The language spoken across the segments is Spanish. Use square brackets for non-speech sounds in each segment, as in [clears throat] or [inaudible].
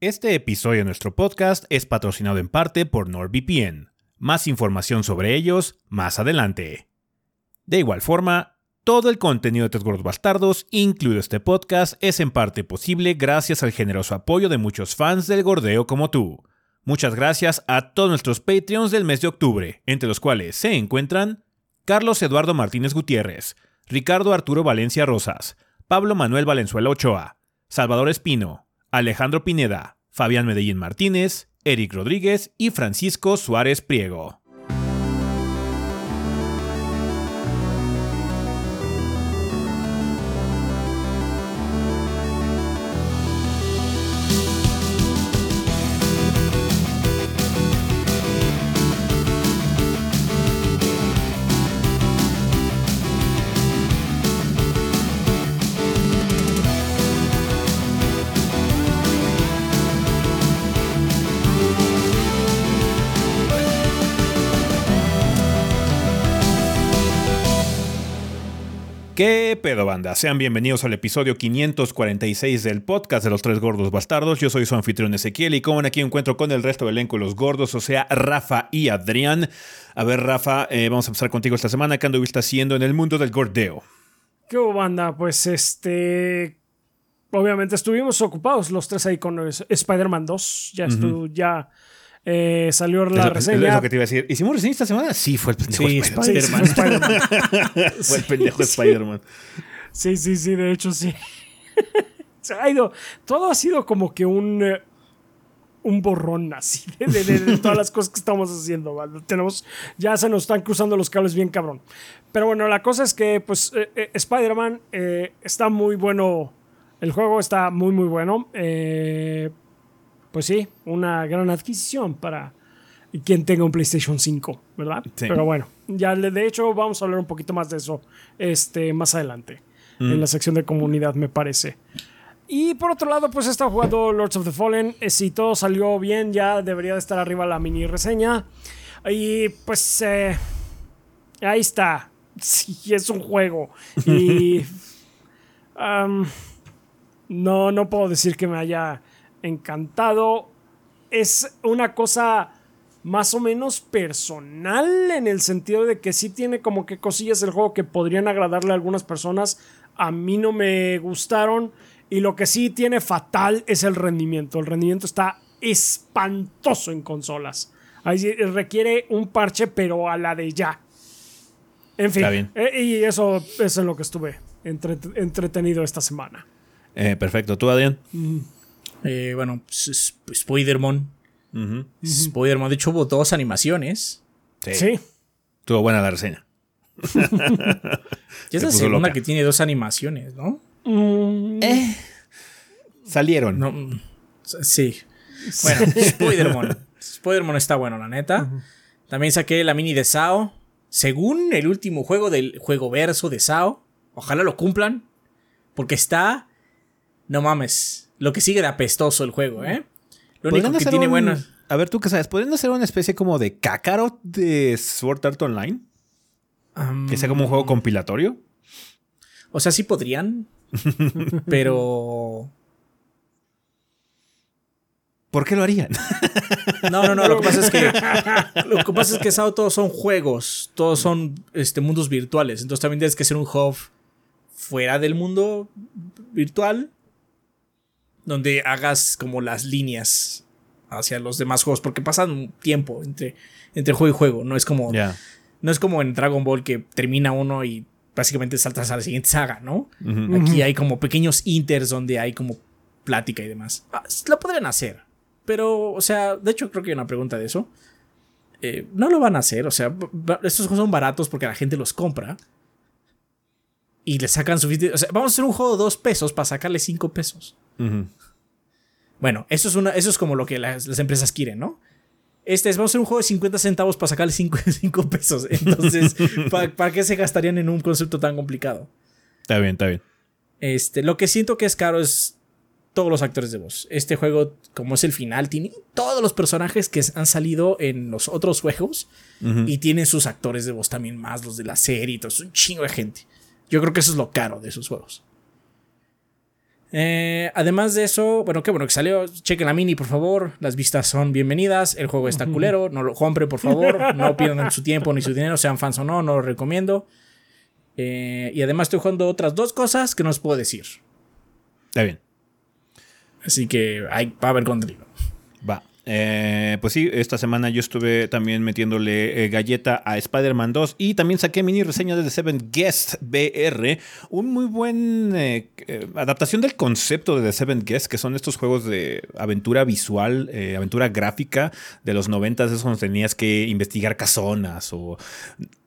Este episodio de nuestro podcast es patrocinado en parte por NordVPN. Más información sobre ellos más adelante. De igual forma, todo el contenido de Tres Gordos Bastardos, incluido este podcast, es en parte posible gracias al generoso apoyo de muchos fans del gordeo como tú. Muchas gracias a todos nuestros Patreons del mes de octubre, entre los cuales se encuentran Carlos Eduardo Martínez Gutiérrez, Ricardo Arturo Valencia Rosas, Pablo Manuel Valenzuela Ochoa, Salvador Espino, Alejandro Pineda, Fabián Medellín Martínez, Eric Rodríguez y Francisco Suárez Priego. Pedo banda? Sean bienvenidos al episodio 546 del podcast de los tres gordos bastardos. Yo soy su anfitrión Ezequiel y como aquí encuentro con el resto del elenco los gordos, o sea, Rafa y Adrián. A ver, Rafa, eh, vamos a empezar contigo esta semana. ¿Qué anduviste haciendo en el mundo del gordeo? ¿Qué hubo, banda? Pues este... Obviamente estuvimos ocupados los tres ahí con Spider-Man 2. Ya, estuvo, ya eh, salió la reseña. Es lo que te iba a decir. ¿Hicimos reseña esta semana? Sí, fue el pendejo Spider-Man. fue el pendejo Spider-Man. Sí, sí, sí, de hecho sí. [laughs] Se ha ido. Todo ha sido como que un. Eh, un borrón así de, todas las cosas que estamos haciendo. Tenemos, ya se nos están cruzando los cables bien cabrón. Pero bueno, la cosa es que pues eh, Spider-Man está muy bueno. El juego está muy muy bueno. Pues sí, una gran adquisición para quien tenga un PlayStation 5, ¿verdad? Pero bueno, ya de hecho vamos a hablar un poquito más de eso este, más adelante, en mm. la sección de comunidad, me parece. Y por otro lado, pues he estado jugando Lords of the Fallen. Eh, si todo salió bien, ya debería de estar arriba la mini reseña. Y pues eh, ahí está. [laughs] Sí, es un juego. Y [laughs] no, no puedo decir que me haya encantado. Es una cosa más o menos personal en el sentido de que sí tiene como que cosillas del juego que podrían agradarle a algunas personas. A mí no me gustaron. Y lo que sí tiene fatal es el rendimiento. El rendimiento está espantoso en consolas. Ahí requiere un parche, pero a la de ya. En fin. Eh, y eso es en lo que estuve entretenido esta semana. Eh, perfecto. ¿Tú, Adrián? Eh, bueno, pues, Spider-Man. Spider-Man. De hecho, hubo dos animaciones. Sí. Tuvo buena la reseña. [laughs] ya es la segunda que tiene dos animaciones, ¿no? Mm. Eh. Salieron. Mm, sí. Bueno, [laughs] Spider-Man. Spider-Man está bueno, la neta. También saqué la mini de Sao. Según el último juego del juego verso de Sao. Ojalá lo cumplan. Porque está. No mames lo que sigue era apestoso el juego, ¿eh? Lo único que tiene bueno. A ver, tú qué sabes, ¿podrían hacer una especie como de Kakarot de Sword Art Online? que sea como un juego compilatorio. O sea, sí podrían. [laughs] pero. ¿Por qué lo harían? No, no, no. Lo que pasa es que. [laughs] Lo que pasa es que todos son juegos. Todos son este, mundos virtuales. Entonces también tienes que ser un hub fuera del mundo virtual donde hagas como las líneas hacia los demás juegos, porque pasan tiempo entre, entre juego y juego, no es como no es como en Dragon Ball que termina uno y básicamente saltas a la siguiente saga, ¿no? Aquí hay como pequeños inters donde hay como plática y demás. Ah, lo podrían hacer, pero, o sea, de hecho creo que hay una pregunta de eso. Eh, no lo van a hacer, o sea, estos juegos son baratos porque la gente los compra. Y le sacan suficiente. O sea, vamos a hacer un juego de dos pesos para sacarle cinco pesos. Bueno, eso es, una, eso es como lo que las, empresas quieren, ¿no? Este es, vamos a hacer un juego de 50 centavos para sacarle 5, [laughs] pesos. Entonces, [laughs] ¿para, qué se gastarían en un concepto tan complicado? Está bien, está bien. Este, lo que siento que es caro es todos los actores de voz. Este juego, como es el final, tiene todos los personajes que han salido en los otros juegos y tiene sus actores de voz también más, los de la serie y todo. Es un chingo de gente. Yo creo que eso es lo caro de esos juegos. Eh, además de eso, bueno, qué bueno que salió. Chequen la mini, por favor. Las vistas son bienvenidas. El juego está culero. No lo compren, por favor. No pierdan su tiempo ni su dinero, sean fans o no. No lo recomiendo. Eh, y además estoy jugando otras dos cosas que no os puedo decir. Está bien. Así que hay, va a haber contenido. Va. Eh, pues sí, esta semana yo estuve también metiéndole eh, galleta a Spider-Man 2 y también saqué mini reseña de The Seven Guest BR, un muy buen eh, adaptación del concepto de The Seven Guest, que son estos juegos de aventura visual, aventura gráfica de los 90, esos donde tenías que investigar casonas o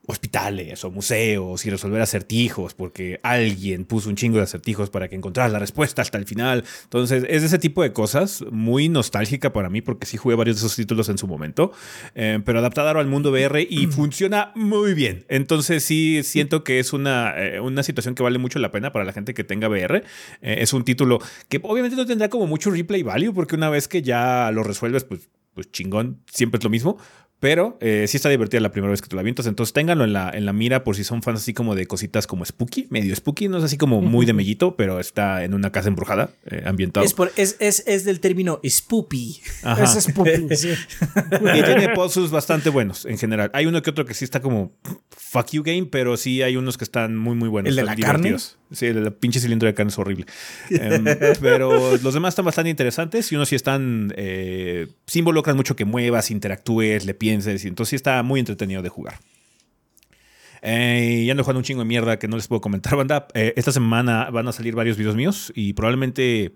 hospitales o museos y resolver acertijos porque alguien puso un chingo de acertijos para que encontraras la respuesta hasta el final. Entonces es ese tipo de cosas muy nostálgica para mí porque sí jugué varios de esos títulos en su momento, eh, pero adaptada al mundo VR y funciona muy bien. Entonces sí siento que es una, eh, una situación que vale mucho la pena para la gente que tenga VR. Eh, es un título que obviamente no tendrá como mucho replay value porque una vez que ya lo resuelves pues pues chingón, siempre es lo mismo, pero eh, sí está divertida la primera vez que tú la avientas. Entonces ténganlo en la, en la mira por si son fans así como de cositas como spooky, medio spooky. No es así como muy de mellito, pero está en una casa embrujada, eh, ambientado. Es, es, del término spoopy. Es spoopy, [laughs] sí. Y tiene puzzles bastante buenos en general. Hay uno que otro que sí está como fuck you game, pero sí hay unos que están muy, muy buenos. ¿El de la carne? Sí, el, pinche cilindro de carne es horrible. Em, [laughs] pero los demás están bastante interesantes y unos sí están. Eh, sí involucran mucho que muevas, interactúes, le entonces sí está muy entretenido de jugar. Eh, y ando jugando un chingo de mierda que no les puedo comentar, banda. Eh, esta semana van a salir varios videos míos y probablemente.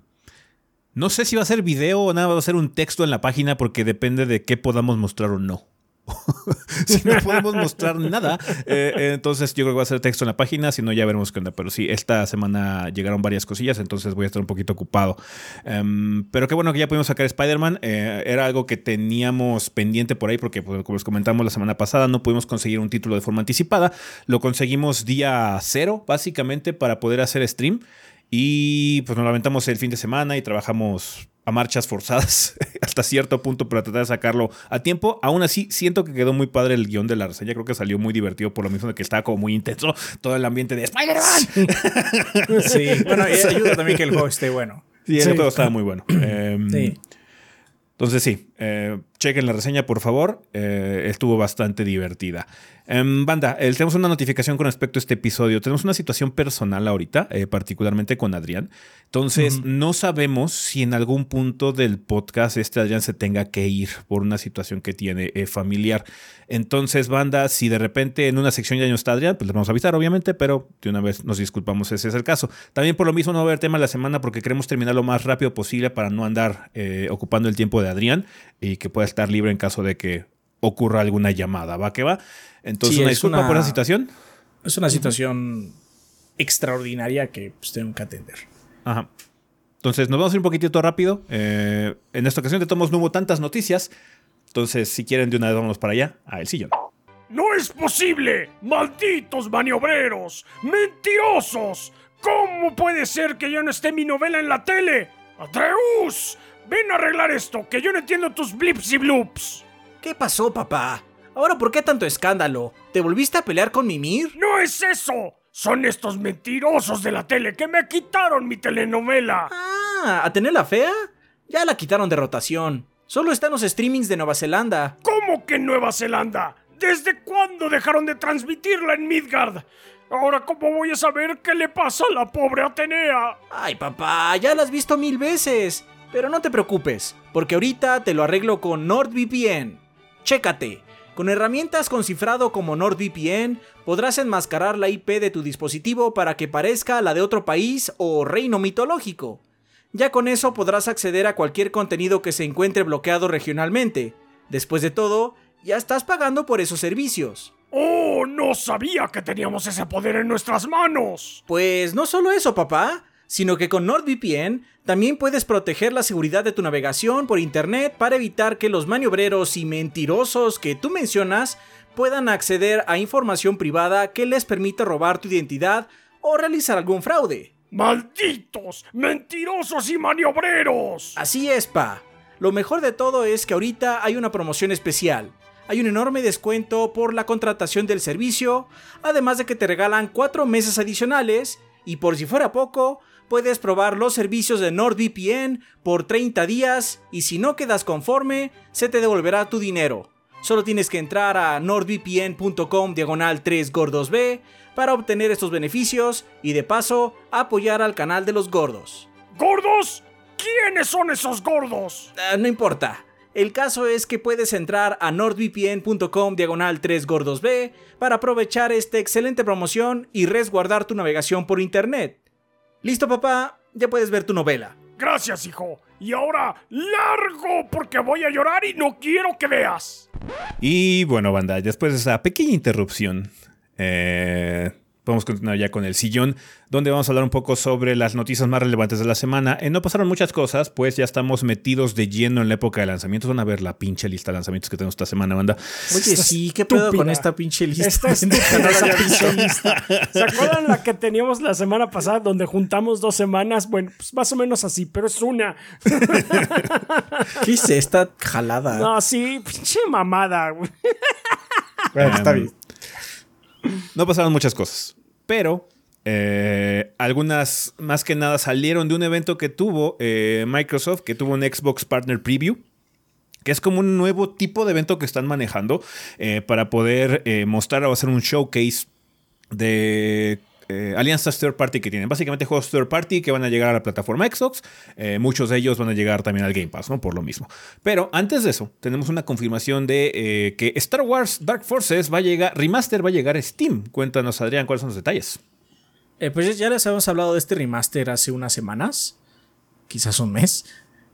No sé si va a ser video o nada, va a ser un texto en la página porque depende de qué podamos mostrar o no. [laughs] si no podemos mostrar nada, eh, entonces yo creo que va a ser texto en la página, si no ya veremos qué onda. Pero sí, esta semana llegaron varias cosillas, entonces voy a estar un poquito ocupado. Em, pero qué bueno que ya pudimos sacar Spider-Man. Eh, era algo que teníamos pendiente por ahí porque, pues, como les comentamos la semana pasada, no pudimos conseguir un título de forma anticipada. Lo conseguimos día cero, básicamente, para poder hacer stream. Y pues nos lamentamos el fin de semana y trabajamos a marchas forzadas [laughs] hasta cierto punto para tratar de sacarlo a tiempo. Aún así, siento que quedó muy padre el guion de la reseña. Creo que salió muy divertido por lo mismo de que estaba como muy intenso todo el ambiente de Spider-Man. Sí. [laughs] bueno, y ayuda también que el juego esté bueno. Sí, el juego estaba muy bueno. Em, sí. Entonces sí, eh, chequen la reseña por favor, eh, estuvo bastante divertida. Em, banda, eh, tenemos una notificación con respecto a este episodio. Tenemos una situación personal ahorita, eh, particularmente con Adrián. Entonces, no sabemos si en algún punto del podcast este Adrián se tenga que ir por una situación que tiene eh, familiar. Entonces, banda, si de repente en una sección ya no está Adrián, pues le vamos a avisar, obviamente, pero de una vez nos disculpamos, ese es el caso. También por lo mismo no va a haber tema la semana porque queremos terminar lo más rápido posible para no andar ocupando el tiempo de Adrián y que pueda estar libre en caso de que ocurra alguna llamada. ¿Va que va? Entonces, una disculpa por esa situación. Es una situación extraordinaria que pues, tengo que atender. Ajá. Entonces, nos vamos a ir un poquitito rápido. Eh, en esta ocasión de tomos no hubo tantas noticias. Entonces, si quieren de una vez, vámonos para allá, a el sillón. ¡No es posible! ¡Malditos maniobreros! ¡Mentirosos! ¿Cómo puede ser que ya no esté mi novela en la tele? ¡Atreus! ¡Ven a arreglar esto! ¡Que yo no entiendo tus blips y bloops! ¿Qué pasó, papá? Ahora, ¿por qué tanto escándalo? ¿Te volviste a pelear con Mimir? ¡No es eso! Son estos mentirosos de la tele que me quitaron mi telenovela. Ah, ¿a tener la fea? Ya la quitaron de rotación. Solo están los streamings de Nueva Zelanda. ¿Cómo que Nueva Zelanda? ¿Desde cuándo dejaron de transmitirla en Midgard? Ahora, ¿cómo voy a saber qué le pasa a la pobre Atenea? Ay, papá, ya la has visto mil veces. Pero no te preocupes, porque ahorita te lo arreglo con NordVPN. Chécate. Con herramientas con cifrado como NordVPN podrás enmascarar la IP de tu dispositivo para que parezca la de otro país o reino mitológico. Ya con eso podrás acceder a cualquier contenido que se encuentre bloqueado regionalmente. Después de todo, ya estás pagando por esos servicios. ¡Oh! No sabía que teníamos ese poder en nuestras manos. Pues no solo eso, papá sino que con NordVPN también puedes proteger la seguridad de tu navegación por Internet para evitar que los maniobreros y mentirosos que tú mencionas puedan acceder a información privada que les permita robar tu identidad o realizar algún fraude. ¡Malditos! ¡Mentirosos y maniobreros! Así es, pa. Lo mejor de todo es que ahorita hay una promoción especial. Hay un enorme descuento por la contratación del servicio, además de que te regalan 4 meses adicionales y por si fuera poco, puedes probar los servicios de NordVPN por 30 días y si no quedas conforme, se te devolverá tu dinero. Solo tienes que entrar a nordvpn.com diagonal 3 gordos B para obtener estos beneficios y de paso apoyar al canal de los gordos. ¿Gordos? ¿Quiénes son esos gordos? Ah, no importa. El caso es que puedes entrar a nordvpn.com diagonal 3 gordos B para aprovechar esta excelente promoción y resguardar tu navegación por internet. ¿Listo papá? Ya puedes ver tu novela. Gracias, hijo. Y ahora, largo, porque voy a llorar y no quiero que veas. Y bueno, banda, después de esa pequeña interrupción, eh, A continuar ya con el sillón, donde vamos a hablar un poco sobre las noticias más relevantes de la semana. Eh, no pasaron muchas cosas, pues ya estamos metidos de lleno en la época de lanzamientos. Van a ver la pinche lista de lanzamientos que tenemos esta semana, banda. Oye, sí, ¿qué pedo con esta pinche lista? Esta [laughs] estúpida, esa pinche lista. ¿Se acuerdan la que teníamos la semana pasada donde juntamos dos semanas? Bueno, pues más o menos así, pero es una. [laughs] ¿Qué es esta jalada? No, sí, pinche mamada. güey. Bueno, está bien. No pasaron muchas cosas, pero eh, algunas más que nada salieron de un evento que tuvo eh, Microsoft, que tuvo un Xbox Partner Preview. Que es como un nuevo tipo de evento que están manejando eh, para poder mostrar o hacer un showcase de eh, alianzas third party que tienen. Básicamente juegos third party que van a llegar a la plataforma Xbox. Eh, muchos de ellos van a llegar también al Game Pass, ¿no? Por lo mismo. Pero antes de eso, tenemos una confirmación de eh, que Star Wars Dark Forces va a llegar, remaster va a llegar a Steam. Cuéntanos, Adrián, cuáles son los detalles. Eh, pues ya les habíamos hablado de este remaster hace unas semanas, quizás un mes.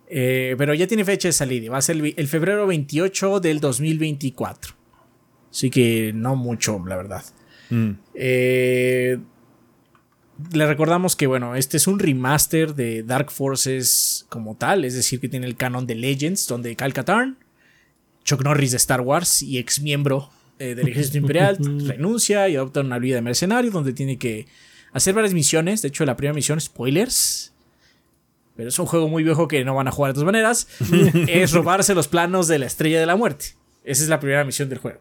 Pero ya tiene fecha de salida. y Va a ser el febrero 28 del 2024. Así que no mucho, la verdad. Mm. Eh, le recordamos que, bueno, este es un remaster de Dark Forces como tal, es decir, que tiene el canon de Legends, donde Cal Katarn, Chuck Norris de Star Wars y ex miembro eh, del Ejército Imperial, [laughs] renuncia y adopta una vida de mercenario, donde tiene que hacer varias misiones. De hecho, la primera misión, spoilers. Pero es un juego muy viejo que no van a jugar de todas maneras. [laughs] es robarse los planos de la estrella de la muerte. Esa es la primera misión del juego.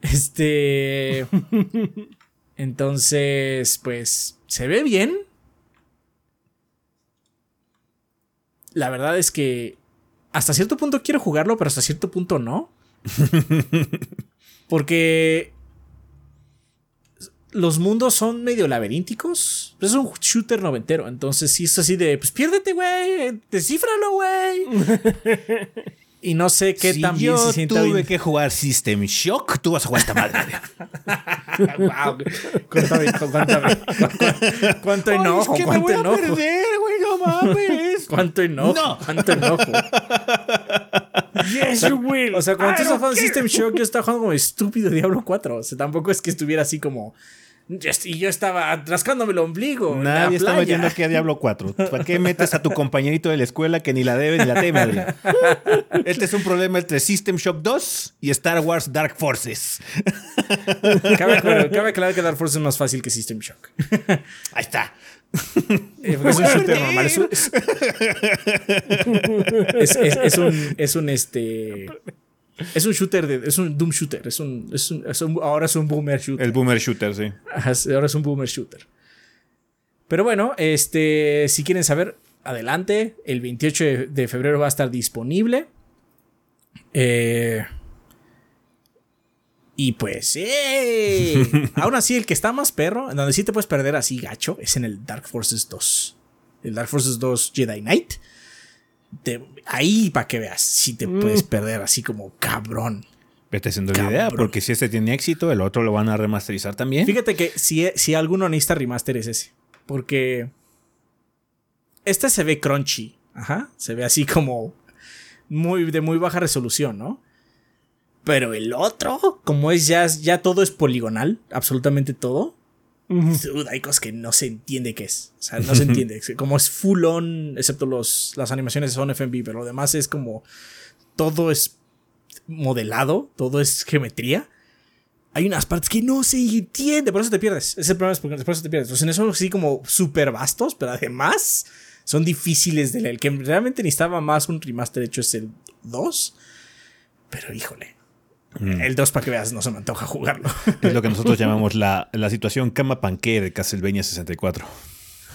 Este. [laughs] Entonces, pues, se ve bien. La verdad es que hasta cierto punto quiero jugarlo, pero hasta cierto punto no. [laughs] Porque los mundos son medio laberínticos. Es un shooter noventero. Entonces, sí es así de, pues piérdete, güey. Descífralo, güey. [laughs] y no sé qué si tan bien yo se sienta tuve bien. que jugar System Shock, tú vas a jugar esta madre. Wow. Cuéntame, cuéntame. ¿Cuánto, enojo? es que me ¿Cuánto voy a enojo? perder, güey, no mames. ¿Cuánto enojo? No. ¿Cuánto enojo? Yes, you will. O sea, cuando tú estás jugando. System Shock, yo estaba jugando como estúpido Diablo 4. O sea, tampoco es que estuviera así como. Y yo estaba rascándome el ombligo. Nadie está metiendo aquí a Diablo 4. ¿Para qué metes a tu compañerito de la escuela que ni la debe ni la teme, Adrián? Este es un problema entre System Shock 2 y Star Wars Dark Forces. Cabe, aclarar- cabe aclarar que Dark Force es más fácil que System Shock. Ahí está. Eh, es un shooter normal. Es un, es, es- es- es un. Es un este. Es un shooter de. Es un Doom shooter. Es un. Es un, es un- ahora es un boomer shooter. El Boomer Shooter, sí. Ahora es un boomer shooter. Pero bueno, este, si quieren saber, adelante. El 28 de, de febrero va a estar disponible. Eh, y pues, ¡eh! [laughs] aún así, el que está más perro, en donde sí te puedes perder así gacho, es en el Dark Forces 2. El Dark Forces 2 Jedi Knight. Te- ahí para que veas, si te puedes perder así como cabrón. Vete haciendo la idea, porque si este tiene éxito, el otro lo van a remasterizar también. Fíjate que si, si alguno necesita remaster es ese. Porque este se ve crunchy. Ajá. Se ve así como muy, de muy baja resolución, ¿no? Pero el otro, como es ya, ya todo es poligonal, absolutamente todo. Dude, hay cosas que no se entiende qué es. O sea, no se entiende. Como es full on, excepto los, las animaciones son FMV, pero lo demás es como todo es modelado, todo es geometría hay unas partes que no se entiende, por eso te pierdes. Ese problema es porque por eso te pierdes. Los escenarios son así como súper vastos, pero además son difíciles de leer. El que realmente necesitaba más un remaster hecho es el 2. Pero híjole. El 2 para que veas, no se me antoja jugarlo. [laughs] Es lo que nosotros llamamos la, la situación cama panque de Castlevania 64.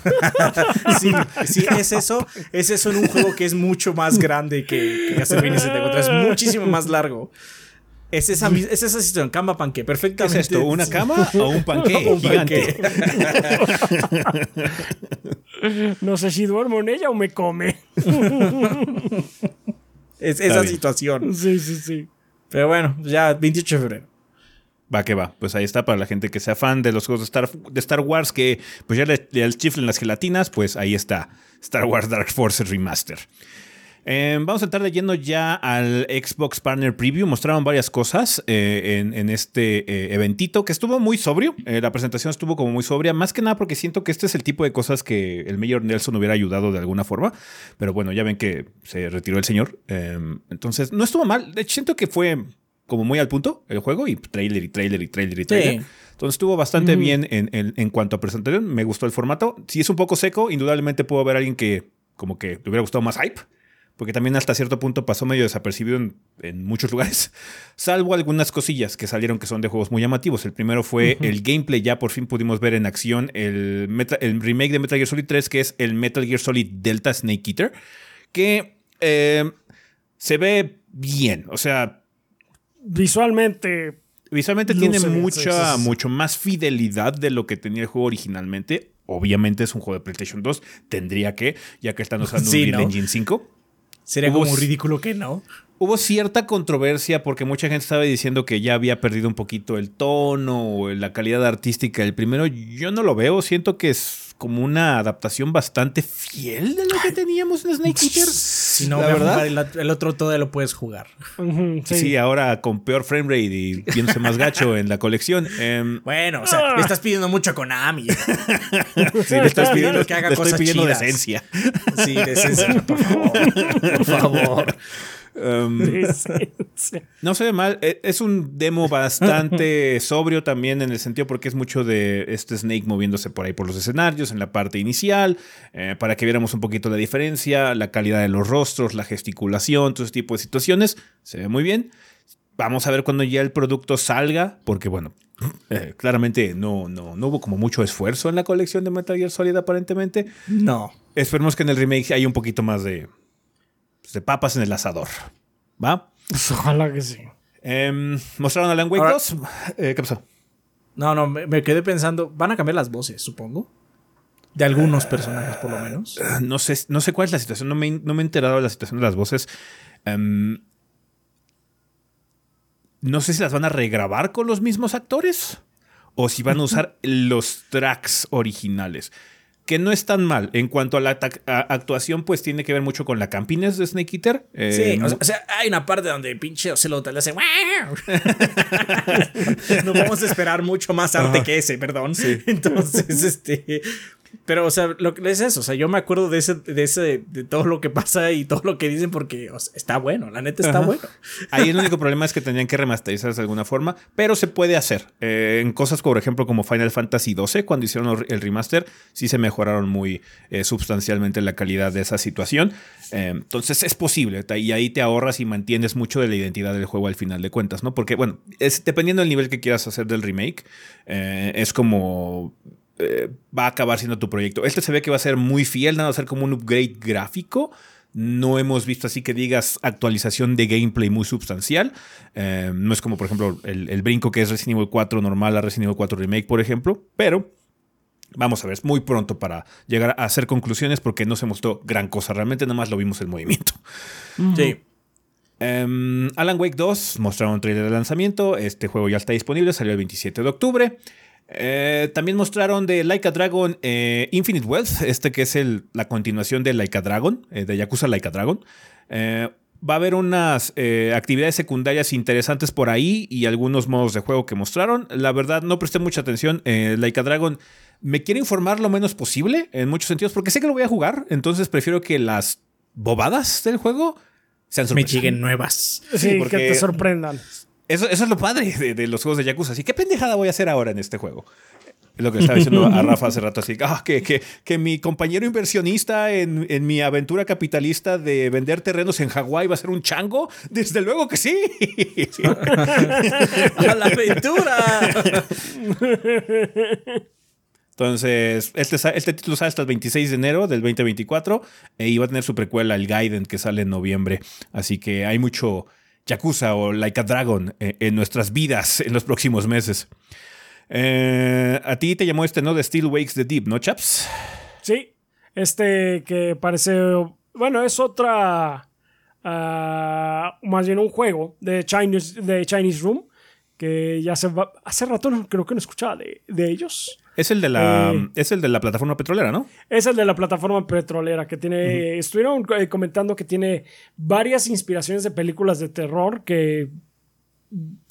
[laughs] sí, sí, es eso. Es eso en un juego que es mucho más grande que, que Castlevania 74. Es muchísimo más largo. Es esa, es esa situación, cama panque, ¿Qué es perfectamente. esto? ¿Una cama [laughs] o un panqué Un gigante? No sé si duermo en ella o me come. Es esa bien. situación. Sí, sí, sí. Pero bueno, ya 28 de febrero. Va que va. Pues ahí está para la gente que sea fan de los juegos de Star, de Star Wars, que pues ya le, le chiflen las gelatinas, pues ahí está. Star Wars Dark Forces Remaster. Eh, vamos a entrar leyendo ya al Xbox Partner Preview. Mostraron varias cosas eh, en, en este eh, eventito que estuvo muy sobrio. Eh, la presentación estuvo como muy sobria, más que nada porque siento que este es el tipo de cosas que el Mayor Nelson hubiera ayudado de alguna forma. Pero bueno, ya ven que se retiró el señor. Eh, entonces, no estuvo mal. De hecho, siento que fue como muy al punto el juego y trailer y trailer y trailer y trailer. Sí. Entonces estuvo bastante bien en, en- en cuanto a presentación. Me gustó el formato. Si es un poco seco, indudablemente puedo ver a alguien que como que le hubiera gustado más hype. Porque también hasta cierto punto pasó medio desapercibido en, en muchos [laughs] lugares. Salvo algunas cosillas que salieron que son de juegos muy llamativos. El primero fue el gameplay. Ya por fin pudimos ver en acción el, Meta- el remake de Metal Gear Solid 3, que es el Metal Gear Solid Delta Snake Eater. Que eh, se ve bien. O sea, Visualmente, Visualmente tiene mucha, mucho más fidelidad de lo que tenía el juego originalmente. Obviamente es un juego de PlayStation 2. Tendría que, ya que están usando Sí, un ¿no? Engine 5. Sería Hubo como ridículo que no. Hubo cierta controversia porque mucha gente estaba diciendo que ya había perdido un poquito el tono o la calidad artística del primero. Yo no lo veo. Siento que es como una adaptación bastante fiel de lo que teníamos en Snake Eater. Si no, la verdad. jugar el, el otro todavía lo puedes jugar. Sí. sí. ahora con peor frame rate y viéndose más gacho en la colección. Em, Bueno, o sea, le estás pidiendo mucho a Konami. [laughs] Sí, le estás pidiendo, que haga le estoy cosas pidiendo chidas. decencia. Sí, decencia, por favor. [laughs] Por favor. [laughs] Um, no se ve mal. E- Es un demo bastante [laughs] sobrio también en el sentido porque es mucho de este Snake moviéndose por ahí por los escenarios en la parte inicial, eh, para que viéramos un poquito la diferencia, la calidad de los rostros, la gesticulación, todo ese tipo de situaciones. Se ve muy bien. Vamos a ver cuando ya el producto salga, porque bueno, [laughs] eh, claramente no, no, no hubo como mucho esfuerzo en la colección de Metal Gear Solid aparentemente. No. Esperemos que en el remake haya un poquito más de, pues, de papas en el asador. ¿Va? Pues ojalá que sí. Em, mostraron Alan Wake Ahora- 2. Eh, ¿Qué pasó? No, no, me, me quedé pensando. Van a cambiar las voces, supongo. De algunos personajes, por lo menos. No sé, no sé cuál es la situación. No me, no me he enterado de la situación de las voces. Em, no sé si las van a regrabar con los mismos actores o si van a usar [laughs] los tracks originales. Que no es tan mal. En cuanto a la a- actuación, pues tiene que ver mucho con la campines de Snake Eater. Eh, Sí, no- o sea, o sea, hay una parte donde el pinche Ocelot le hace. [laughs] no vamos a esperar mucho más arte que ese, perdón. [laughs] Entonces, este. Pero, o sea, lo que es eso. O sea, yo me acuerdo de ese, de ese, de todo lo que pasa y todo lo que dicen porque o sea, está bueno. La neta está Ajá. bueno. Ahí el único problema es que tenían que remasterizarse de alguna forma, pero se puede hacer. Eh, en cosas, por ejemplo, como Final Fantasy XII, cuando hicieron el remaster, sí se mejoraron muy eh, sustancialmente la calidad de esa situación. Eh, entonces es posible, y ahí te ahorras y mantienes mucho de la identidad del juego al final de cuentas, ¿no? Porque, bueno, dependiendo del nivel que quieras hacer del remake, eh, es como va a acabar siendo tu proyecto. Este se ve que va a ser muy fiel, nada va a ser como un upgrade gráfico. No hemos visto así que digas actualización de gameplay muy sustancial. No es como, por ejemplo, el brinco que es Resident Evil 4 normal a Resident Evil 4 Remake, por ejemplo. Pero vamos a ver, es muy pronto para llegar a hacer conclusiones porque no se mostró gran cosa. Realmente nada más lo vimos en movimiento. Sí. Em, Alan Wake 2 mostraron un trailer de lanzamiento. Este juego ya está disponible, salió el 27 de octubre. Eh, también mostraron de Like a Dragon eh, Infinite Wealth, este que es el, la continuación de Like a Dragon, eh, de Yakuza Like a Dragon. Va a haber unas eh, actividades secundarias interesantes por ahí y algunos modos de juego que mostraron. La verdad, no presté mucha atención. Eh, like a Dragon me quiere informar lo menos posible en muchos sentidos porque sé que lo voy a jugar, entonces prefiero que las bobadas del juego sean Me sorpresa. lleguen nuevas. Sí, porque- que te sorprendan. Eso, eso es lo padre de, de los juegos de Yakuza. Así, ¿qué pendejada voy a hacer ahora en este juego? Es lo que estaba diciendo a Rafa hace rato, así ah, que, que, que mi compañero inversionista en, en mi aventura capitalista de vender terrenos en Hawái va a ser un chango. Desde luego que sí. [laughs] ¡A la aventura! Entonces, este, este título sale hasta el 26 de enero del 2024 e iba a tener su precuela, el Gaiden, que sale en noviembre. Así que hay mucho Yakuza o Like a Dragon eh, en nuestras vidas en los próximos meses. Eh, a ti te llamó este, ¿no? De Still Wakes the Deep, ¿no, chaps? Sí, este que parece, bueno, es otra, ah, más bien un juego de Chinese, de Chinese Room, que ya se va, hace rato no, creo que no escuchaba de, de ellos. Es el de la, Eh. es el de la plataforma petrolera, ¿no? Es el de la plataforma petrolera que tiene, estuvieron eh, comentando que tiene varias inspiraciones de películas de terror que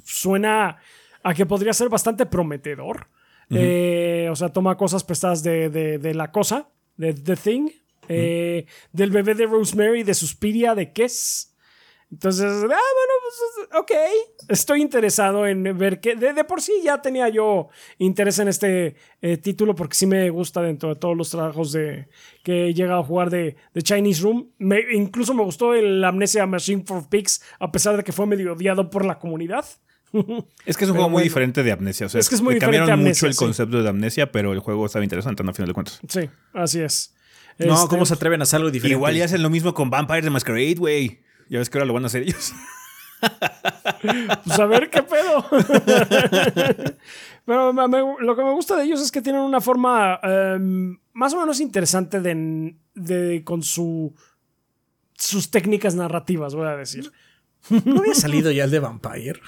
suena a que podría ser bastante prometedor. Eh, o sea, toma cosas prestadas de, de- de la cosa, de The Thing, eh, del bebé de Rosemary, de Suspiria, de Kiss. Entonces, ah, bueno, pues, ok. Estoy interesado en ver que de, de por sí ya tenía yo interés en este eh, título porque sí me gusta dentro de todos los trabajos de que he llegado a jugar de, de Chinese Room. Me- incluso me gustó el Amnesia Machine for Pigs, a pesar de que fue medio odiado por la comunidad. Es que es un Pero juego muy bueno. diferente de Amnesia. O sea, Es que es muy cambiaron diferente a mucho Amnesia, el sí. concepto de Amnesia, pero el juego estaba interesante, ¿no? A final de cuentas. Sí, así es. No, Este, ¿cómo se atreven a hacer algo diferente? Igual ya hacen lo mismo con Vampire the Masquerade, güey. Ya ves que ahora lo van a hacer ellos. Pues a ver qué pedo. [laughs] Pero me- me- lo que me gusta de ellos es que tienen una forma em, más o menos interesante de, de- con su sus técnicas narrativas, voy a decir. ¿No había salido ya el de Vampire?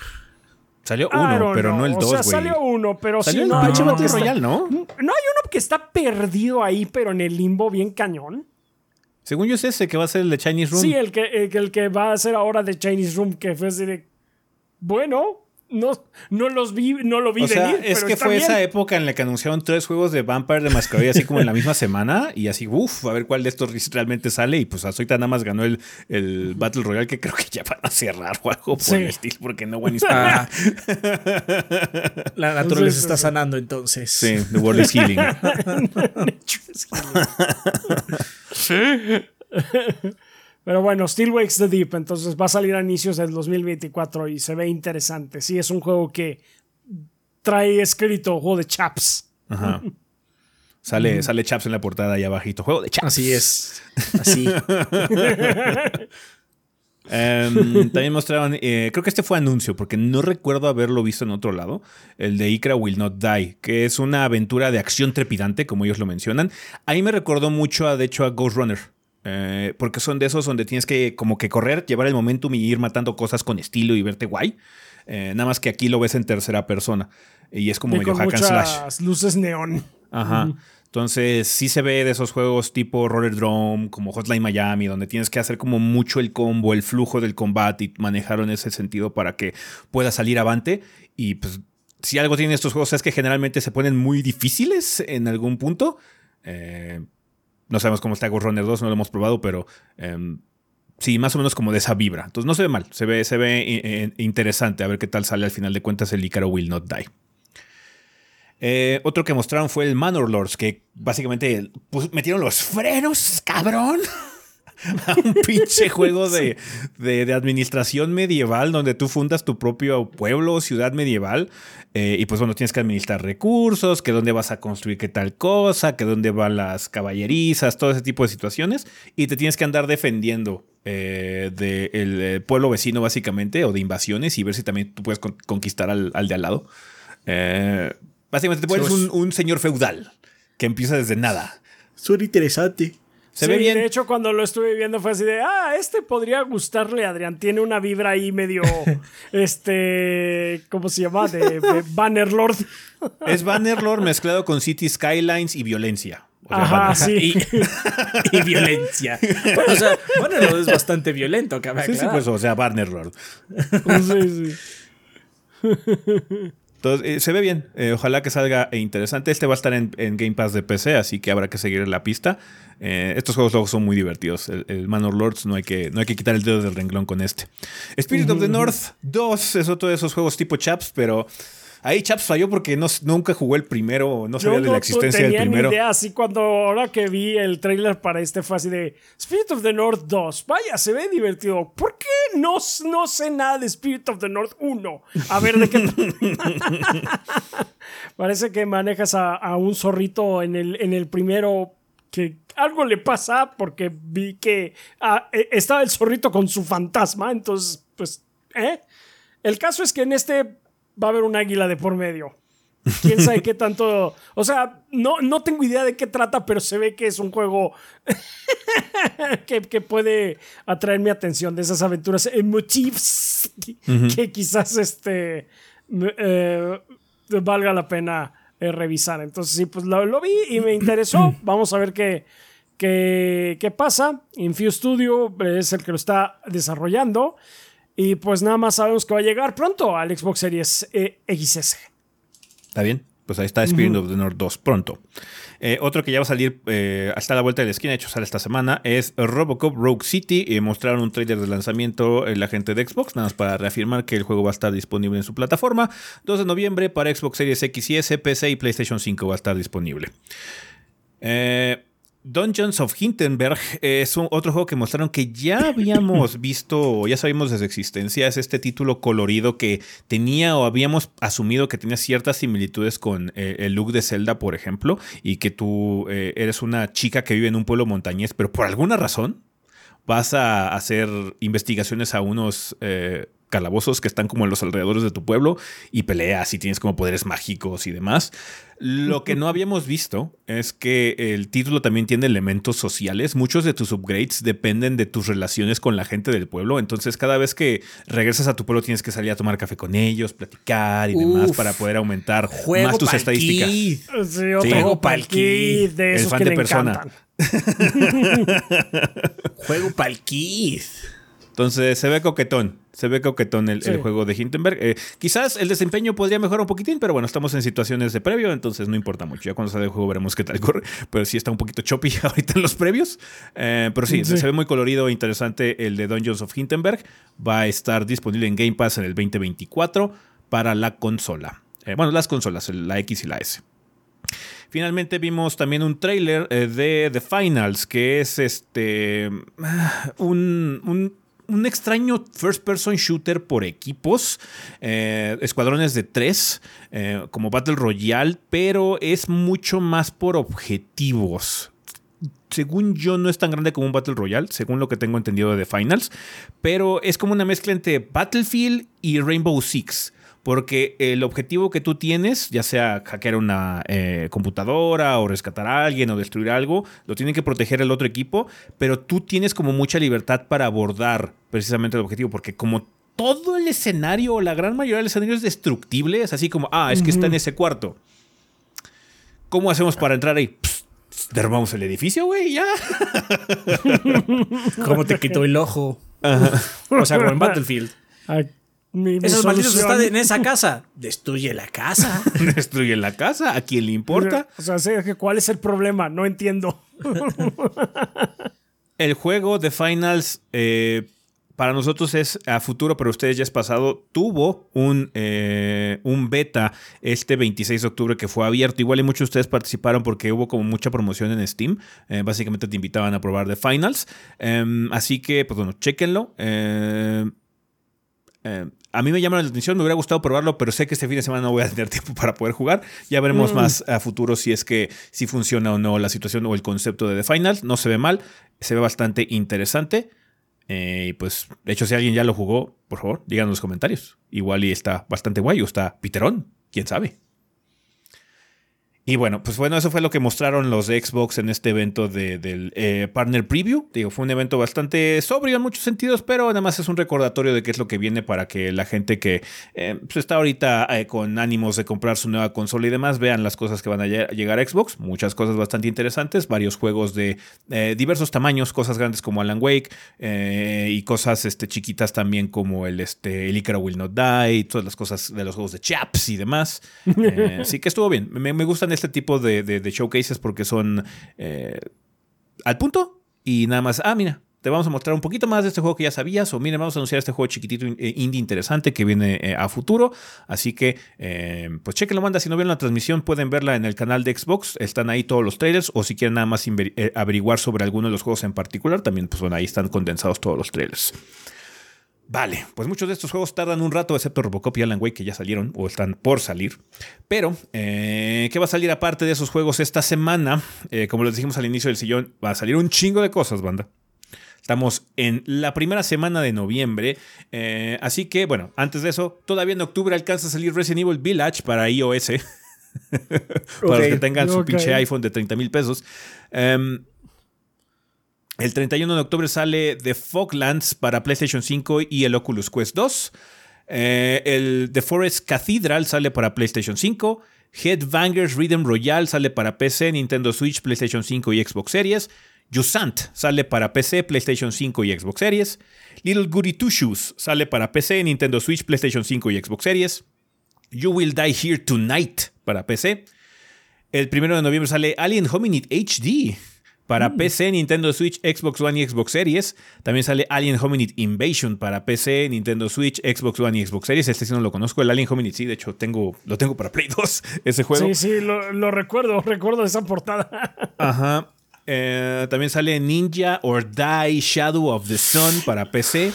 Salió I uno, pero no el O dos, sea, güey. salió uno, pero Salió sí, el no, pinche Battle Royale, ¿no? No hay uno que está perdido ahí, pero en el limbo bien cañón. Según yo es ese que va a ser el de Chinese Room. Sí, el que, el, que- el que va a ser ahora de Chinese Room, que fue así de. Bueno, no, no los vi, no lo vi o sea, venir. es pero que está fue bien. esa época en la que anunciaron tres juegos de Vampire de Masquerade así como en la misma semana y así, uff, a ver cuál de estos realmente sale y pues ahorita nada más ganó el, el Battle Royale que creo que ya van a cerrar o algo por Sí. el estilo porque no buenísimo. Ah. [laughs] La naturaleza está sí. sanando entonces. Sí, The World is Healing. [laughs] [laughs] Pero bueno, Still Wakes the Deep, entonces va a salir a inicios del 2024 y se ve interesante. Sí, es un juego que trae escrito juego de chaps. Ajá. Sale, sale Chaps en la portada ahí abajito. Juego de Chaps. Así es. Así. [laughs] Em, también mostraron, eh, creo que este fue anuncio, porque no recuerdo haberlo visto en otro lado, el de Ikra Will Not Die, que es una aventura de acción trepidante, como ellos lo mencionan. Ahí me recordó mucho, a, de hecho, a Ghost Runner. Eh, porque son de esos donde tienes que como que correr, llevar el momentum y ir matando cosas con estilo y verte guay. Eh, nada más que aquí lo ves en tercera persona. Y es como Y medio con hack and slash. muchas luces neón. Ajá. Entonces, sí se ve de esos juegos tipo Roller Drome, como Hotline Miami, donde tienes que hacer como mucho el combo, el flujo del combate y manejarlo en ese sentido para que pueda salir avante. Y pues, si algo tienen estos juegos es que generalmente se ponen muy difíciles en algún punto. Eh, no sabemos cómo está Ghost Runner 2, no lo hemos probado, pero em, sí, más o menos como de esa vibra. Entonces, no se ve mal, se ve, se ve eh, eh, interesante a ver qué tal sale al final de cuentas el Icaro Will Not Die. Eh, otro que mostraron fue el Manor Lords, que básicamente pues, metieron los frenos, cabrón. [laughs] A [laughs] un pinche juego de, de- de administración medieval donde tú fundas tu propio pueblo o ciudad medieval. eh, y pues bueno, tienes que administrar recursos, que dónde vas a construir qué tal cosa, que dónde van las caballerizas, todo ese tipo de situaciones. Y te tienes que andar defendiendo del pueblo vecino básicamente o de invasiones y ver si también tú puedes con- conquistar al, al de al lado. Eh, básicamente te pones un, un señor feudal que empieza desde nada. Suena interesante. Se Sí, ve bien. De hecho, cuando lo estuve viendo fue así de, ah, este podría gustarle, Adrián. Tiene una vibra ahí medio, [laughs] este, ¿cómo se llama? De, de Bannerlord. [laughs] Es Bannerlord mezclado con City Skylines y violencia. O sea, Ajá, sí. [laughs] Y violencia. Bueno, o sea, bueno, es bastante violento, cabe Sí, sí, pues, o sea, Bannerlord. Sí, sí. Entonces, eh, se ve bien. Eh, ojalá que salga eh, interesante. Este va a estar en, en Game Pass de PC, así que habrá que seguir en la pista. Eh, estos juegos luego son muy divertidos. El, el Manor Lords no hay, que, no hay que quitar el dedo del renglón con este. Spirit of the North 2 es otro de esos juegos tipo Chaps, pero ahí Chaps falló porque no, nunca jugó el primero, no sabía Yo de no la existencia del tenía ni primero. idea, así cuando ahora que vi el trailer para este fue así de Spirit of the North 2, vaya, se ve divertido. ¿Por qué no, no sé nada de Spirit of the North 1. A ver de qué. [laughs] Parece que manejas a, un zorrito en el, en el primero que algo le pasa porque vi que ah, e, estaba el zorrito con su fantasma. Entonces, pues, ¿eh? El caso es que en este va a haber un águila de por medio. Quién sabe [laughs] qué tanto. O sea, no, no tengo idea de qué trata, pero se ve que es un juego [laughs] que, puede atraer mi atención de esas aventuras emotivas que quizás este eh, valga la pena eh, revisar. Entonces, sí, pues lo, vi y me interesó. [clears throat] Vamos a ver qué, qué, qué pasa. Infuse Studio es el que lo está desarrollando. Y pues nada más sabemos que va a llegar pronto al Xbox Series eh, XS. ¿Está bien? Pues ahí está Spirit of the North 2 pronto. Eh, otro que ya va a salir eh, hasta la vuelta de la esquina, de hecho sale esta semana, es Robocop Rogue City. Y mostraron un trailer de lanzamiento en la gente de Xbox, nada más para reafirmar que el juego va a estar disponible en su plataforma. 2 de noviembre para Xbox Series X y S, PC y PlayStation 5 va a estar disponible. Eh, Dungeons of Hindenburg es un, otro juego que mostraron que ya habíamos [laughs] visto, ya sabíamos de su existencia. Es este título colorido que tenía o habíamos asumido que tenía ciertas similitudes con eh, el look de Zelda, por ejemplo, y que tú eh, eres una chica que vive en un pueblo montañés, pero por alguna razón vas a hacer investigaciones a unos eh, calabozos que están como en los alrededores de tu pueblo y peleas y tienes como poderes mágicos y demás. Lo que no [laughs] habíamos visto es que el título también tiene elementos sociales. Muchos de tus upgrades dependen de tus relaciones con la gente del pueblo. Entonces, cada vez que regresas a tu pueblo, tienes que salir a tomar café con ellos, platicar y demás para poder aumentar más tus estadísticas. Sí, juego palquí de esos el fan que de persona. [laughs] juego palquí. Entonces, se ve coquetón. Se ve coquetón el, juego de Hindenburg. Eh, quizás el desempeño podría mejorar un poquitín, pero bueno, estamos en situaciones de previo, entonces no importa mucho. Ya cuando sale el juego veremos qué tal corre. Pero sí está un poquito choppy [laughs] ahorita en los previos. Eh, pero sí, se ve muy colorido e interesante el de Dungeons of Hindenburg. Va a estar disponible en Game Pass en el 2024 para la consola. Eh, bueno, las consolas, la X y la S. Finalmente vimos también un trailer de The Finals, que es este un un extraño first person shooter por equipos, eh, escuadrones de tres, eh, como Battle Royale, pero es mucho más por objetivos. Según yo, no es tan grande como un Battle Royale, según lo que tengo entendido de The Finals, pero es como una mezcla entre Battlefield y Rainbow Six porque el objetivo que tú tienes, ya sea hackear una eh, computadora o rescatar a alguien o destruir algo, lo tiene que proteger el otro equipo, pero tú tienes como mucha libertad para abordar precisamente el objetivo, porque como todo el escenario o la gran mayoría del escenario es destructible, es así como, ah, es que está en ese cuarto. ¿Cómo hacemos para entrar ahí? derrumbamos el edificio, güey, ya. [laughs] ¿Cómo te quitó el ojo? O sea, como en Battlefield. Esos malditos están en esa casa. Destruye la casa. [laughs] Destruye la casa. ¿A quién le importa? O sea, ¿cuál es el problema? No entiendo. [laughs] el juego de Finals eh, para nosotros es a futuro, pero ustedes ya es pasado. Tuvo un, eh, un beta este 26 de octubre que fue abierto. Igual y muchos de ustedes participaron porque hubo como mucha promoción en Steam. Eh, básicamente te invitaban a probar The Finals. Em, así que, pues bueno, chéquenlo. Eh, a mí me llama la atención, me hubiera gustado probarlo, pero sé que este fin de semana no voy a tener [laughs] tiempo para poder jugar. Ya veremos mm. más a futuro si es que si funciona o no la situación o el concepto de The Final. No se ve mal, se ve bastante interesante. Eh, y pues, de hecho, si alguien ya lo jugó, por favor, díganos en los comentarios. Igual y está bastante guay o está piterón, quién sabe. Y bueno, pues bueno, eso fue lo que mostraron los de Xbox en este evento del eh, Partner Preview. Digo, fue un evento bastante sobrio en muchos sentidos, pero nada más es un recordatorio de qué es lo que viene para que la gente que eh, pues está ahorita eh, con ánimos de comprar su nueva consola y demás vean las cosas que van a llegar a Xbox. Muchas cosas bastante interesantes, varios juegos de diversos tamaños, cosas grandes como Alan Wake y cosas este, chiquitas también como el, este, el Icaro Will Not Die, todas las cosas de los juegos de Chaps y demás. [laughs] Así que estuvo bien. Me, me gustan este tipo de, showcases porque son eh, al punto y nada más, ah, mira, te vamos a mostrar un poquito más de este juego que ya sabías, o miren, vamos a anunciar este juego chiquitito eh, indie interesante que viene eh, a futuro. Así que, pues chequenlo, manda. Si no vieron la transmisión, pueden verla en el canal de Xbox. Están ahí todos los trailers, o si quieren nada más averiguar sobre alguno de los juegos en particular, también, pues bueno, ahí están condensados todos los trailers. Vale, pues muchos de estos juegos tardan un rato, excepto Robocop y Alan Wake, que ya salieron o están por salir. Pero, eh, ¿qué va a salir aparte de esos juegos esta semana? Eh, como les dijimos al inicio del sillón, va a salir un chingo de cosas, banda. Estamos en la primera semana de noviembre. eh, así que, bueno, antes de eso, todavía en octubre alcanza a salir Resident Evil Village para iOS. [laughs] para los que tengan su pinche iPhone de 30 mil pesos. Em, el 31 de octubre sale The Foglands para PlayStation 5 y el Oculus Quest 2. Eh, el The Forest Cathedral sale para PlayStation 5. Headbangers Rhythm Royale sale para PC, Nintendo Switch, PlayStation 5 y Xbox Series. Jusant sale para PC, PlayStation 5 y Xbox Series. Little Goody Two Shoes sale para PC, Nintendo Switch, PlayStation 5 y Xbox Series. You Will Die Here Tonight para PC. El primero de noviembre sale Alien Hominid HD para PC, Nintendo Switch, Xbox One y Xbox Series. También sale Alien Hominid Invasion para PC, Nintendo Switch, Xbox One y Xbox Series. Este sí no lo conozco, el Alien Hominid sí, de hecho tengo, lo tengo para Play [laughs] 2, ese juego. Sí, sí, lo, lo recuerdo, [laughs] recuerdo esa portada. [laughs] Ajá. Eh, también sale Ninja or Die Shadow of the Sun para PC.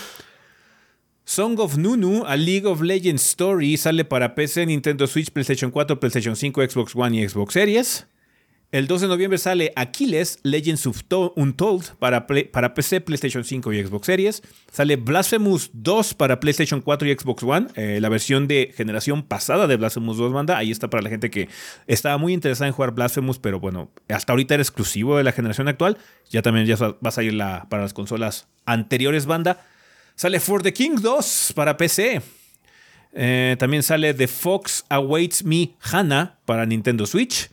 Song of Nunu, a League of Legends Story, sale para PC, Nintendo Switch, PlayStation 4, PlayStation 5, Xbox One y Xbox Series. El 2 de noviembre sale Aquiles, Legends of To- Untold para, para PC, PlayStation 5 y Xbox Series. Sale Blasphemous 2 para PlayStation 4 y Xbox One, eh, la versión de generación pasada de Blasphemous 2 banda. Ahí está para la gente que estaba muy interesada en jugar Blasphemous, pero bueno, hasta ahorita era exclusivo de la generación actual. Ya también ya va a salir la, para las consolas anteriores banda. Sale For the King 2 para PC. Eh, también sale The Fox Awaits Me Hannah para Nintendo Switch.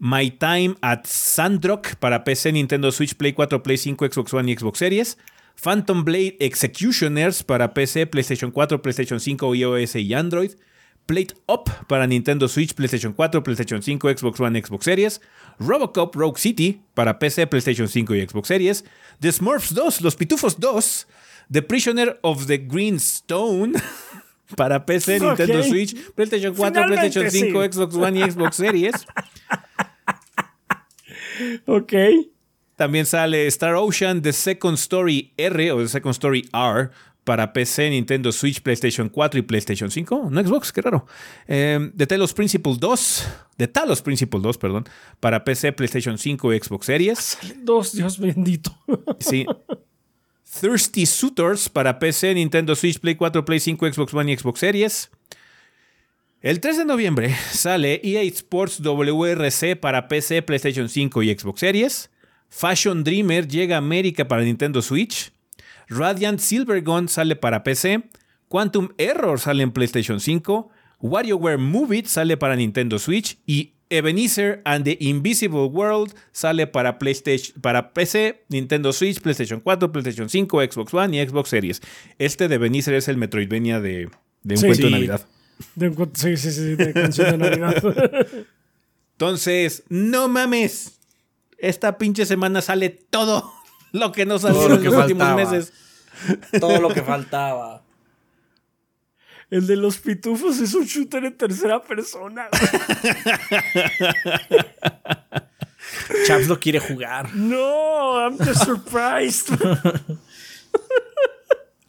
My Time at Sandrock para PC, Nintendo Switch, Play 4, Play 5, Xbox One y Xbox Series. Phantom Blade Executioners para PC, PlayStation 4, PlayStation 5, iOS y Android. Plate Up para Nintendo Switch, PlayStation 4, PlayStation 5, Xbox One, Xbox Series. Robocop Rogue City para PC, PlayStation 5 y Xbox Series. The Smurfs 2, Los Pitufos 2. The Prisoner of the Green Stone [laughs] para PC, Nintendo. Switch, PlayStation 4, Finalmente, PlayStation 5, sí. Xbox One y Xbox Series. [laughs] [laughs] ok. También sale Star Ocean The Second Story R o The Second Story R para PC, Nintendo Switch, PlayStation 4 y PlayStation 5. No Xbox, qué raro. Eh, The Talos Principle 2, The Talos Principle 2, perdón, para PC, PlayStation 5 y Xbox Series. Dos, Dios bendito. [laughs] Sí. Thirsty Suitors para PC, Nintendo Switch, Play 4, Play 5, Xbox One y Xbox Series. El 3 de noviembre [laughs] sale EA Sports WRC para PC, PlayStation 5 y Xbox Series. Fashion Dreamer llega a América para Nintendo Switch. Radiant Silvergun sale para PC. Quantum Error sale en PlayStation 5. WarioWare Move It sale para Nintendo Switch. Y Ebenezer and the Invisible World sale para, PlayStation, para PC, Nintendo Switch, PlayStation 4, PlayStation 5, Xbox One y Xbox Series. Este de Ebenezer es el Metroidvania de, de un Sí. cuento de. Navidad. De un sí, sí, sí, de canción de Navidad. Entonces, no mames. Esta pinche semana sale todo lo que nos salió en lo los últimos meses. Todo lo que faltaba. El de los pitufos es un shooter en tercera persona. Chaps lo quiere jugar. No, I'm just surprised. [laughs]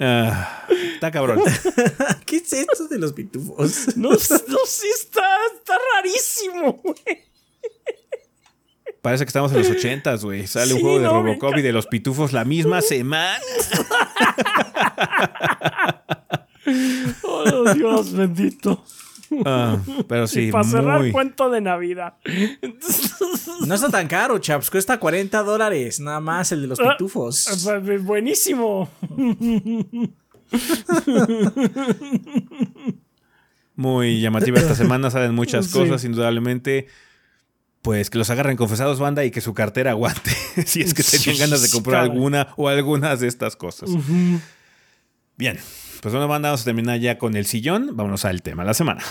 Ah, está cabrón. [laughs] ¿Qué es esto de los pitufos? [laughs] No, no sí está, está rarísimo, güey. Parece que estamos en los ochentas, güey. Sale un juego de no, Robocop y de los pitufos la misma semana. [laughs] Oh, Dios bendito. Ah, pero sí, y para cerrar muy... cuento de Navidad. No está tan caro, chaps. Cuesta 40 dólares. Nada más el de los Ah, pitufos. Bu- Buenísimo. Muy llamativa esta semana, salen muchas Sí. cosas, indudablemente. Pues que los agarren confesados, banda, y que su cartera aguante. [laughs] si es que tenían ganas de comprar alguna o algunas de estas cosas. Bien, pues bueno, banda, vamos a terminar ya con el sillón. Vámonos al tema de la semana.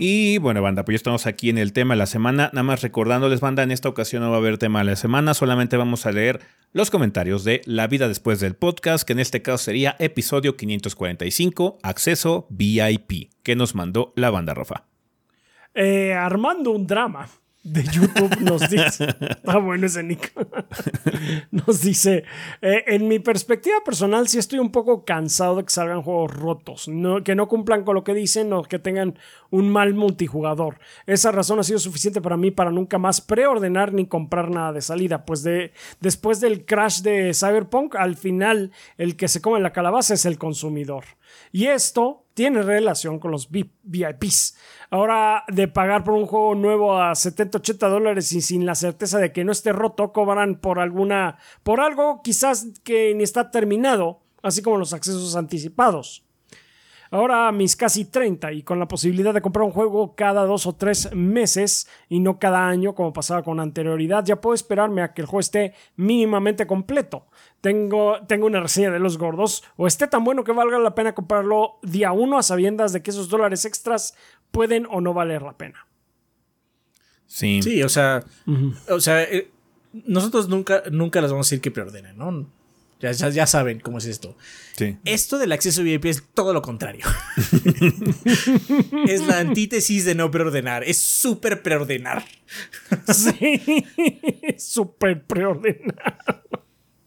Y bueno, banda, pues ya estamos aquí en el tema de la semana. Nada más recordándoles, banda, en esta ocasión no va a haber tema de la semana, solamente vamos a leer los comentarios de La vida después del podcast, que en este caso sería episodio 545, acceso VIP, que nos mandó la banda Rafa. Eh, armando un drama de YouTube nos dice, está [laughs] bueno ese nick, [laughs] nos dice, eh, en mi perspectiva personal sí estoy un poco cansado de que salgan juegos rotos, no, que no cumplan con lo que dicen o que tengan un mal multijugador. Esa razón ha sido suficiente para mí para nunca más preordenar ni comprar nada de salida, pues de, después del crash de Cyberpunk, al final el que se come la calabaza es el consumidor. Y esto tiene relación con los VIPs. Ahora, de pagar por un juego nuevo a 70, 80 dólares y sin la certeza de que no esté roto, cobran por alguna, por algo quizás que ni está terminado, así como los accesos anticipados. Ahora mis casi 30 y con la posibilidad de comprar un juego cada dos o tres meses y no cada año como pasaba con anterioridad, ya puedo esperarme a que el juego esté mínimamente completo. Tengo, tengo una reseña de los gordos o esté tan bueno que valga la pena comprarlo día uno a sabiendas de que esos dólares extras pueden o no valer la pena. Sí. Sí, o sea, o sea, eh, nosotros nunca, nunca les vamos a decir que preordenen, ¿no? Ya, ya, ya, saben cómo es esto. Sí. Esto del acceso VIP es todo lo contrario. [laughs] es la antítesis de no preordenar. Es súper preordenar. sí, [laughs] súper preordenar.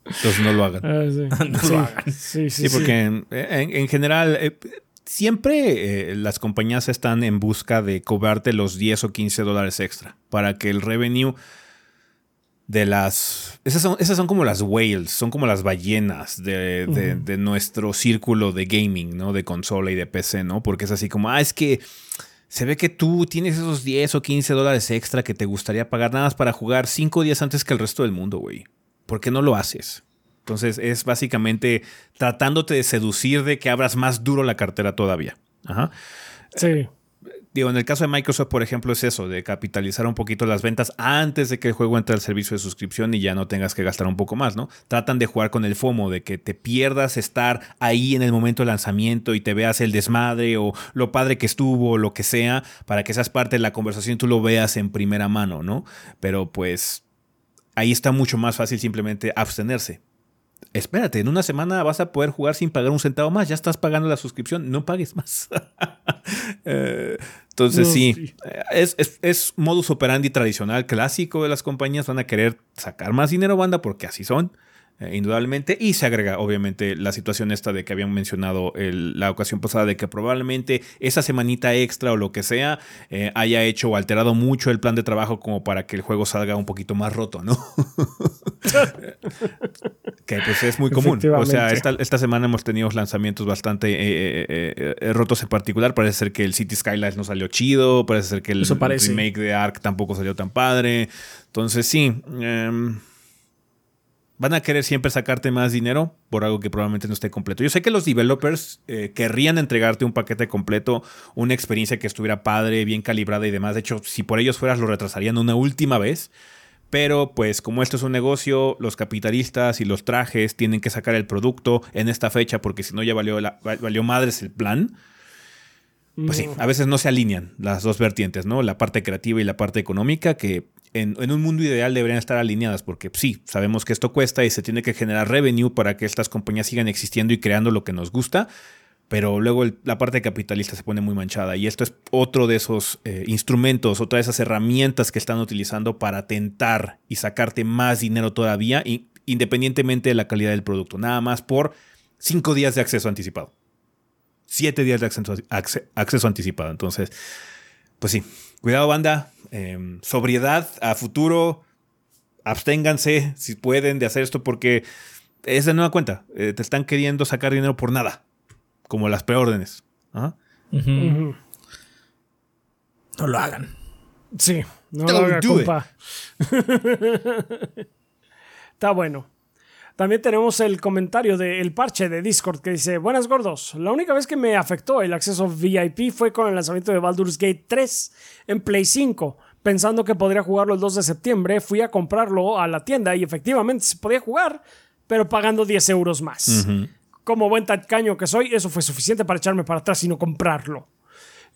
Entonces no lo hagan. Ah, sí. no sí. lo hagan. Sí, sí, Sí, porque en, en- en general eh, siempre eh, las compañías están en busca de cobrarte los 10 o 15 dólares extra para que el revenue de las... Esas son, esas son como las whales, son como las ballenas de, de- de nuestro círculo de gaming, ¿no? De consola y de PC, ¿no? Porque es así como, ah, es que se ve que tú tienes esos 10 o 15 dólares extra que te gustaría pagar nada más para jugar 5 días antes que el resto del mundo, güey. ¿Por qué no lo haces? Entonces es básicamente tratándote de seducir de que abras más duro la cartera todavía. Ajá. Sí. Digo, en el caso de Microsoft, por ejemplo, es eso, de capitalizar un poquito las ventas antes de que el juego entre al servicio de suscripción y ya no tengas que gastar un poco más, ¿no? Tratan de jugar con el FOMO, de que te pierdas estar ahí en el momento del lanzamiento y te veas el desmadre o lo padre que estuvo o lo que sea, para que seas parte de la conversación y tú lo veas en primera mano, ¿no? Pero pues ahí está mucho más fácil simplemente abstenerse. Espérate, en una semana vas a poder jugar sin pagar un centavo más. Ya estás pagando la suscripción, no pagues más. [laughs] Eh, entonces, No, sí, sí. Es, es, es modus operandi tradicional, clásico de las compañías. Van a querer sacar más dinero, banda, porque así son, eh, indudablemente. Y se agrega, obviamente, la situación esta de que habían mencionado el- la ocasión pasada, de que probablemente esa semanita extra o lo que sea eh, haya hecho o alterado mucho el plan de trabajo como para que el juego salga un poquito más roto, ¿no? [laughs] que pues es muy común. O sea, esta, esta semana hemos tenido lanzamientos bastante eh, rotos en particular. Parece ser que el City Skylines no salió chido. Parece ser que el remake de Ark tampoco salió tan padre. Entonces, sí. em, van a querer siempre sacarte más dinero por algo que probablemente no esté completo. Yo sé que los developers eh, querrían entregarte un paquete completo, una experiencia que estuviera padre, bien calibrada y demás. De hecho, si por ellos fueras, lo retrasarían una última vez. Pero pues como esto es un negocio, los capitalistas y los trajes tienen que sacar el producto en esta fecha porque si no ya valió, la- valió madres el plan. Pues sí, a veces no se alinean las dos vertientes, ¿no? La parte creativa y la parte económica, que en, un mundo ideal deberían estar alineadas, porque sí, sabemos que esto cuesta y se tiene que generar revenue para que estas compañías sigan existiendo y creando lo que nos gusta, pero luego la parte capitalista se pone muy manchada y esto es otro de esos eh, instrumentos, otra de esas herramientas que están utilizando para tentar y sacarte más dinero todavía, y- independientemente de la calidad del producto, nada más por cinco días de acceso anticipado siete días de acceso, acce- acceso anticipado. Entonces, pues sí, cuidado banda, eh, sobriedad a futuro, absténganse si pueden de hacer esto porque es de nueva cuenta, eh, te están queriendo sacar dinero por nada, como las preórdenes. Ujú. No lo hagan. Sí, no Don't lo haga, do it. compa. [laughs] Está bueno. También tenemos el comentario del parche de Discord que dice, buenas gordos, la única vez que me afectó el acceso VIP fue con el lanzamiento de Baldur's Gate 3 en Play 5. Pensando que podría jugarlo el 2 de septiembre, fui a comprarlo a la tienda y efectivamente se podía jugar, pero pagando 10 euros más. Como buen tacaño que soy, eso fue suficiente para echarme para atrás y no comprarlo.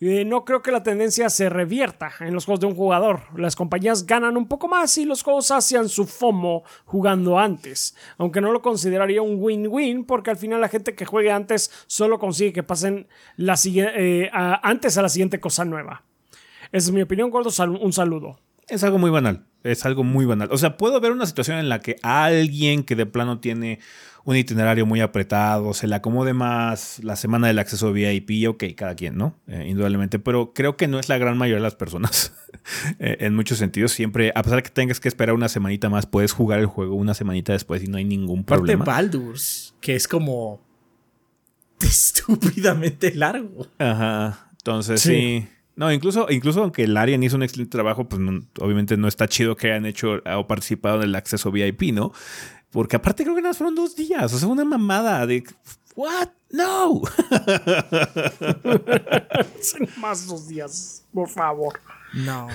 Eh, no creo que la tendencia se revierta en los juegos de un jugador. Las compañías ganan un poco más y los juegos hacían su FOMO jugando antes. Aunque no lo consideraría un win-win porque al final la gente que juegue antes solo consigue que pasen eh, antes a la siguiente cosa nueva. Esa es mi opinión, gordo. un saludo. Es algo muy banal. Es algo muy banal. O sea, puedo ver una situación en la que alguien que de plano tiene un itinerario muy apretado, se le acomode más la semana del acceso VIP, ok, cada quien, ¿no? Eh, indudablemente, pero creo que no es la gran mayoría de las personas. [laughs] Eh, en muchos sentidos, siempre, a pesar de que tengas que esperar una semanita más, puedes jugar el juego una semanita después y no hay ningún problema. Parte Baldur's, que es como [laughs] estúpidamente largo. Ajá. Entonces, sí. No, incluso, incluso aunque el Arian hizo un excelente trabajo, pues obviamente no está chido que hayan hecho o participado en el acceso VIP, ¿no? Porque aparte creo que nada fueron dos días. O sea, una mamada de. ¿What? No. [laughs] más dos días, por favor. No.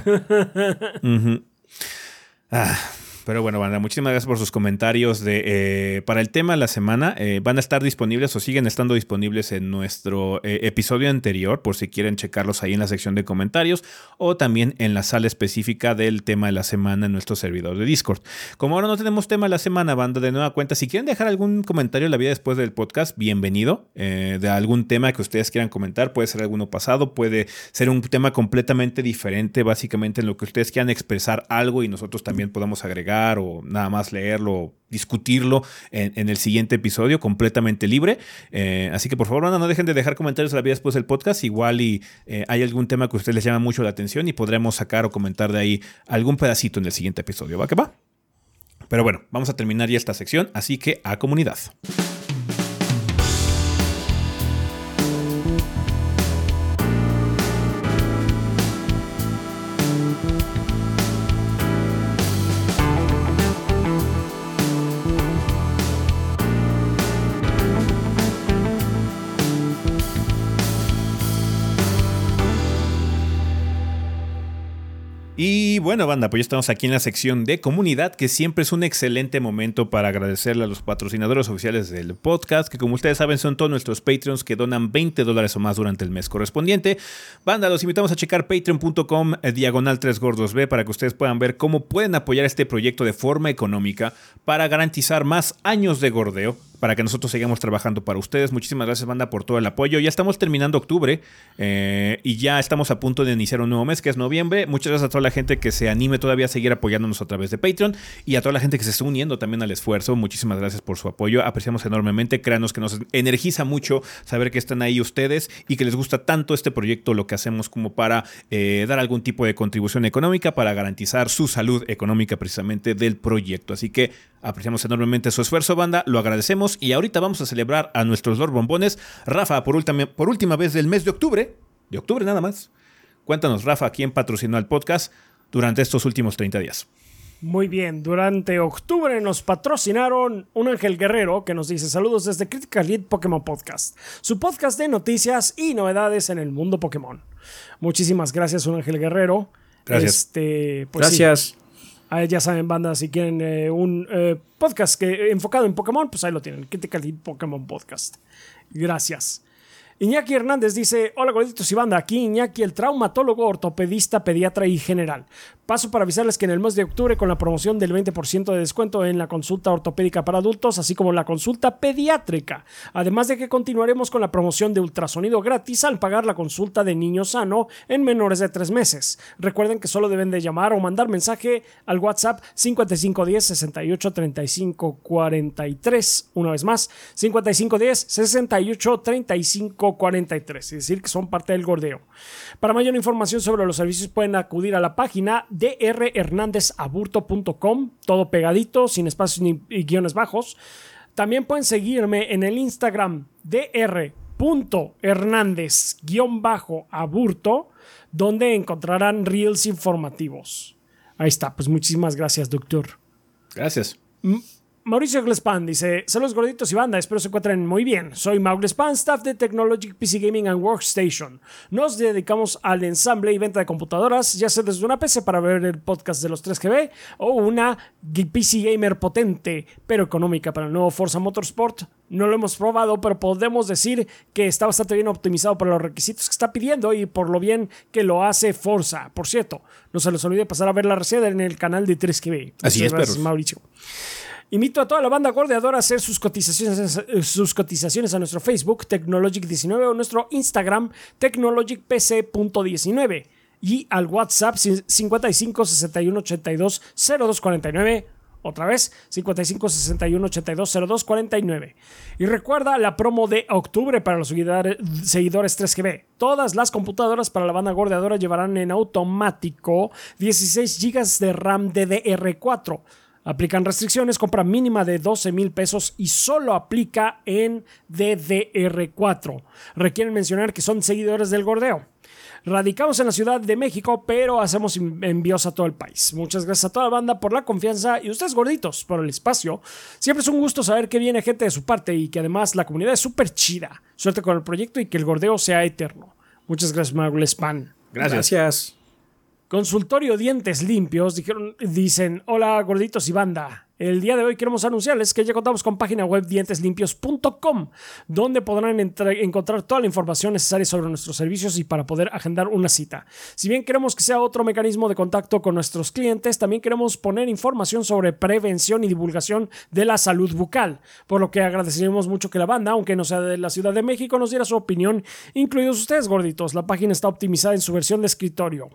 ah. Pero bueno, banda, muchísimas gracias por sus comentarios de, eh, para el tema de la semana. Eh, van a estar disponibles o siguen estando disponibles en nuestro eh, episodio anterior, por si quieren checarlos ahí en la sección de comentarios o también en la sala específica del tema de la semana en nuestro servidor de Discord. Como ahora no tenemos tema de la semana, banda, de nueva cuenta, si quieren dejar algún comentario en la vida después del podcast, bienvenido. de algún tema que ustedes quieran comentar, puede ser alguno pasado, puede ser un tema completamente diferente, básicamente en lo que ustedes quieran expresar algo y nosotros también podamos agregar o nada más leerlo, discutirlo en, el siguiente episodio completamente libre. Eh, así que por favor, no dejen de dejar comentarios a la vida después del podcast. Igual y eh, hay algún tema que a ustedes les llama mucho la atención y podremos sacar o comentar de ahí algún pedacito en el siguiente episodio. ¿Va que va? Pero bueno, vamos a terminar ya esta sección, así que a comunidad. Bueno, banda, pues ya estamos aquí en la sección de comunidad, que siempre es un excelente momento para agradecerle a los patrocinadores oficiales del podcast, que como ustedes saben son todos nuestros Patreons que donan 20 dólares o más durante el mes correspondiente. Banda, los invitamos a checar patreon.com eh, diagonal 3 gordos B para que ustedes puedan ver cómo pueden apoyar este proyecto de forma económica para garantizar más años de gordeo para que nosotros sigamos trabajando para ustedes. Muchísimas gracias, banda, por todo el apoyo. Ya estamos terminando octubre eh, y ya estamos a punto de iniciar un nuevo mes, que es noviembre. Muchas gracias a toda la gente que se anime todavía a seguir apoyándonos a través de Patreon y a toda la gente que se está uniendo también al esfuerzo. Muchísimas gracias por su apoyo. Apreciamos enormemente. Créanos que nos energiza mucho saber que están ahí ustedes y que les gusta tanto este proyecto, lo que hacemos como para eh, dar algún tipo de contribución económica para garantizar su salud económica precisamente del proyecto. Así que apreciamos enormemente su esfuerzo, banda. Lo agradecemos y ahorita vamos a celebrar a nuestros Lord Bombones. Rafa, por, por última vez del mes de octubre, de octubre nada más. Cuéntanos, Rafa, quién patrocinó el podcast durante estos últimos 30 días. Muy bien, durante octubre nos patrocinaron un Ángel Guerrero que nos dice saludos desde Critical Hit Pokémon Podcast, su podcast de noticias y novedades en el mundo Pokémon. Muchísimas gracias, un Ángel Guerrero. Gracias. Este, pues gracias. Ya saben, bandas, si quieren eh, un eh, podcast que, enfocado en Pokémon, pues ahí lo tienen. Critical Hit Pokémon Podcast. Gracias. Iñaki Hernández dice, hola gorditos y banda, aquí Iñaki, el traumatólogo, ortopedista, pediatra y general. Paso para avisarles que en el mes de octubre con la promoción del 20% de descuento en la consulta ortopédica para adultos, así como la consulta pediátrica. Además de que continuaremos con la promoción de ultrasonido gratis al pagar la consulta de niño sano en menores de 3 meses. Recuerden que solo deben de llamar o mandar mensaje al WhatsApp 5510 68 35 43. Una vez más, 5510 68 35 43. Es decir, que son parte del gordeo. Para mayor información sobre los servicios pueden acudir a la página drhernandezaburto.com, todo pegadito, sin espacios ni guiones bajos. También pueden seguirme en el Instagram dr.hernandez-aburto, donde encontrarán reels informativos. Ahí está, pues muchísimas gracias, doctor. Gracias. Mauricio Glespan dice: Saludos gorditos y banda, espero se encuentren muy bien. Soy Mau Glespan, staff de Technology PC Gaming and Workstation. Nos dedicamos al ensamble y venta de computadoras, ya sea desde una PC para ver el podcast de los 3GB o una PC Gamer potente pero económica para el nuevo Forza Motorsport No lo hemos probado, pero podemos decir que está bastante bien optimizado para los requisitos que está pidiendo y por lo bien que lo hace Forza. Por cierto, no se les olvide pasar a ver la reseña en el canal de 3KB. Así es, perros. Mauricio. Invito a toda la banda gordeadora a hacer sus cotizaciones, sus cotizaciones a nuestro Facebook, Technologic19, o nuestro Instagram, technologicpc.19, y al WhatsApp 55 61 82 0249. Otra vez, 55 61 82 0249. Y recuerda la promo de octubre para los seguidores 3GB. Todas las computadoras para la banda gordeadora llevarán en automático 16 GB de RAM DDR4 Aplican restricciones, compra mínima de 12 mil pesos y solo aplica en DDR4. Requieren mencionar que son seguidores del gordeo. Radicamos en la Ciudad de México, pero hacemos envíos a todo el país. Muchas gracias a toda la banda por la confianza y ustedes gorditos por el espacio. Siempre es un gusto saber que viene gente de su parte y que además la comunidad es súper chida. Suerte con el proyecto y que el gordeo sea eterno. Muchas gracias, Marvel Span. Gracias. Gracias. Consultorio Dientes Limpios dicen, hola gorditos y banda. El día de hoy queremos anunciarles que ya contamos con página web dienteslimpios.com, donde podrán encontrar toda la información necesaria sobre nuestros servicios y para poder agendar una cita. Si bien queremos que sea otro mecanismo de contacto con nuestros clientes, también queremos poner información sobre prevención y divulgación de la salud bucal, por lo que agradeceríamos mucho que la banda, aunque no sea de la Ciudad de México, nos diera su opinión, incluidos ustedes gorditos. La página está optimizada en su versión de escritorio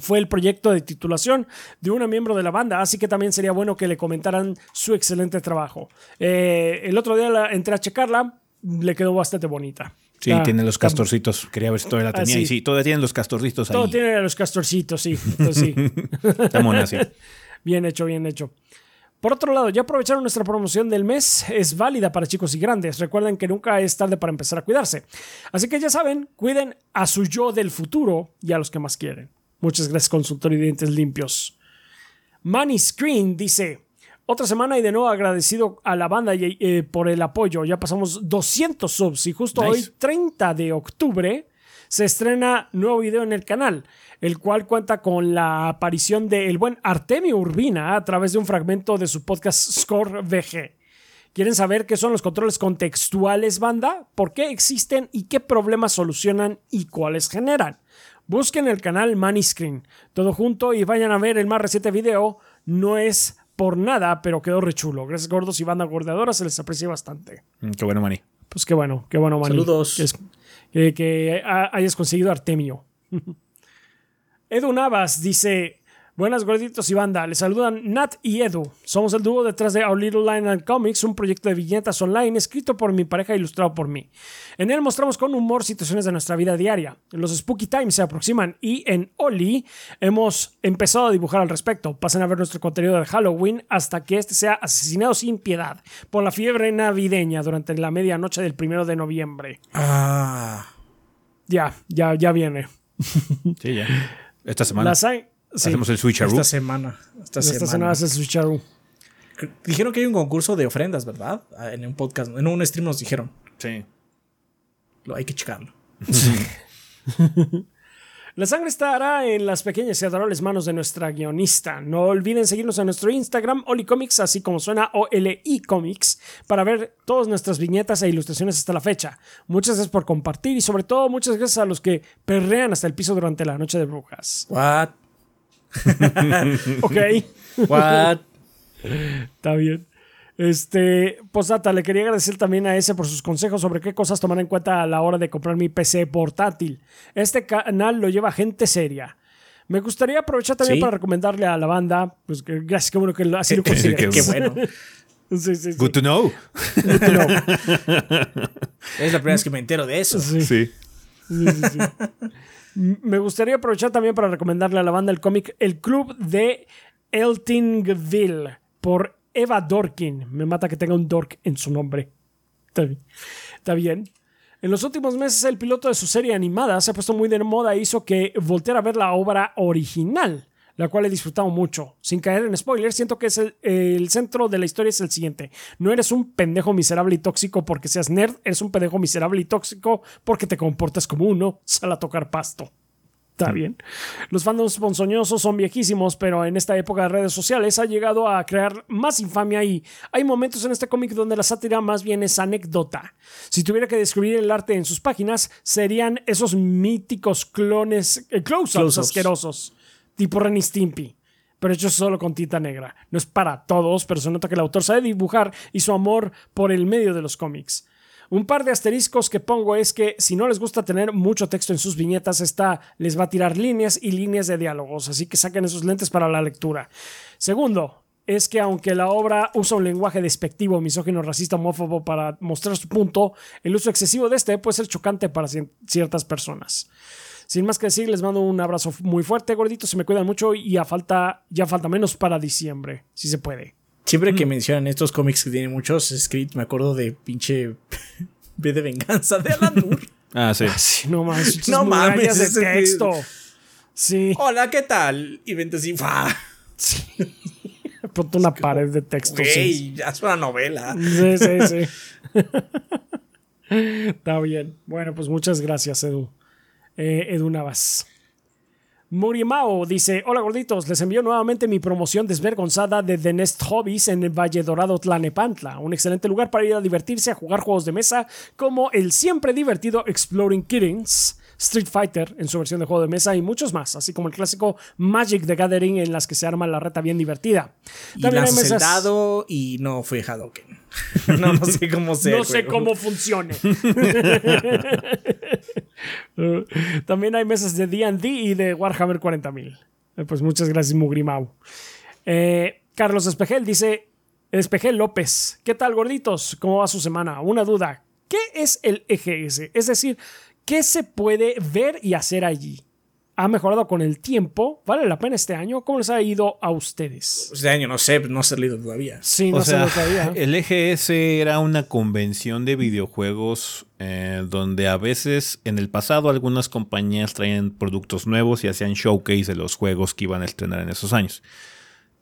fue el proyecto de titulación de una miembro de la banda, así que también sería bueno que le comentaran su excelente trabajo. Eh, el otro día la, entré a checarla, le quedó bastante bonita. Sí, tiene los castorcitos. Quería ver si todavía la tenía. Ah, y sí, todavía tienen los castorcitos ahí. Todo tiene los castorcitos, sí. Entonces, [laughs] sí. Está mona, sí. [laughs] bien hecho, bien hecho. Por otro lado, ya aprovecharon nuestra promoción del mes, es válida para chicos y grandes. Recuerden que nunca es tarde para empezar a cuidarse. Así que ya saben, cuiden a su yo del futuro y a los que más quieren. Muchas gracias, consultor y dientes limpios. Money Screen dice: Otra semana y de nuevo agradecido a la banda eh, por el apoyo. Ya pasamos 200 subs y justo Nice. hoy, 30 de octubre, se estrena nuevo video en el canal, el cual cuenta con la aparición del buen Artemio Urbina a través de un fragmento de su podcast Score VG. ¿Quieren saber qué son los controles contextuales, banda? ¿Por qué existen y qué problemas solucionan y cuáles generan? Busquen el canal Money Screen, todo junto y vayan a ver el más reciente video. No es por nada, pero quedó rechulo. Gracias, gordos y banda gordeadora, se les aprecia bastante. Mm, Qué bueno, Manny. Pues qué bueno, qué bueno, Manny. Saludos. Que, es- que- que ha- hayas conseguido Artemio. [laughs] Edu Navas dice: Buenas gorditos y banda, les saludan Nat y Edu. Somos el dúo detrás de Our Little Line and Comics, un proyecto de viñetas online escrito por mi pareja e ilustrado por mí. En él mostramos con humor situaciones de nuestra vida diaria. Los Spooky Times se aproximan y en Oli hemos empezado a dibujar al respecto. Pasen a ver nuestro contenido de Halloween hasta que este sea asesinado sin piedad por la fiebre navideña durante la medianoche del primero de noviembre. Ah. Ya, ya, ya viene. Sí, ya. [laughs] Esta semana sí, hacemos el switcheroo. Esta semana. Esta, esta semana semana. hace su charu. Dijeron que hay un concurso de ofrendas, ¿verdad? Ah, En un podcast, en un stream nos dijeron. Sí. Lo, hay que checarlo. [laughs] La sangre estará en las pequeñas y adorables manos de nuestra guionista. No olviden seguirnos en nuestro Instagram, OliComics, así como suena OLI Comics, para ver todas nuestras viñetas e ilustraciones hasta la fecha. Muchas gracias por compartir y sobre todo muchas gracias a los que perrean hasta el piso durante la noche de brujas. What? [laughs] Ok, What? está bien. Este, postdata, le quería agradecer también a ese por sus consejos sobre qué cosas tomar en cuenta a la hora de comprar mi PC portátil. Este canal lo lleva gente seria. Me gustaría aprovechar también Sí. para recomendarle a la banda, pues gracias, qué bueno que lo- así lo consideras. [laughs] Qué bueno. [laughs] Sí, sí, sí. Good to know. Es la primera vez que me entero de eso. Sí, Sí. sí, sí, sí. M- Me gustaría aprovechar también para recomendarle a la banda el cómic El Club de Eltingville por Eva Dorkin. Me mata que tenga un Dork en su nombre. Está bien. En los últimos meses el piloto de su serie animada se ha puesto muy de moda e hizo que volteara a ver la obra original, la cual he disfrutado mucho. Sin caer en spoilers, siento que es el, el centro de la historia es el siguiente. No eres un pendejo miserable y tóxico porque seas nerd, eres un pendejo miserable y tóxico porque te comportas como uno, sal a tocar pasto. Está bien. Los fandoms ponzoñosos son viejísimos, pero en esta época de redes sociales ha llegado a crear más infamia y hay momentos en este cómic donde la sátira más bien es anécdota. Si tuviera que describir el arte en sus páginas, serían esos míticos clones, eh, close-ups Close-ups. asquerosos, tipo Ren Stimpy. Pero hechos solo con tinta negra. No es para todos, pero se nota que el autor sabe dibujar y su amor por el medio de los cómics. Un par de asteriscos que pongo es que si no les gusta tener mucho texto en sus viñetas, esta les va a tirar líneas y líneas de diálogos, así que saquen esos lentes para la lectura. Segundo, es que aunque la obra usa un lenguaje despectivo, misógino, racista, homófobo para mostrar su punto, el uso excesivo de este puede ser chocante para ciertas personas. Sin más que decir, les mando un abrazo muy fuerte, gorditos, se me cuidan mucho y a falta, ya falta menos para diciembre, si se puede. Siempre que mencionan estos cómics que tienen muchos scripts, me acuerdo de pinche [laughs] B de venganza de Alan Moore. [laughs] Ah, sí. Sí, no mames, No no mames, de ese- texto. Sí, Hola, ¿qué tal? Y vente así, ¡fua! [laughs] ponte una pared de texto. sí. Güey, ya es una novela. Sí, sí, sí. Está bien. Bueno, pues muchas gracias, Edu. Eh, Edu Navas. Murimao dice: Hola gorditos, les envío nuevamente mi promoción desvergonzada de The Nest Hobbies en el Valle Dorado Tlanepantla. Un excelente lugar para ir a divertirse, a jugar juegos de mesa como el siempre divertido Exploring Kittens, Street Fighter en su versión de juego de mesa y muchos más, así como el clásico Magic the Gathering en las que se arma la reta bien divertida. Y También hay mesas- y no fue Hadoken. [laughs] no, no sé cómo sea. No sé cómo funcione. [laughs] [laughs] También hay mesas de D&D y de Warhammer 40.000. Eh, Pues muchas gracias, Mugrimau. Eh, Carlos Espejel dice... Espejel López, ¿qué tal, gorditos? ¿Cómo va su semana? Una duda. ¿Qué es el EGS? Es decir, ¿qué se puede ver y hacer allí? ¿Ha mejorado con el tiempo? ¿Vale la pena este año? ¿Cómo les ha ido a ustedes? Este año no sé, no ha salido todavía. Sí, no o sea, había. [laughs] el EGS era una convención de videojuegos eh, donde a veces en el pasado algunas compañías traían productos nuevos y hacían showcase de los juegos que iban a estrenar en esos años.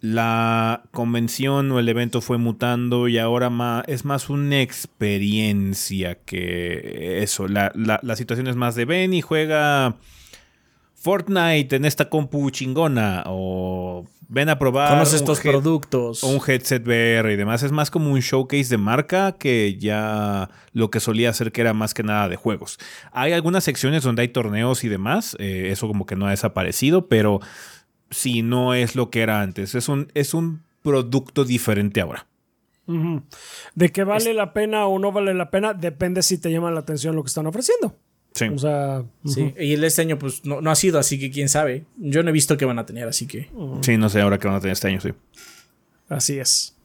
La convención o el evento fue mutando y ahora ma- es más una experiencia que eso. La, la- la situación es más de ven y juega Fortnite en esta compu chingona o ven a probar Conoce estos head- productos. o un headset VR y demás. Es más como un showcase de marca que ya lo que solía hacer que era más que nada de juegos. Hay algunas secciones donde hay torneos y demás. eh, eso como que no ha desaparecido, pero sí no es lo que era antes. Es un, es un producto diferente ahora. De que vale la pena o no vale la pena, depende si te llama la atención lo que están ofreciendo. Sí. O sea, Sí, y el este año pues no, no ha sido, así que quién sabe. Yo no he visto que van a tener, así que... Sí, no sé ahora qué van a tener este año, sí. así es.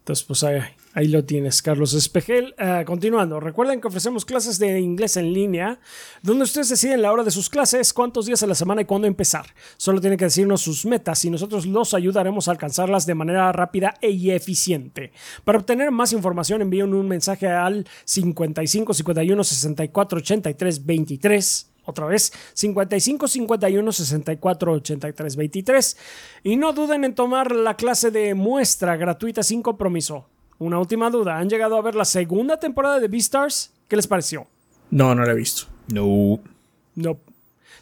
Entonces, pues ahí, ahí lo tienes, Carlos Espejel. Ah, continuando, recuerden que ofrecemos clases de inglés en línea, donde ustedes deciden la hora de sus clases, cuántos días a la semana y cuándo empezar. Solo tienen que decirnos sus metas y nosotros los ayudaremos a alcanzarlas de manera rápida y eficiente. Para obtener más información, envíen un mensaje al 55 51 64 83 23. Otra vez, 55 51 64 83 23. Y no duden en tomar la clase de muestra gratuita sin compromiso. Una última duda: ¿han llegado a ver la segunda temporada de Beastars? ¿Qué les pareció? No, no lo he visto. No. No.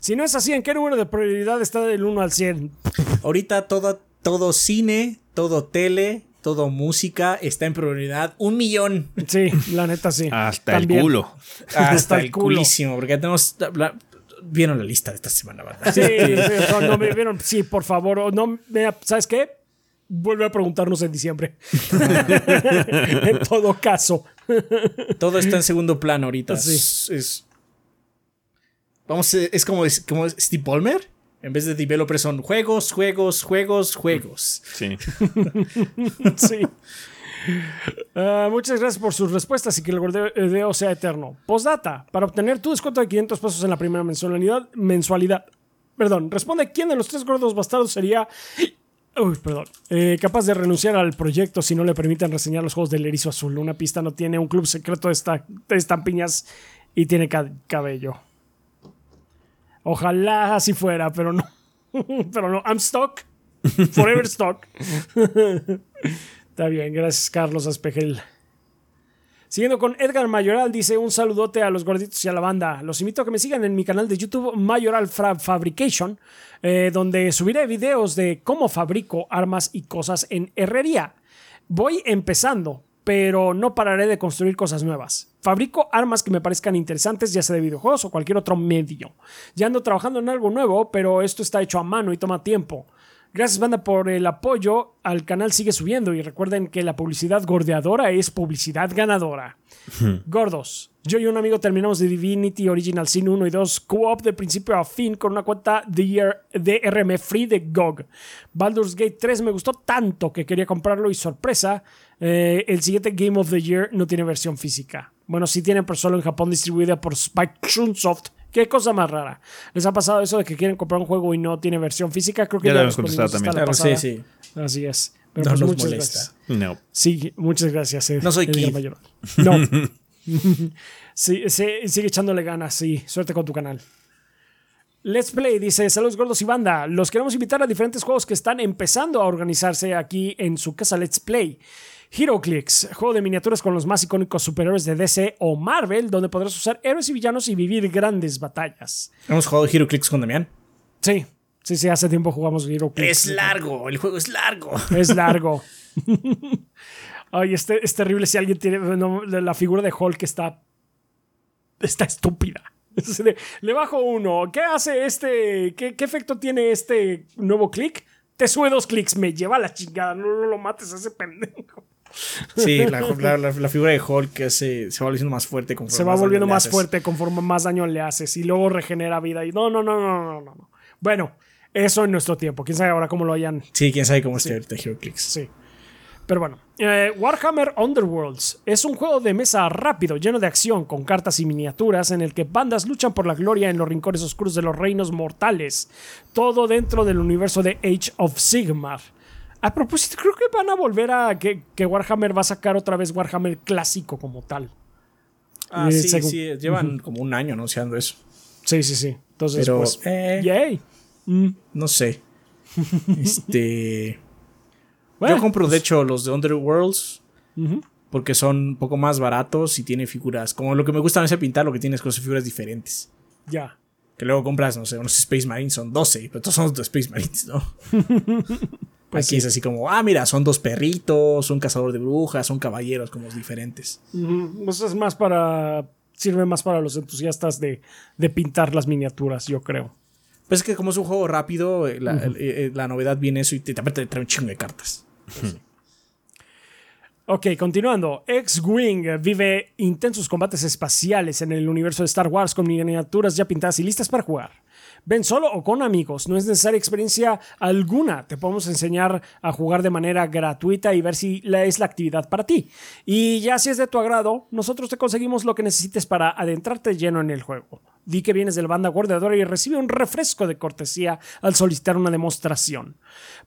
Si no es así, ¿en qué número de prioridad está del 1 al 100? [laughs] Ahorita todo, todo cine, todo tele, todo música está en prioridad un millón. Sí, la neta sí. Hasta También. el culo. Hasta el el culo. culísimo, porque ya tenemos... la- Vieron la lista de esta semana, ¿verdad? Sí, [laughs] sí, cuando me vieron, sí, por favor, o no, me- ¿sabes qué? Vuelve a preguntarnos en diciembre. [laughs] en todo caso. Todo está en segundo plano ahorita. Sí. Es, es- vamos, a- es como, es como Steve Ballmer. En vez de developer son juegos, juegos, juegos, juegos. Sí. [laughs] Sí. Ah, muchas gracias por sus respuestas y que el gordeo sea eterno. Postdata, para obtener tu descuento de 500 pesos en la primera mensualidad, mensualidad. Perdón, responde quién de los tres gordos bastardos sería Uy, perdón. Eh, capaz de renunciar al proyecto si no le permiten reseñar los juegos del erizo azul. Una pista no tiene un club secreto de, esta- estampiñas y tiene ca- cabello. Ojalá así fuera, pero no. [laughs] pero no. I'm stuck. Forever stuck. [laughs] Está bien, gracias Carlos Aspegel. Siguiendo con Edgar Mayoral, dice un saludote a los gorditos y a la banda. Los invito a que me sigan en mi canal de YouTube Mayoral Fabrication, eh, donde subiré videos de cómo fabrico armas y cosas en herrería. Voy empezando, pero no pararé de construir cosas nuevas. Fabrico armas que me parezcan interesantes, ya sea de videojuegos o cualquier otro medio. Ya ando trabajando en algo nuevo, pero esto está hecho a mano y toma tiempo. Gracias, banda, por el apoyo. Al canal sigue subiendo y recuerden que la publicidad gordeadora es publicidad ganadora. [laughs] Gordos. Yo y un amigo terminamos de Divinity Original Sin 1 y 2 co-op de principio a fin con una cuenta de DRM free de GOG. Baldur's Gate 3 me gustó tanto que quería comprarlo y sorpresa, eh, el siguiente Game of the Year no tiene versión física. Bueno, sí tiene, pero solo en Japón distribuida por Spike Chunsoft. Qué cosa más rara. ¿Les ha pasado eso de que quieren comprar un juego y no tiene versión física? Creo que Ya ya, lo respondimos contestado Claro, sí, sí. Así es. Pero No pues nos muchas molesta. gracias. No. Sí, muchas gracias. Ed- No soy Keith. Mayor. No. [laughs] sí, sí, sigue echándole ganas, sí. Suerte con tu canal. Let's Play dice, saludos gordos y banda, los queremos invitar a diferentes juegos que están empezando a organizarse aquí en su casa Let's Play. HeroClix, juego de miniaturas con los más icónicos superhéroes de DC o Marvel, donde podrás usar héroes y villanos y vivir grandes batallas. Hemos jugado HeroClix con Damián. Sí, sí, sí, hace tiempo jugamos HeroClix. Es largo, el juego es largo. Es largo. [laughs] Ay, este, es terrible si alguien tiene no, la figura de Hulk está está estúpida. [laughs] Es Le bajo uno. ¿Qué hace este? ¿Qué, qué efecto tiene este nuevo clic? Te sube dos clics. Me lleva a la chingada. No, no lo mates a ese pendejo. Sí, la, [laughs] la- la- la figura de Hulk que se, se va volviendo más fuerte conforme Se va daño volviendo le más haces. fuerte conforme más daño le haces. Y luego regenera vida. Y no, no, no, no, no, no. no. Bueno, eso en nuestro tiempo. Quién sabe ahora cómo lo hayan Sí, quién sabe cómo esté ahorita HeroClix. Sí. Pero bueno, eh, Warhammer Underworlds es un juego de mesa rápido, lleno de acción, con cartas y miniaturas, en el que bandas luchan por la gloria en los rincones oscuros de los reinos mortales. Todo dentro del universo de Age of Sigmar. A propósito, creo que van a volver a. que, que Warhammer va a sacar otra vez Warhammer clásico como tal. Ah, Eh, sí, según- sí, llevan como un año anunciando eso. Sí, sí, sí. Entonces, Pero, pues. eh, Yay. Mm, no sé. [laughs] Este. bueno, yo compro, de hecho, los de Underworlds ujú. porque son un poco más baratos y tienen figuras. Como lo que me gusta a veces pintar, lo que tienes con figuras diferentes. Ya. Que luego compras, no sé, unos Space Marines son 12, pero todos son de Space Marines, ¿no? [laughs] Pues Aquí es así como, ah, mira, son dos perritos, un cazador de brujas, son caballeros como diferentes. Ujú, Pues es más para. Sirve más para los entusiastas de, de pintar las miniaturas, yo creo. Pues es que como es un juego rápido, eh, la, eh, eh, la novedad viene eso y te, te trae un chingo de cartas. Ok, continuando. X-Wing vive intensos combates espaciales en el universo de Star Wars con miniaturas ya pintadas y listas para jugar. Ven solo o con amigos, no es necesaria experiencia alguna. Te podemos enseñar a jugar de manera gratuita y ver si es la actividad para ti. Y ya si es de tu agrado, nosotros te conseguimos lo que necesites para adentrarte lleno en el juego. Di que vienes del banda guardadora y recibe un refresco de cortesía al solicitar una demostración.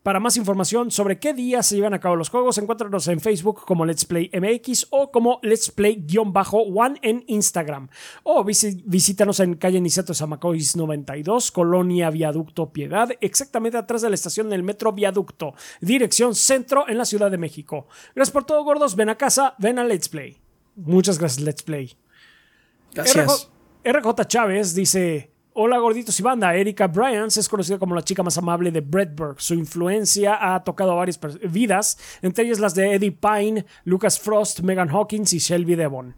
Para más información sobre qué días se llevan a cabo los juegos, encuéntranos en Facebook como Let's Play MX o como Let's Play-One en Instagram. O visítanos en calle Niceto Zamacois 92, Colonia Viaducto Piedad, exactamente atrás de la estación del Metro Viaducto, dirección centro en la Ciudad de México. Gracias por todo, gordos. Ven a casa, ven a Let's Play. Muchas gracias, Let's Play. Gracias. RJ, Chávez dice: Hola gorditos y banda, Erika Bryans es conocida como la chica más amable de Bradburg. Su influencia ha tocado a varias vidas, entre ellas las de Eddie Pine, Lucas Frost, Megan Hawkins y Shelby Devon.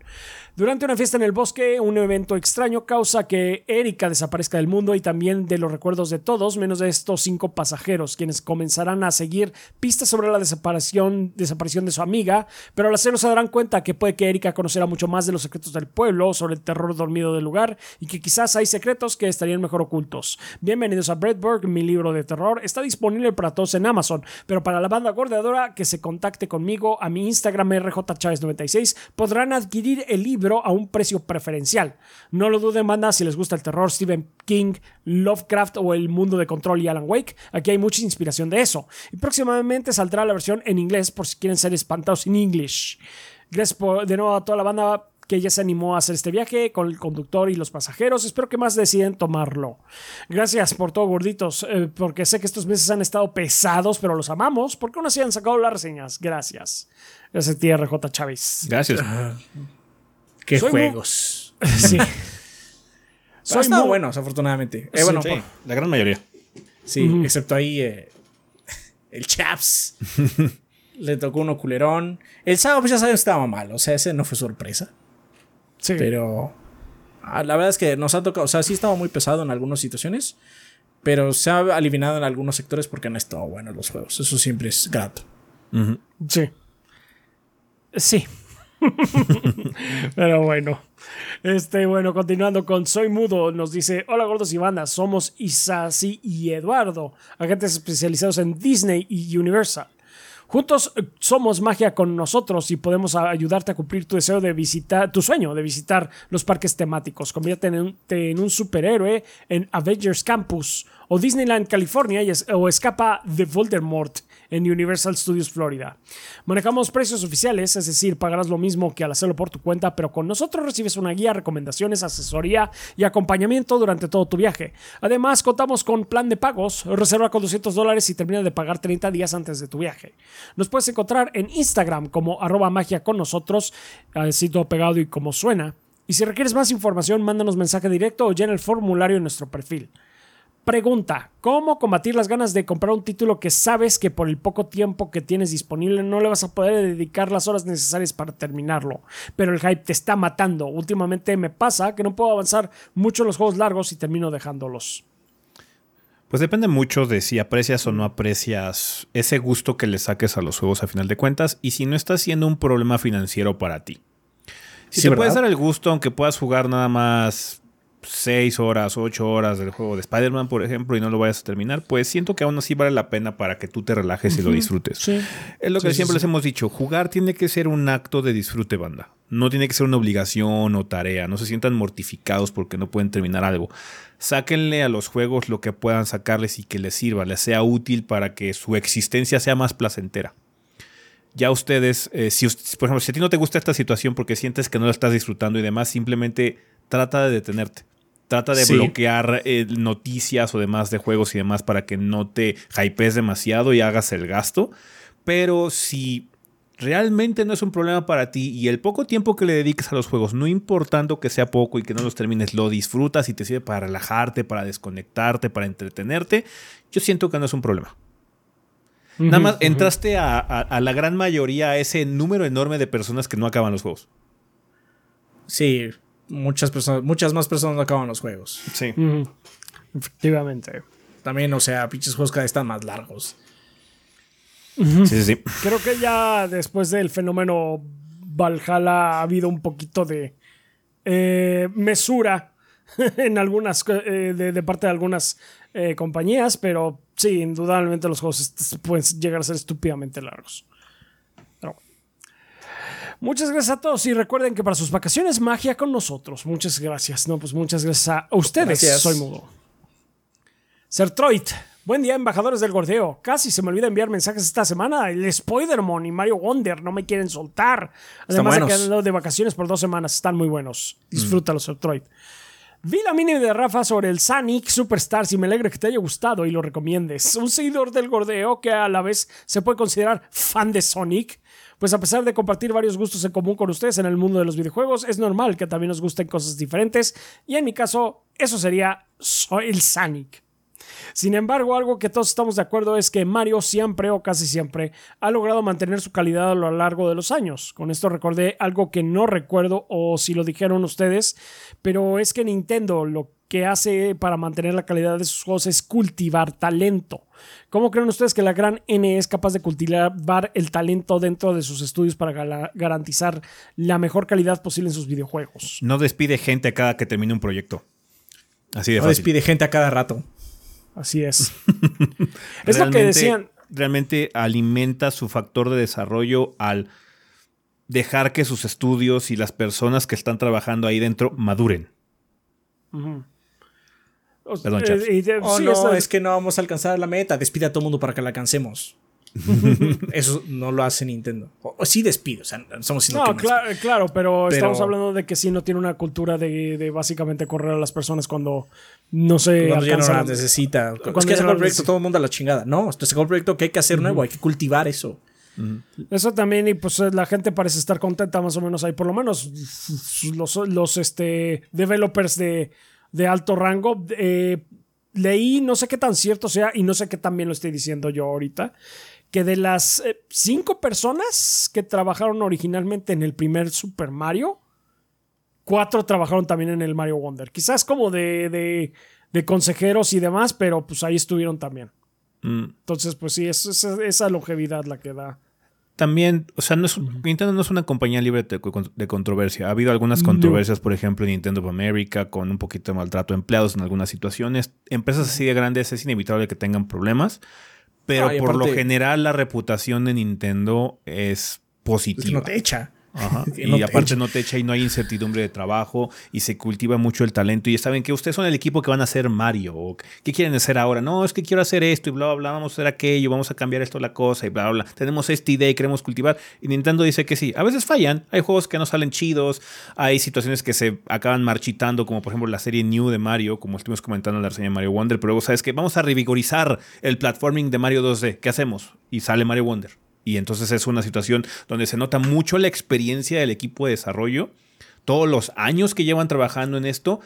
Durante una fiesta en el bosque, un evento extraño causa que Erika desaparezca del mundo y también de los recuerdos de todos, menos de estos cinco pasajeros, quienes comenzarán a seguir pistas sobre la desaparición, de su amiga, pero al hacerlo se darán cuenta que puede que Erika conociera mucho más de los secretos del pueblo, sobre el terror dormido del lugar, y que quizás hay secretos que estarían mejor ocultos. Bienvenidos a Bradburg, mi libro de terror. Está disponible para todos en Amazon, pero para la banda gordeadora que se contacte conmigo a mi Instagram rjchaves96 podrán adquirir el libro a un precio preferencial. No lo duden, banda, si les gusta el terror, Stephen King, Lovecraft o el mundo de control y Alan Wake, aquí hay mucha inspiración de eso. Y próximamente saldrá la versión en inglés por si quieren ser espantados en English. Gracias por- de nuevo a toda la banda que ella se animó a hacer este viaje con el conductor y los pasajeros. Espero que más deciden tomarlo. Gracias por todo, gorditos, eh, porque sé que estos meses han estado pesados, pero los amamos. porque aún así han sacado las reseñas? Gracias. Gracias, tía RJ Chávez. Gracias. Qué Soy muy- juegos. [laughs] Sí. [laughs] Soy Soy muy buenos, afortunadamente. Eh, bueno, Sí, por- la gran mayoría. Sí, excepto ahí eh, [laughs] el Chaps. Le tocó uno culerón. El sábado, pues ya sabes, estaba mal. O sea, ese no fue sorpresa. Sí. Pero ah, la verdad es que nos ha tocado. O sea, sí estaba muy pesado en algunas situaciones. Pero se ha eliminado en algunos sectores porque no estado buenos los juegos. Eso siempre es grato. Sí. Sí. [laughs] Pero bueno. Este, bueno, continuando con Soy Mudo, nos dice: Hola gordos y bandas, somos Isasi y Eduardo, agentes especializados en Disney y Universal. Juntos eh, somos magia con nosotros y podemos ayudarte a cumplir tu deseo de visitar, tu sueño de visitar los parques temáticos. Conviértete en un, superhéroe en Avengers Campus o Disneyland California o escapa de Voldemort en Universal Studios Florida. Manejamos precios oficiales, es decir, pagarás lo mismo que al hacerlo por tu cuenta, pero con nosotros recibes una guía, recomendaciones, asesoría y acompañamiento durante todo tu viaje. Además, contamos con plan de pagos, reserva con 200 dólares y termina de pagar 30 días antes de tu viaje. Nos puedes encontrar en Instagram como arroba magia con nosotros, así todo pegado y como suena. Y si requieres más información, mándanos mensaje directo o llena el formulario en nuestro perfil. Pregunta, ¿cómo combatir las ganas de comprar un título que sabes que por el poco tiempo que tienes disponible no le vas a poder dedicar las horas necesarias para terminarlo? Pero el hype te está matando. Últimamente me pasa que no puedo avanzar mucho en los juegos largos y termino dejándolos. Pues depende mucho de si aprecias o no aprecias ese gusto que le saques a los juegos a final de cuentas y si no está siendo un problema financiero para ti. Si Sí, te puedes dar el gusto, aunque puedas jugar nada más 6 horas, 8 horas del juego de Spider-Man, por ejemplo, y no lo vayas a terminar, pues siento que aún así vale la pena para que tú te relajes y lo disfrutes. Sí. Es lo que Sí, siempre sí. les hemos dicho, jugar tiene que ser un acto de disfrute, banda. No tiene que ser una obligación o tarea, no se sientan mortificados porque no pueden terminar algo. Sáquenle a los juegos lo que puedan sacarles y que les sirva, les sea útil para que su existencia sea más placentera. Ya ustedes, eh, si, por ejemplo, si a ti no te gusta esta situación porque sientes que no la estás disfrutando y demás, simplemente trata de detenerte. Trata de Sí. bloquear eh, noticias o demás de juegos y demás para que no te hypees demasiado y hagas el gasto. Pero si realmente no es un problema para ti y el poco tiempo que le dediques a los juegos, no importando que sea poco y que no los termines, lo disfrutas y te sirve para relajarte, para desconectarte, para entretenerte, yo siento que no es un problema. Nada más entraste a, a- a la gran mayoría, a ese número enorme de personas que no acaban los juegos. Sí, muchas personas, muchas más personas no acaban los juegos. Sí. Efectivamente. También, o sea, pinches juegos cada vez están más largos. Sí, sí, sí. Creo que ya después del fenómeno Valhalla ha habido un poquito de eh, mesura [laughs] en algunas eh, de, de parte de algunas eh, compañías, pero sí, indudablemente los juegos pueden llegar a ser estúpidamente largos. Muchas gracias a todos y recuerden que para sus vacaciones magia con nosotros. Muchas gracias. No, pues muchas gracias a ustedes. Gracias. Soy mudo. Sertroid. Buen día, embajadores del gordeo. Casi se me olvida enviar mensajes esta semana. El Spider-Man y Mario Wonder no me quieren soltar. Además ando de vacaciones por dos semanas. Están muy buenos. Disfrútalos, Sertroid. Vi la mini de Rafa sobre el Sonic Superstars y me alegra que te haya gustado y lo recomiendes. Un seguidor del gordeo que a la vez se puede considerar fan de Sonic. Pues a pesar de compartir varios gustos en común con ustedes en el mundo de los videojuegos, es normal que también nos gusten cosas diferentes. Y en mi caso, eso sería so- el Sonic. Sin embargo, algo que todos estamos de acuerdo es que Mario siempre o casi siempre ha logrado mantener su calidad a lo largo de los años. Con esto recordé algo que no recuerdo o si lo dijeron ustedes, pero es que Nintendo lo que hace para mantener la calidad de sus juegos es cultivar talento. ¿Cómo creen ustedes que la gran N es capaz de cultivar el talento dentro de sus estudios para garantizar la mejor calidad posible en sus videojuegos? No despide gente cada que termine un proyecto. Así de No fácil. despide gente a cada rato. Así es. [laughs] es lo que decían. Realmente alimenta su factor de desarrollo al dejar que sus estudios y las personas que están trabajando ahí dentro maduren. O- Perdón, eh, de- Oh, sí, no, esa- es que no vamos a alcanzar la meta. Despide a todo mundo para que la alcancemos. [laughs] Eso no lo hace Nintendo. O, o sí despido, o sea, no estamos No, que no claro, claro, pero, Pero- estamos hablando de que sí no tiene una cultura de, de básicamente correr a las personas cuando no se Cuando ya no las necesita. Es Cuando que ya sacó no el proyecto todo el mundo a la chingada. No, esto sacó el proyecto que hay que hacer nuevo, hay que cultivar eso. Eso también, y pues eh, la gente parece estar contenta más o menos ahí, por lo menos los, los este, developers de, de alto rango. eh, leí, no sé qué tan cierto sea, y no sé qué tan bien lo estoy diciendo yo ahorita, que de las eh, cinco personas que trabajaron originalmente en el primer Super Mario, cuatro trabajaron también en el Mario Wonder. Quizás como de, de, de consejeros y demás, pero pues ahí estuvieron también. Mm. Entonces, pues sí, es, es- esa longevidad la que da. También, o sea, no es, Nintendo no es una compañía libre de, de controversia. Ha habido algunas controversias, por ejemplo, en Nintendo of America, con un poquito de maltrato a empleados en algunas situaciones. Empresas así de grandes es inevitable que tengan problemas, pero Ah, por lo general la reputación de Nintendo es positiva. no te echa. Ajá. [laughs] Y no aparte echa. no te echa y no hay incertidumbre de trabajo y se cultiva mucho el talento. Y saben que ustedes son el equipo que van a hacer Mario. O ¿Qué quieren hacer ahora? No, es que quiero hacer esto y bla, bla, bla. Vamos a hacer aquello. Vamos a cambiar esto, la cosa y bla, bla, bla. Tenemos esta idea y queremos cultivar. Y Nintendo dice que sí. A veces fallan. Hay juegos que no salen chidos. Hay situaciones que se acaban marchitando, como por ejemplo la serie New de Mario, como estuvimos comentando en la reseña de Mario Wonder. Pero luego, ¿sabes que Vamos a revigorizar el platforming de Mario 2D. ¿Qué hacemos? Y sale Mario Wonder. Y entonces es una situación donde se nota mucho la experiencia del equipo de desarrollo, todos los años que llevan trabajando en esto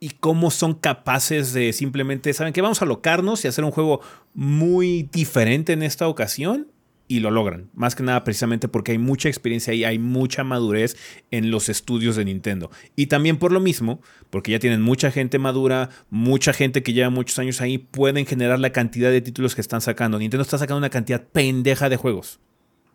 y cómo son capaces de simplemente, ¿saben que Vamos a alocarnos y hacer un juego muy diferente en esta ocasión y lo logran. Más que nada precisamente porque hay mucha experiencia y hay mucha madurez en los estudios de Nintendo. Y también por lo mismo, porque ya tienen mucha gente madura, mucha gente que lleva muchos años ahí, pueden generar la cantidad de títulos que están sacando. Nintendo está sacando una cantidad pendeja de juegos.